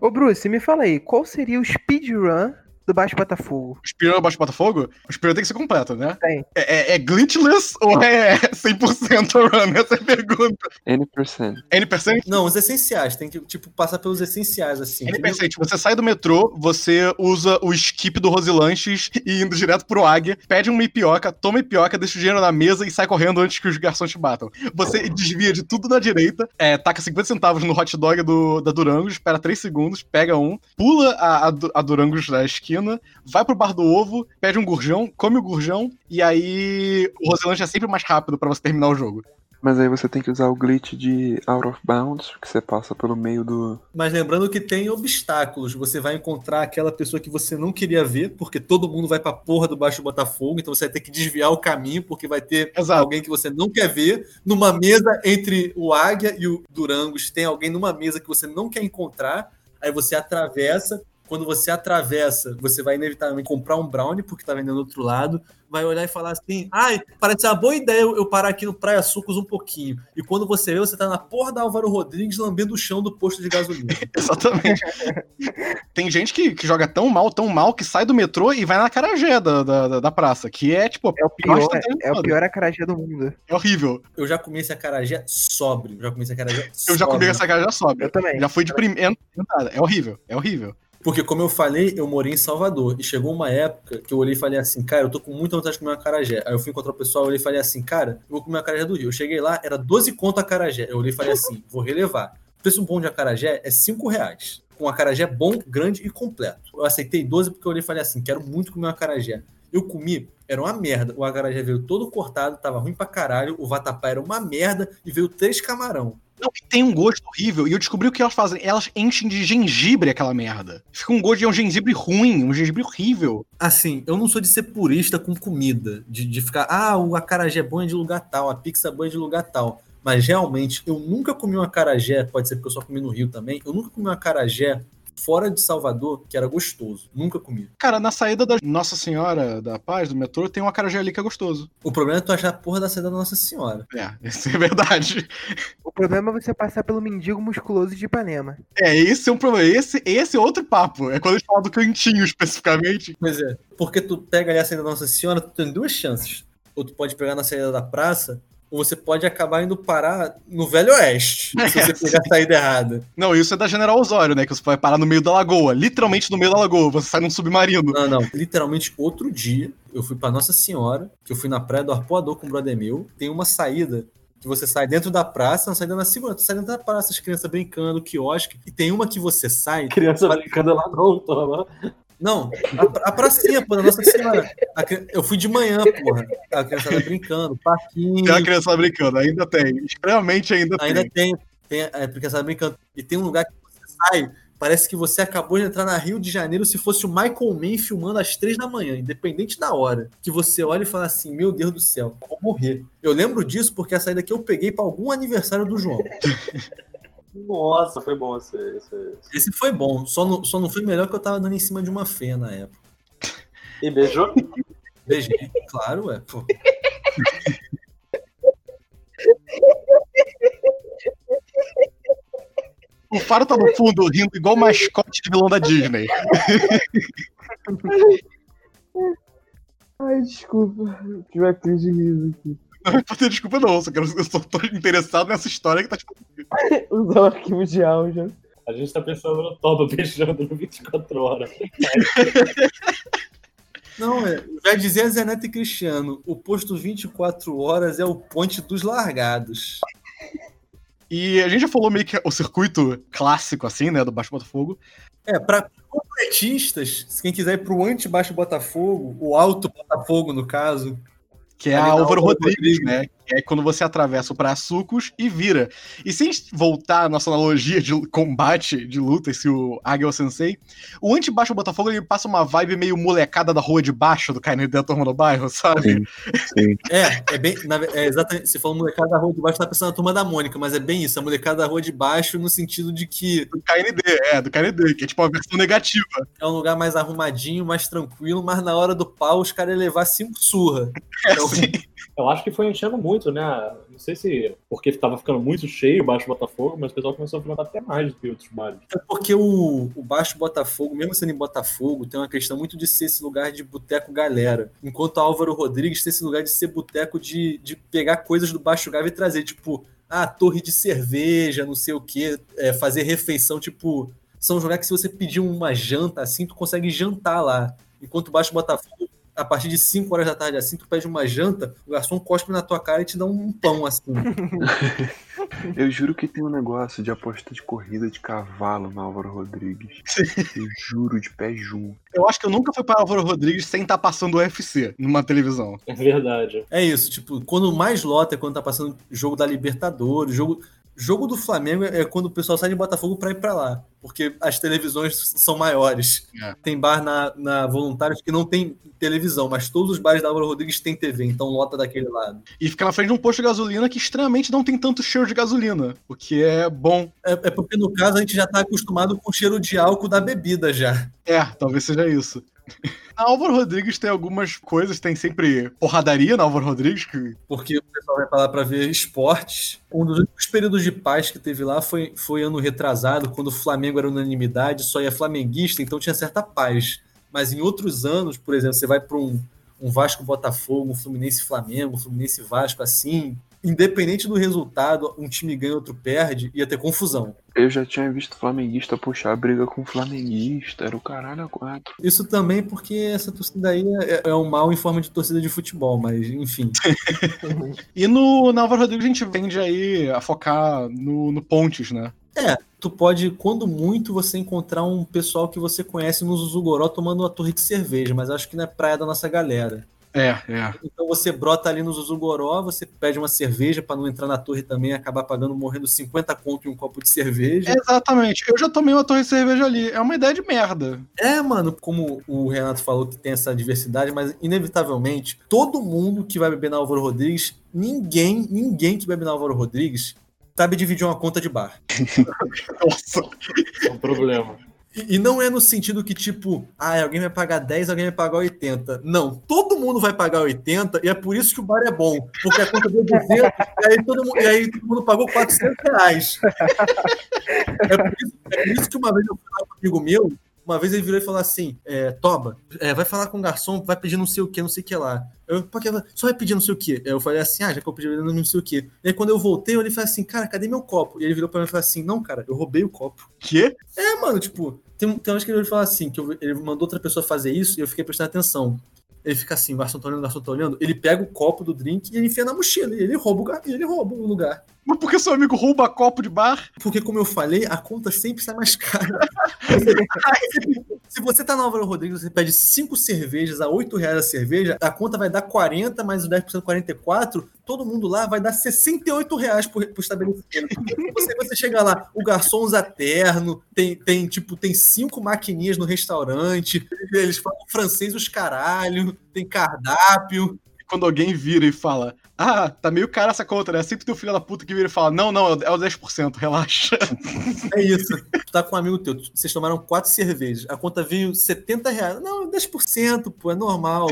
Ô, Bruce, me fala aí, qual seria o speedrun do Baixo Botafogo. O Spear Baixo Botafogo? O Spear tem que ser completo, né? Tem. É, é, é glitchless ou é 100% run? Essa é a pergunta. N%. N%? Não, os essenciais. Tem que, tipo, passar pelos essenciais, assim. N%. Você sai do metrô, você usa o skip do Rosilanches e indo direto pro Águia, pede uma ipioca, toma ipioca, deixa o dinheiro na mesa e sai correndo antes que os garçons te batam. Você desvia de tudo na direita, é, taca 50 centavos no hot dog do, da Durangos, espera 3 segundos, pega um, pula a, a, a Durangos da esquina, vai pro bar do ovo, pede um gurjão, come o gurjão, e aí o Rosilanche é sempre mais rápido pra você terminar o jogo. Mas aí você tem que usar o glitch de Out of Bounds, que você passa pelo meio do. Mas lembrando que tem obstáculos. Você vai encontrar aquela pessoa que você não queria ver, porque todo mundo vai pra porra do Baixo Botafogo, então você vai ter que desviar o caminho, porque vai ter Exato. alguém que você não quer ver. Numa mesa entre o Águia e o Durangos, tem alguém numa mesa que você não quer encontrar. Aí você atravessa. Quando você atravessa, você vai inevitavelmente comprar um brownie, porque tá vendendo do outro lado. Vai olhar e falar assim: ai, parece uma boa ideia eu parar aqui no Praia Sucos um pouquinho. E quando você vê, você tá na porra da Álvaro Rodrigues lambendo o chão do posto de gasolina. Exatamente. Tem gente que, que joga tão mal, tão mal, que sai do metrô e vai na carajé da, da, da- praça, que é tipo. É o pior, Nossa, é o pior acarajé do mundo. É horrível. Eu já comi esse acarajé sóbrio. Já comi esse acarajé Eu já comi sóbrio. essa carajé sobe. Eu também. Já fui de primeira. É horrível, é horrível. Porque, como eu falei, eu morei em Salvador. E chegou uma época que eu olhei e falei assim, cara, eu tô com muita vontade de comer uma acarajé. Aí eu fui encontrar o pessoal, eu olhei e falei assim, cara, eu vou comer uma acarajé do Rio. Eu cheguei lá, era 12 conto a acarajé. Eu olhei e falei assim, vou relevar. O preço bom de acarajé é 5 reais. Um acarajé bom, grande e completo. Eu aceitei 12 porque eu olhei e falei assim, quero muito comer um acarajé. Eu comi, era uma merda. O acarajé veio todo cortado, tava ruim pra caralho. O vatapá era uma merda e veio três camarão. Não, e tem um gosto horrível. E eu descobri o que elas fazem. Elas enchem de gengibre aquela merda. Fica um gosto de um gengibre ruim, um gengibre horrível. Assim, eu não sou de ser purista com comida, de, de ficar, ah, o acarajé bom é de lugar tal, a pizza boa é de lugar tal. Mas realmente, eu nunca comi um acarajé, pode ser porque eu só comi no Rio também, eu nunca comi um acarajé fora de Salvador que era gostoso. Nunca comi. Cara, na saída da Nossa Senhora da Paz, do metrô, tem um acarajé ali que é gostoso. O problema é tu achar a porra da saída da Nossa Senhora. É, isso é verdade. O problema é você passar pelo mendigo musculoso de Ipanema. É, esse é um problema. Esse, esse é outro papo. É quando a gente fala do cantinho especificamente. Pois é, porque tu pega ali a saída da Nossa Senhora, tu tem duas chances. Ou tu pode pegar na saída da praça, você pode acabar indo parar no Velho Oeste, se você pegar a saída errada. Não, isso é da General Osório, né? Que você vai parar no meio da lagoa. Literalmente no meio da lagoa. Você sai num submarino. Não, não. Literalmente, outro dia, eu fui pra Nossa Senhora, que eu fui na praia do Arpoador com o brother meu. Tem uma saída que você sai dentro da praça, uma saída na segunda, tu sai dentro da praça, as crianças brincando, quiosque. E tem uma que você sai. Criança brincando lá não, toma. Não, a, a pracinha, pô, Nossa Senhora. A eu fui de manhã, porra. A criançada brincando, parquinho. Tem uma criança lá brincando. Ainda tem. Extremamente ainda, Ainda tem. tem, tem é, porque você tá brincando. E tem um lugar que você sai, parece que você acabou de entrar na Rio de Janeiro se fosse o Michael Mann filmando às três da manhã, independente da hora. Que você olha e fala assim: Meu Deus do céu, vou morrer. Eu lembro disso porque a saída que eu peguei pra algum aniversário do João. Nossa, foi bom esse. esse- Esse foi bom, só não, só não foi melhor que eu tava dando em cima de uma fé na época. E beijou? Beijei, claro, ué. Pô. O Faro tá no fundo rindo igual mascote de vilão da Disney. Ai, desculpa. Tive uma crise de riso aqui. Não vai ter desculpa, não. Só que eu só tô interessado nessa história que tá tipo. Usar o arquivo de áudio. A gente tá pensando no Toba beijando no 24 horas. Não, é, já dizia Zé Neto e Cristiano, o posto 24 horas é o ponte dos largados. E a gente já falou meio que o circuito clássico, assim, né? Do Baixo Botafogo. É, para completistas, se quem quiser ir pro anti-baixo Botafogo, o alto Botafogo, no caso, Que é a Álvaro Álvaro Rodrigues, Rodrigues. né? Que é quando você atravessa o Praia Sucos e vira. E sem voltar à nossa analogia de combate, de luta, esse o Águia Sensei, o anti-baixo Botafogo ele passa uma vibe meio molecada da rua de baixo do Caio da turma do bairro, sabe? Sim, sim. É, é bem. na é exatamente. Você falou molecada da rua de baixo, tá pensando na turma da Mônica, mas é bem isso, a molecada da rua de baixo, no sentido de que Do KND, é, do KND, que é tipo uma versão negativa. é um lugar mais arrumadinho, mais tranquilo, mas na hora do pau os caras iam levar cinco surra. Então, Eu acho que foi enchendo muito, né? Não sei se porque tava ficando muito cheio o Baixo Botafogo, mas o pessoal começou a frequentar até mais do que outros bares. É porque o, o Baixo Botafogo, mesmo sendo em Botafogo, tem uma questão muito de ser esse lugar de boteco galera. Enquanto Álvaro Rodrigues tem esse lugar de ser boteco de, de pegar coisas do Baixo Gávea e trazer, tipo, ah, torre de cerveja, não sei o quê, é, fazer refeição, tipo. São lugares que se você pedir uma janta assim, tu consegue jantar lá. Enquanto o Baixo Botafogo a partir de 5 horas da tarde assim, tu pede uma janta, o garçom cospe na tua cara e te dá um pão assim. Eu juro que tem um negócio de aposta de corrida de cavalo no Álvaro Rodrigues. Eu juro, de pé junto. Eu acho que eu nunca fui para Álvaro Rodrigues sem estar passando o UFC numa televisão. É verdade. É isso, tipo, quando mais lota é quando tá passando jogo da Libertadores, jogo. Jogo do Flamengo é quando o pessoal sai de Botafogo pra ir pra lá. Porque as televisões são maiores. É. Tem bar na, na Voluntários que não tem televisão, mas todos os bares da Álvaro Rodrigues têm TV, então lota daquele lado. E fica na frente de um posto de gasolina que extremamente não tem tanto cheiro de gasolina, o que é bom. É, é porque no caso a gente já tá acostumado com o cheiro de álcool da bebida já. É, talvez seja isso. Na Álvaro Rodrigues tem algumas coisas, tem sempre porradaria na Álvaro Rodrigues, que Porque o pessoal vai lá pra ver esportes. Um dos únicos períodos de paz que teve lá foi, foi ano retrasado, quando o Flamengo era unanimidade, só ia flamenguista, então tinha certa paz. Mas em outros anos, por exemplo, você vai para um, um Vasco Botafogo, um Fluminense Flamengo, um Fluminense Vasco, assim, independente do resultado, um time ganha, outro perde, ia ter confusão. Eu já tinha visto flamenguista puxar a briga com flamenguista, era o caralho a quatro. Isso também porque essa torcida aí é, é um mal em forma de torcida de futebol, mas enfim. E no, na Álvaro Rodrigues a gente tende aí a focar no, no Pontes, né? É, tu pode, quando muito, você encontrar um pessoal que você conhece no Zuzugoró tomando uma torre de cerveja, mas acho que não é praia da nossa galera. É, é. Então você brota ali no Zuzugoró, você pede uma cerveja pra não entrar na torre também e acabar pagando, morrendo 50 conto em um copo de cerveja. Exatamente. Eu já tomei uma torre de cerveja ali. É uma ideia de merda. É, mano, como o Renato falou que tem essa diversidade, mas inevitavelmente, todo mundo que vai beber na Álvaro Rodrigues, ninguém, ninguém que bebe na Álvaro Rodrigues sabe dividir uma conta de bar. Nossa. É um problema. E, não é no sentido que, tipo, ah, alguém vai pagar 10, alguém vai pagar 80. Não, todo mundo vai pagar 80 e é por isso que o bar é bom. Porque a conta deu 200 e aí todo mundo, e aí todo mundo pagou 400 reais. É por, isso, é por isso que uma vez eu fui com um amigo meu, uma vez ele virou e falou assim: é, Toba, é, vai falar com o garçom, vai pedir não sei o que, não sei o que lá. Eu, porque só vai pedir não sei o que. Eu falei assim: ah, já que eu pedi não sei o que. E aí quando eu voltei, ele falou assim: cara, cadê meu copo? E ele virou pra mim e falou assim: não, cara, eu roubei o copo. Quê? É, mano, tipo, tem, tem uma vez que ele fala assim: que eu- ele mandou outra pessoa fazer isso e eu fiquei prestando atenção. Ele fica assim, o garçom tá olhando, o garçom tá olhando. Ele pega o copo do drink e ele enfia na mochila. E ele rouba o, gar- e ele rouba o lugar. Mas por que seu amigo rouba copo de bar? Porque, como eu falei, a conta sempre sai mais cara. Se você tá na Álvaro Rodrigues, você pede 5 cervejas a 8 reais a cerveja, a conta vai dar 40, mais os 10% 44, todo mundo lá vai dar 68 reais por, por estabelecimento. Você, você chega lá, o garçom usa terno, tem, tem tipo, tem cinco maquininhas no restaurante, eles falam francês os caralho, tem cardápio. Quando alguém vira e fala, ah, tá meio cara essa conta, né? Sempre tem o filho da puta que vira e fala, não, não, é o 10%, relaxa. É isso. Tu tá com um amigo teu, vocês tomaram quatro cervejas, a conta veio 70 reais. Não, é 10%, pô, é normal.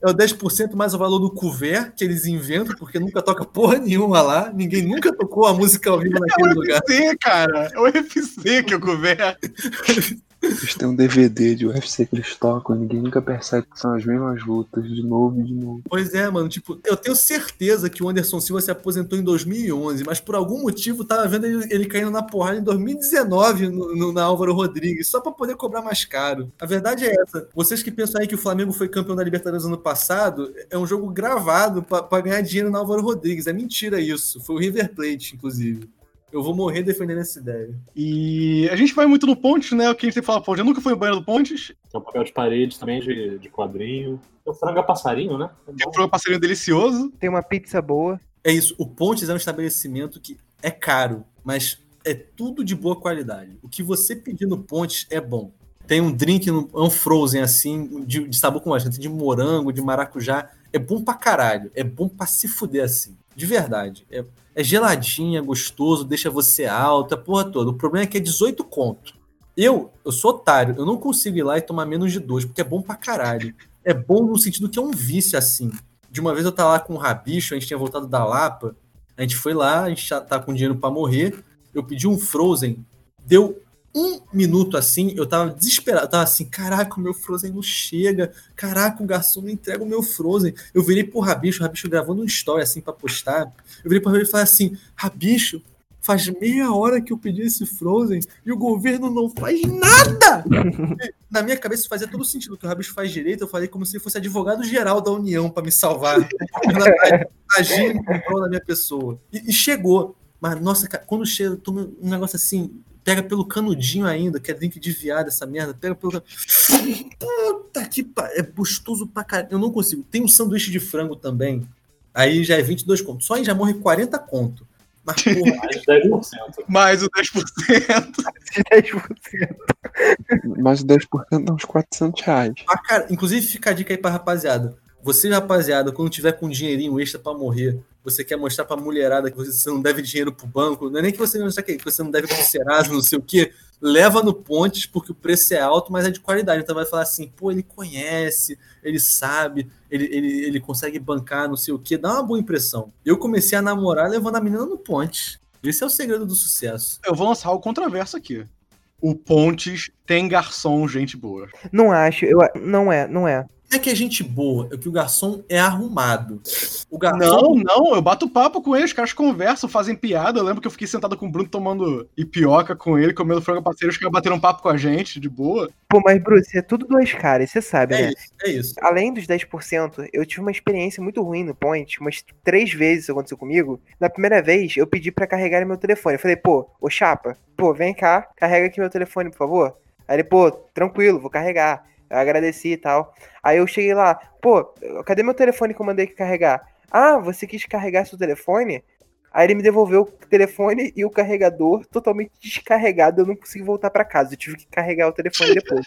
É o 10% mais o valor do couvert que eles inventam, porque nunca toca porra nenhuma lá. Ninguém nunca tocou a música ao vivo É naquele o lugar. UFC, cara. É o UFC que eu couvert. Eles têm um DVD de UFC que eles tocam e ninguém nunca percebe que são as mesmas lutas, de novo e de novo. Pois é, mano. Tipo, eu tenho certeza que o Anderson Silva se aposentou em 2011, mas por algum motivo tava vendo ele, ele caindo na porrada em 2019 no, no- na Álvaro Rodrigues, só pra poder cobrar mais caro. A verdade é essa. Vocês que pensam aí que o Flamengo foi campeão da Libertadores ano passado, é um jogo gravado pra ganhar dinheiro na Álvaro Rodrigues. É mentira isso. Foi o River Plate, inclusive. Eu vou morrer defendendo essa ideia. E a gente vai muito no Pontes, né? O que a gente sempre fala, Pontes. Eu nunca fui no banheiro do Pontes. Tem um papel de parede também, de, de quadrinho. Tem o franga passarinho, né? É Tem bom. um programa passarinho delicioso. Tem uma pizza boa. É isso. O Pontes é um estabelecimento que é caro, mas é tudo de boa qualidade. O que você pedir no Pontes é bom. Tem um drink, no- é um frozen assim, de, de sabor com bastante, de morango, de maracujá. É bom pra caralho. É bom pra se fuder assim. De verdade. É, é geladinho, é gostoso, deixa você alto, a porra toda. O problema é que é 18 conto. Eu, eu sou otário, eu não consigo ir lá e tomar menos de dois, porque é bom pra caralho. É bom no sentido que é um vício assim. de uma vez eu tava lá com o Rabicho, a gente tinha voltado da Lapa, a gente foi lá, a gente já tá com dinheiro pra morrer, eu pedi um Frozen, deu um minuto assim, eu tava desesperado, eu tava assim, caraca, o meu Frozen não chega, caraca, o garçom não entrega o meu Frozen. Eu virei pro Rabicho, o Rabicho gravando um story assim pra postar, eu virei pro Rabicho e falei assim, Rabicho, faz meia hora que eu pedi esse Frozen e o governo não faz nada! Na minha cabeça fazia todo sentido, que o Rabicho faz direito, eu falei como se ele fosse advogado geral da União pra me salvar. Agir em prol da minha pessoa. E, e chegou. Mas, nossa, cara, quando chega, toma um negócio assim, pega pelo canudinho ainda, que é drink de viado essa merda, pega pelo. Puta que pariu, é gostoso pra caralho. Eu não consigo. Tem um sanduíche de frango também. Aí já é 22 conto. Só aí já morre 40 conto. Mas, porra, Mais 10%. Mais o 10%. 10%. Mais 10% dá uns 400 reais. pra cara... inclusive fica a dica aí pra rapaziada. Você, rapaziada, quando tiver com um dinheirinho extra pra morrer, você quer mostrar pra mulherada que você não deve dinheiro pro banco, não é nem que você não que você não deve pro Serasa, não sei o quê, leva no Pontes, porque o preço é alto, mas é de qualidade. Então vai falar assim, pô, ele conhece, ele sabe, ele, ele, ele consegue bancar, não sei o quê, dá uma boa impressão. Eu comecei a namorar levando a menina no Pontes. Esse é o segredo do sucesso. Eu vou lançar o contraverso aqui. O Pontes tem garçom, gente boa. Não acho, eu, não é, não é. Não é que é gente boa, é que o garçom é arrumado. O garçom Não, não, eu bato papo com eles, os caras conversam, fazem piada. Eu lembro que eu fiquei sentado com o Bruno tomando ipioca com ele, comendo frango parceiro, os caras bateram papo com a gente, de boa. Pô, mas Bruce, é tudo dois caras, você sabe, é né? isso, é isso. Além dos 10%, eu tive uma experiência muito ruim no Point, umas três vezes isso aconteceu comigo. Na primeira vez, eu pedi pra carregar meu telefone. Eu falei, pô, ô chapa, pô, vem cá, carrega aqui meu telefone, por favor. Aí ele, pô, tranquilo, vou carregar. Eu agradeci e tal. Aí eu cheguei lá, pô, cadê meu telefone que eu mandei carregar? Ah, você quis carregar seu telefone? Aí ele me devolveu o telefone e o carregador totalmente descarregado. Eu não consegui voltar pra casa. Eu tive que carregar o telefone depois.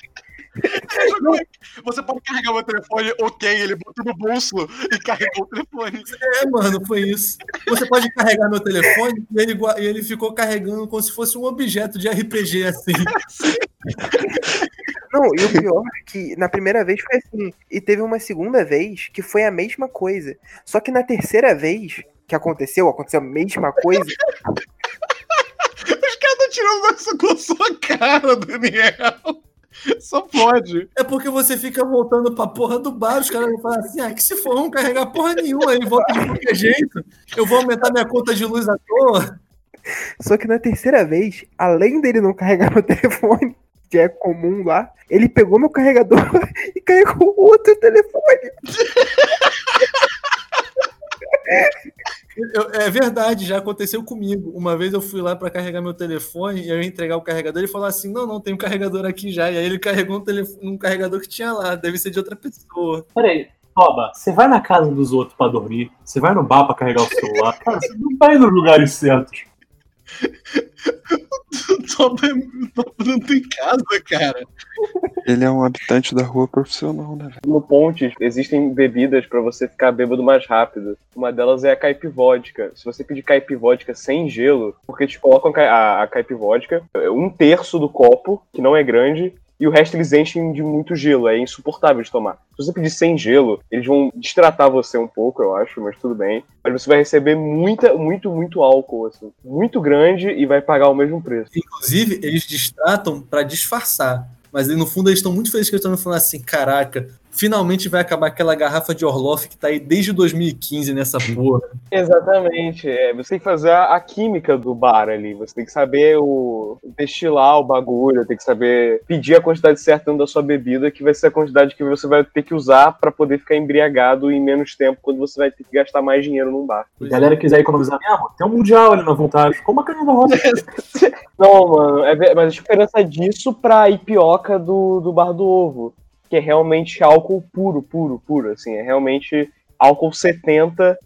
Você pode carregar meu telefone, ok, ele botou no bolso e carregou o telefone. É, mano, foi isso. Você pode carregar meu telefone e ele, e ele ficou carregando como se fosse um objeto de RPG, assim. Não, e o pior é que na primeira vez foi assim. E teve uma segunda vez que foi a mesma coisa. Só que na terceira vez que aconteceu, aconteceu a mesma coisa. Os caras estão tirando isso com a sua cara, Daniel. Só pode. É porque você fica voltando pra porra do bar, os caras vão falar assim, ah, que se for, não carregar porra nenhuma, aí volta de qualquer jeito. Eu vou aumentar minha conta de luz à toa. Só que na terceira vez, além dele não carregar meu telefone, que é comum lá, ele pegou meu carregador e carregou outro telefone. Eu- é verdade, já aconteceu comigo. Uma vez eu fui lá pra carregar meu telefone e eu ia entregar o carregador e falou assim: não, não, tem um carregador aqui já. E aí ele carregou um, telefone, um carregador que tinha lá, deve ser de outra pessoa. Peraí, Toba, você vai na casa dos outros pra dormir, você vai no bar pra carregar o celular, cara, você não vai nos lugares certos. O Toba é- o Toba não tem casa, cara. Ele é um habitante da rua profissional, né, velho? No Pontes existem bebidas pra você ficar bêbado mais rápido. Uma delas é a caipivódica. Se você pedir caipivódica sem gelo, porque te colocam ca- a, a caipivódica, um terço do copo, que não é grande, e o resto eles enchem de muito gelo. É insuportável de tomar. Se você pedir sem gelo, eles vão destratar você um pouco, eu acho, mas tudo bem. Mas você vai receber muita, muito, muito álcool, assim. Muito grande e vai pagar o mesmo preço. Inclusive, eles distratam pra disfarçar. Mas no fundo eles estão muito felizes que eles estão falando assim: caraca, finalmente vai acabar aquela garrafa de Orloff que tá aí desde 2015 nessa porra. Exatamente. É, você tem que fazer a, a química do bar ali. Você tem que saber o destilar o bagulho, tem que saber pedir a quantidade certa da sua bebida, que vai ser a quantidade que você vai ter que usar pra poder ficar embriagado em menos tempo, quando você vai ter que gastar mais dinheiro num bar. Se a galera quiser economizar mesmo, tem um mundial ali na vontade. Como a caneta da roça. Não, mano, é, mas a diferença disso pra ipioca do, do bar do ovo, que é realmente álcool puro, puro, puro, assim, é realmente álcool 70.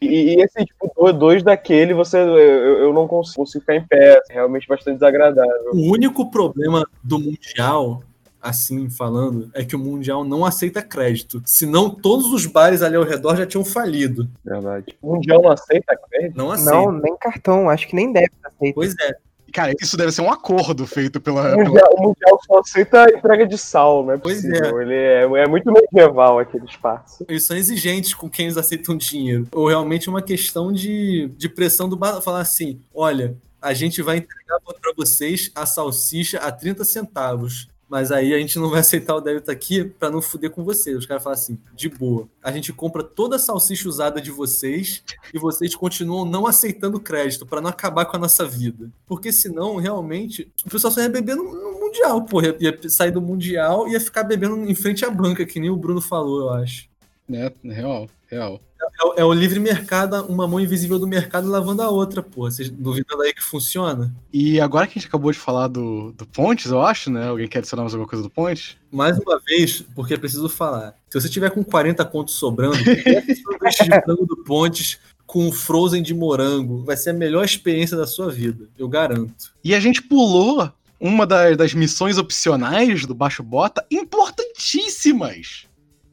E, e esse tipo, do- dois daquele, você eu, eu não consigo, consigo ficar em pé, é realmente bastante desagradável. O único problema do Mundial, assim falando, é que o Mundial não aceita crédito. Senão todos os bares ali ao redor já tinham falido. Verdade. O Mundial não aceita crédito? Não aceita. Não, nem cartão, acho que nem deve aceitar. Pois é. Cara, isso deve ser um acordo feito pela. O pela- mundial, o Mundial só aceita a entrega de sal, não é Pois possível. Ele é, é muito medieval aquele espaço. Eles são exigentes com quem eles aceitam dinheiro. Ou realmente é uma questão de, de pressão do bar. Falar assim: olha, a gente vai entregar para vocês a salsicha a 30 centavos. Mas aí a gente não vai aceitar o débito aqui para não fuder com vocês. Os caras falam assim, de boa. A gente compra toda a salsicha usada de vocês e vocês continuam não aceitando crédito para não acabar com a nossa vida. Porque senão, realmente, o pessoal só ia beber no, no Mundial, pô. Ia, ia sair do Mundial e ia ficar bebendo em frente à banca, que nem o Bruno falou, eu acho. Né? Real, real. É, o- é o livre mercado, uma mão invisível do mercado lavando a outra, porra. Vocês duvidam aí que funciona? E agora que a gente acabou de falar do, do Pontes, eu acho, né? Alguém quer adicionar mais alguma coisa do Pontes? Mais uma vez, porque é preciso falar. Se você tiver com 40 contos sobrando, sanduíche de frango do Pontes com um frozen de morango. Vai ser a melhor experiência da sua vida, eu garanto. E a gente pulou uma das, das missões opcionais do Baixo Bota importantíssimas,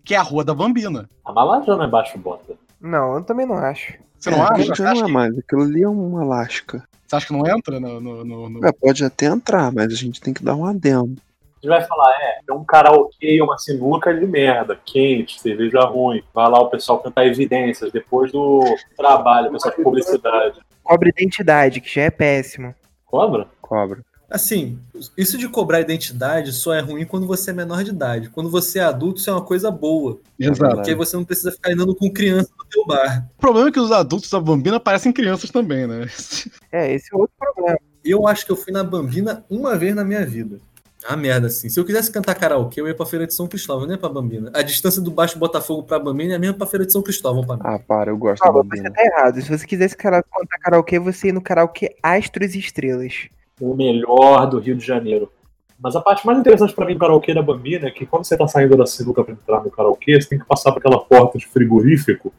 que é a Rua da Bambina. A não é baixo bota. Não, eu também não acho. Você não acha? Gente, Você não acha, é que, mais. Aquilo ali é um Alasca. você acha que não entra no. no- no- no- É, pode até entrar, mas a gente tem que dar um adendo. A gente vai falar, é, é um karaokê, uma sinuca de merda, quente, cerveja ruim. Vai lá o pessoal cantar evidências depois do trabalho, o pessoal de publicidade. Cobra identidade, que já é péssimo. Cobra? Cobra. Assim, isso de cobrar identidade só é ruim quando você é menor de idade. Quando você é adulto, isso é uma coisa boa. Exato. Porque aí você não precisa ficar andando com criança no teu bar. O problema é que os adultos da Bambina parecem crianças também, né? É, esse é outro problema. Eu acho que eu fui na Bambina uma vez na minha vida. Ah, merda, assim. Se eu quisesse cantar karaokê, eu ia pra Feira de São Cristóvão, não ia pra Bambina. A distância do Baixo Botafogo pra Bambina é a mesma pra Feira de São Cristóvão pra mim. Ah, para, eu gosto Ah, da você bobina. tá errado. Se você quisesse contar karaokê, você ia no karaokê Astros e Estrelas. O melhor do Rio de Janeiro. Mas a parte mais interessante pra mim do karaokê da Bambina é que quando você tá saindo da sinuca pra entrar no karaokê, você tem que passar por aquela porta de frigorífico,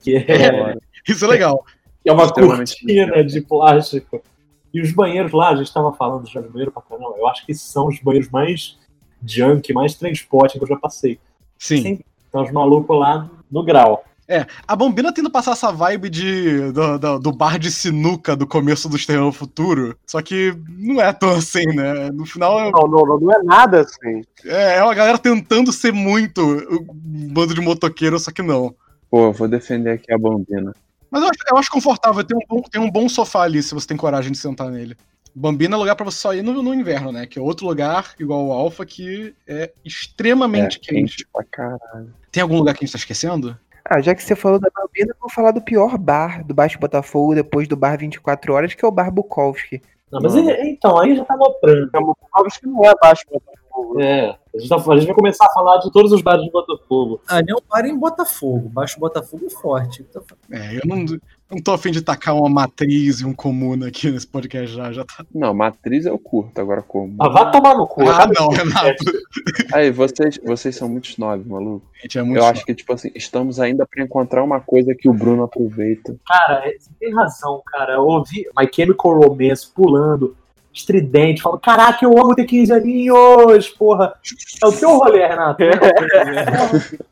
que é, Isso é legal. que é uma cortina de plástico. E os banheiros lá, a gente tava falando já de banheiro pra caramba, eu acho que são os banheiros mais junk, mais transporte que eu já passei. Sim. Sim. Então os malucos lá no grau. A Bambina tenta passar essa vibe de, do, do- do bar de sinuca do começo do Estrela Futuro. Só que não é tão assim, né? No final é- Não, não, não, é nada assim. é, é uma galera tentando ser muito um bando de motoqueiro, só que não. Pô, eu vou defender aqui a Bambina. Mas eu acho, eu acho confortável, tem um, bom, tem um bom sofá ali se você tem coragem de sentar nele. Bambina é lugar pra você só ir no, no inverno, né? Que é outro lugar, igual o Alpha, que é extremamente é, quente. quente pra caralho. Tem algum lugar que a gente tá esquecendo? Ah, já que você falou da eu vou falar do pior bar do Baixo Botafogo depois do bar 24 horas, que é o bar Bukowski. Não, mas Não. ele- então, aí já tá aloprando. Acho que não é baixo Botafogo. É, a gente, tá- a gente vai começar a falar de todos os bares de Botafogo. Ali é um bar em Botafogo. Baixo Botafogo é forte. Então, É, eu não, não tô afim de tacar uma matriz e um comuna aqui nesse podcast já, já tá. Não, matriz eu curto, agora como? Ah, vá tomar no cu. Ah, não, Renato. Aí, vocês, vocês são muito snobs, maluco. Gente, é muito Eu acho que, tipo assim, estamos ainda pra encontrar uma coisa que o Bruno aproveita. Cara, você tem razão, cara. Eu ouvi My Chemical Romance pulando, estridente, falando: Caraca, eu amo ter 15 aninhos, porra. É o teu rolê, Renato.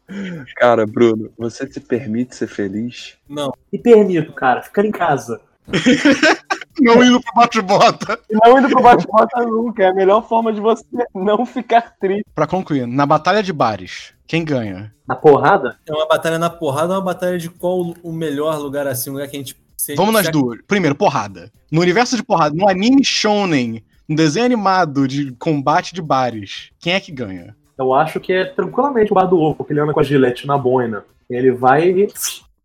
Cara, Bruno, você se permite ser feliz? Me permito, cara, ficar em casa. não indo pro bate-bota. E não indo pro bate-bota nunca. É a melhor forma de você não ficar triste. Pra concluir, na batalha de bares, quem ganha? Na porrada? é uma batalha na porrada, é uma batalha de qual o melhor lugar assim, um lugar que a gente. Vamos nas duas. Primeiro, porrada. No universo de porrada, no anime shonen, no desenho animado de combate de bares, quem é que ganha? Eu acho que é tranquilamente o bar do ovo, porque ele anda com a gilete na boina. Ele vai e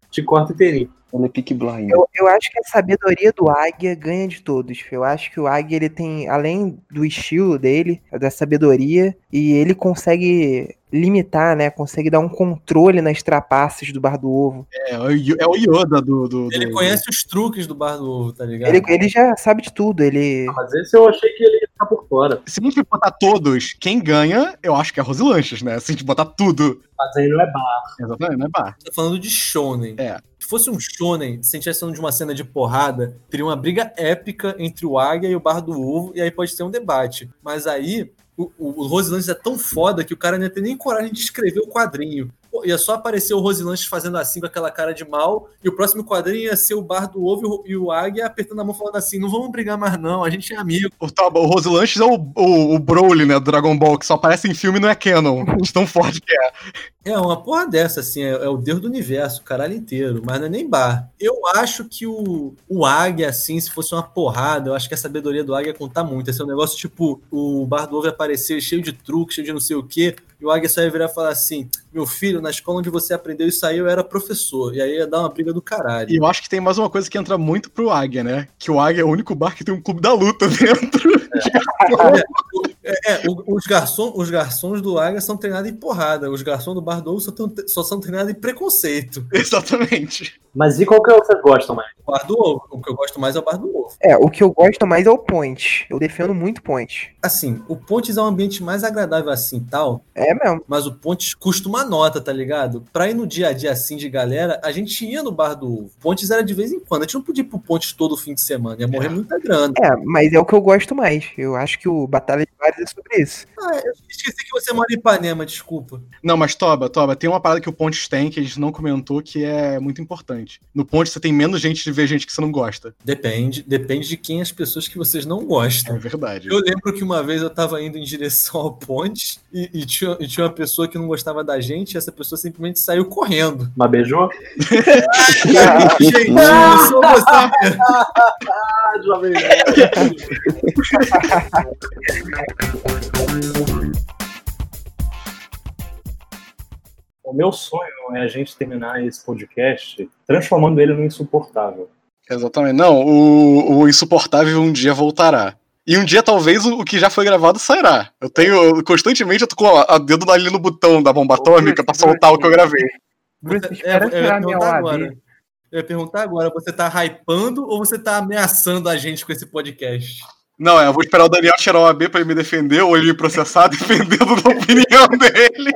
te corta inteirinho. Ele é pick blind. Eu, eu acho que a sabedoria do Águia ganha de todos. Eu acho que o Águia, ele tem, além do estilo dele, da sabedoria, e ele consegue limitar, né? Consegue dar um controle nas trapaças do Bar do Ovo. É, é o Yoda do. do- Ele do- conhece os truques do bar do ovo, tá ligado? Ele, ele já sabe de tudo, ele... Mas esse eu achei que ele ia ficar por fora. Se a gente botar todos, quem ganha, eu acho que é Rosilanches, né? Se a gente botar tudo. Mas aí não é bar. Exatamente, né, bar? tá falando de shonen. É. Se fosse um shonen, se a gente estivesse falando de uma cena de porrada, teria uma briga épica entre o Águia e o Bar do Ovo, e aí pode ter um debate. Mas aí, o, o, é tão foda que o cara não ter nem coragem de escrever o quadrinho. Ia só aparecer o Rosilanches fazendo assim com aquela cara de mal, e o próximo quadrinho ia ser o Bar do Ovo e o Águia apertando a mão falando assim: não vamos brigar mais, não, a gente é amigo. O, tá, o é o, o, o Broly, né, do Dragon Ball, que só aparece em filme e não é canon. De tão forte que é. É, uma porra dessa, assim, é, é o deus do universo, o caralho inteiro, mas não é nem bar. Eu acho que o, o Águia, assim, se fosse uma porrada, eu acho que a sabedoria do Águia ia contar muito. Esse é um negócio tipo, o bar do ovo ia aparecer cheio de truque, cheio de não sei o quê, e o Águia só ia virar e falar assim: meu filho, na escola onde você aprendeu isso aí, eu era professor. E aí ia dar uma briga do caralho. E eu acho que tem mais uma coisa que entra muito pro Águia, né? Que o Águia é o único bar que tem um clube da luta dentro. É, é, o- os, garçom, os garçons do Águia são treinados em porrada. Os garçons do Bar do Ovo só, tão- só são treinados em preconceito. Exatamente. Mas e qual que é o que vocês gostam mais? O Bar do Ovo. O que eu gosto mais é o Bar do Ovo. É, o que eu gosto mais é o Point. Eu defendo muito Point. Assim, o Pontes é um ambiente mais agradável assim tal, É mesmo. mas o Pontes custa uma nota, tá ligado? Pra ir no dia a dia assim de galera, a gente ia no Bar do Ovo. Pontes era de vez em quando. A gente não podia ir pro Pontes todo fim de semana. Ia morrer muita grana. É, mas é o que eu gosto mais. Eu acho que o Batalha de Bares é sobre isso. Ah, eu esqueci que você mora em Ipanema, desculpa. Não, mas Toba, Toba, tem uma parada que o Pontes tem que a gente não comentou que é muito importante. No Pontes você tem menos gente de ver gente que você não gosta. Depende, depende de quem as pessoas que vocês não É gostam. verdade. Eu lembro que uma vez eu tava indo em direção ao ponte e, e tinha, e tinha uma pessoa que não gostava da gente e essa pessoa simplesmente saiu correndo. Mas beijou? gente, eu sou você. Ah, jovem. O meu sonho é a gente terminar esse podcast transformando ele no insuportável. Exatamente. Não, o, o insuportável um dia voltará. E um dia talvez o, que já foi gravado sairá. Eu tenho. Constantemente eu tô com a, a dedo ali no botão da bomba atômica pra soltar o que eu gravei. Bruce, É, eu minha agora. Eu ia perguntar agora, você tá hypando ou você tá ameaçando a gente com esse podcast? Não, é, eu vou esperar o Daniel tirar o AB pra ele me defender ou ele me processar defendendo da opinião dele.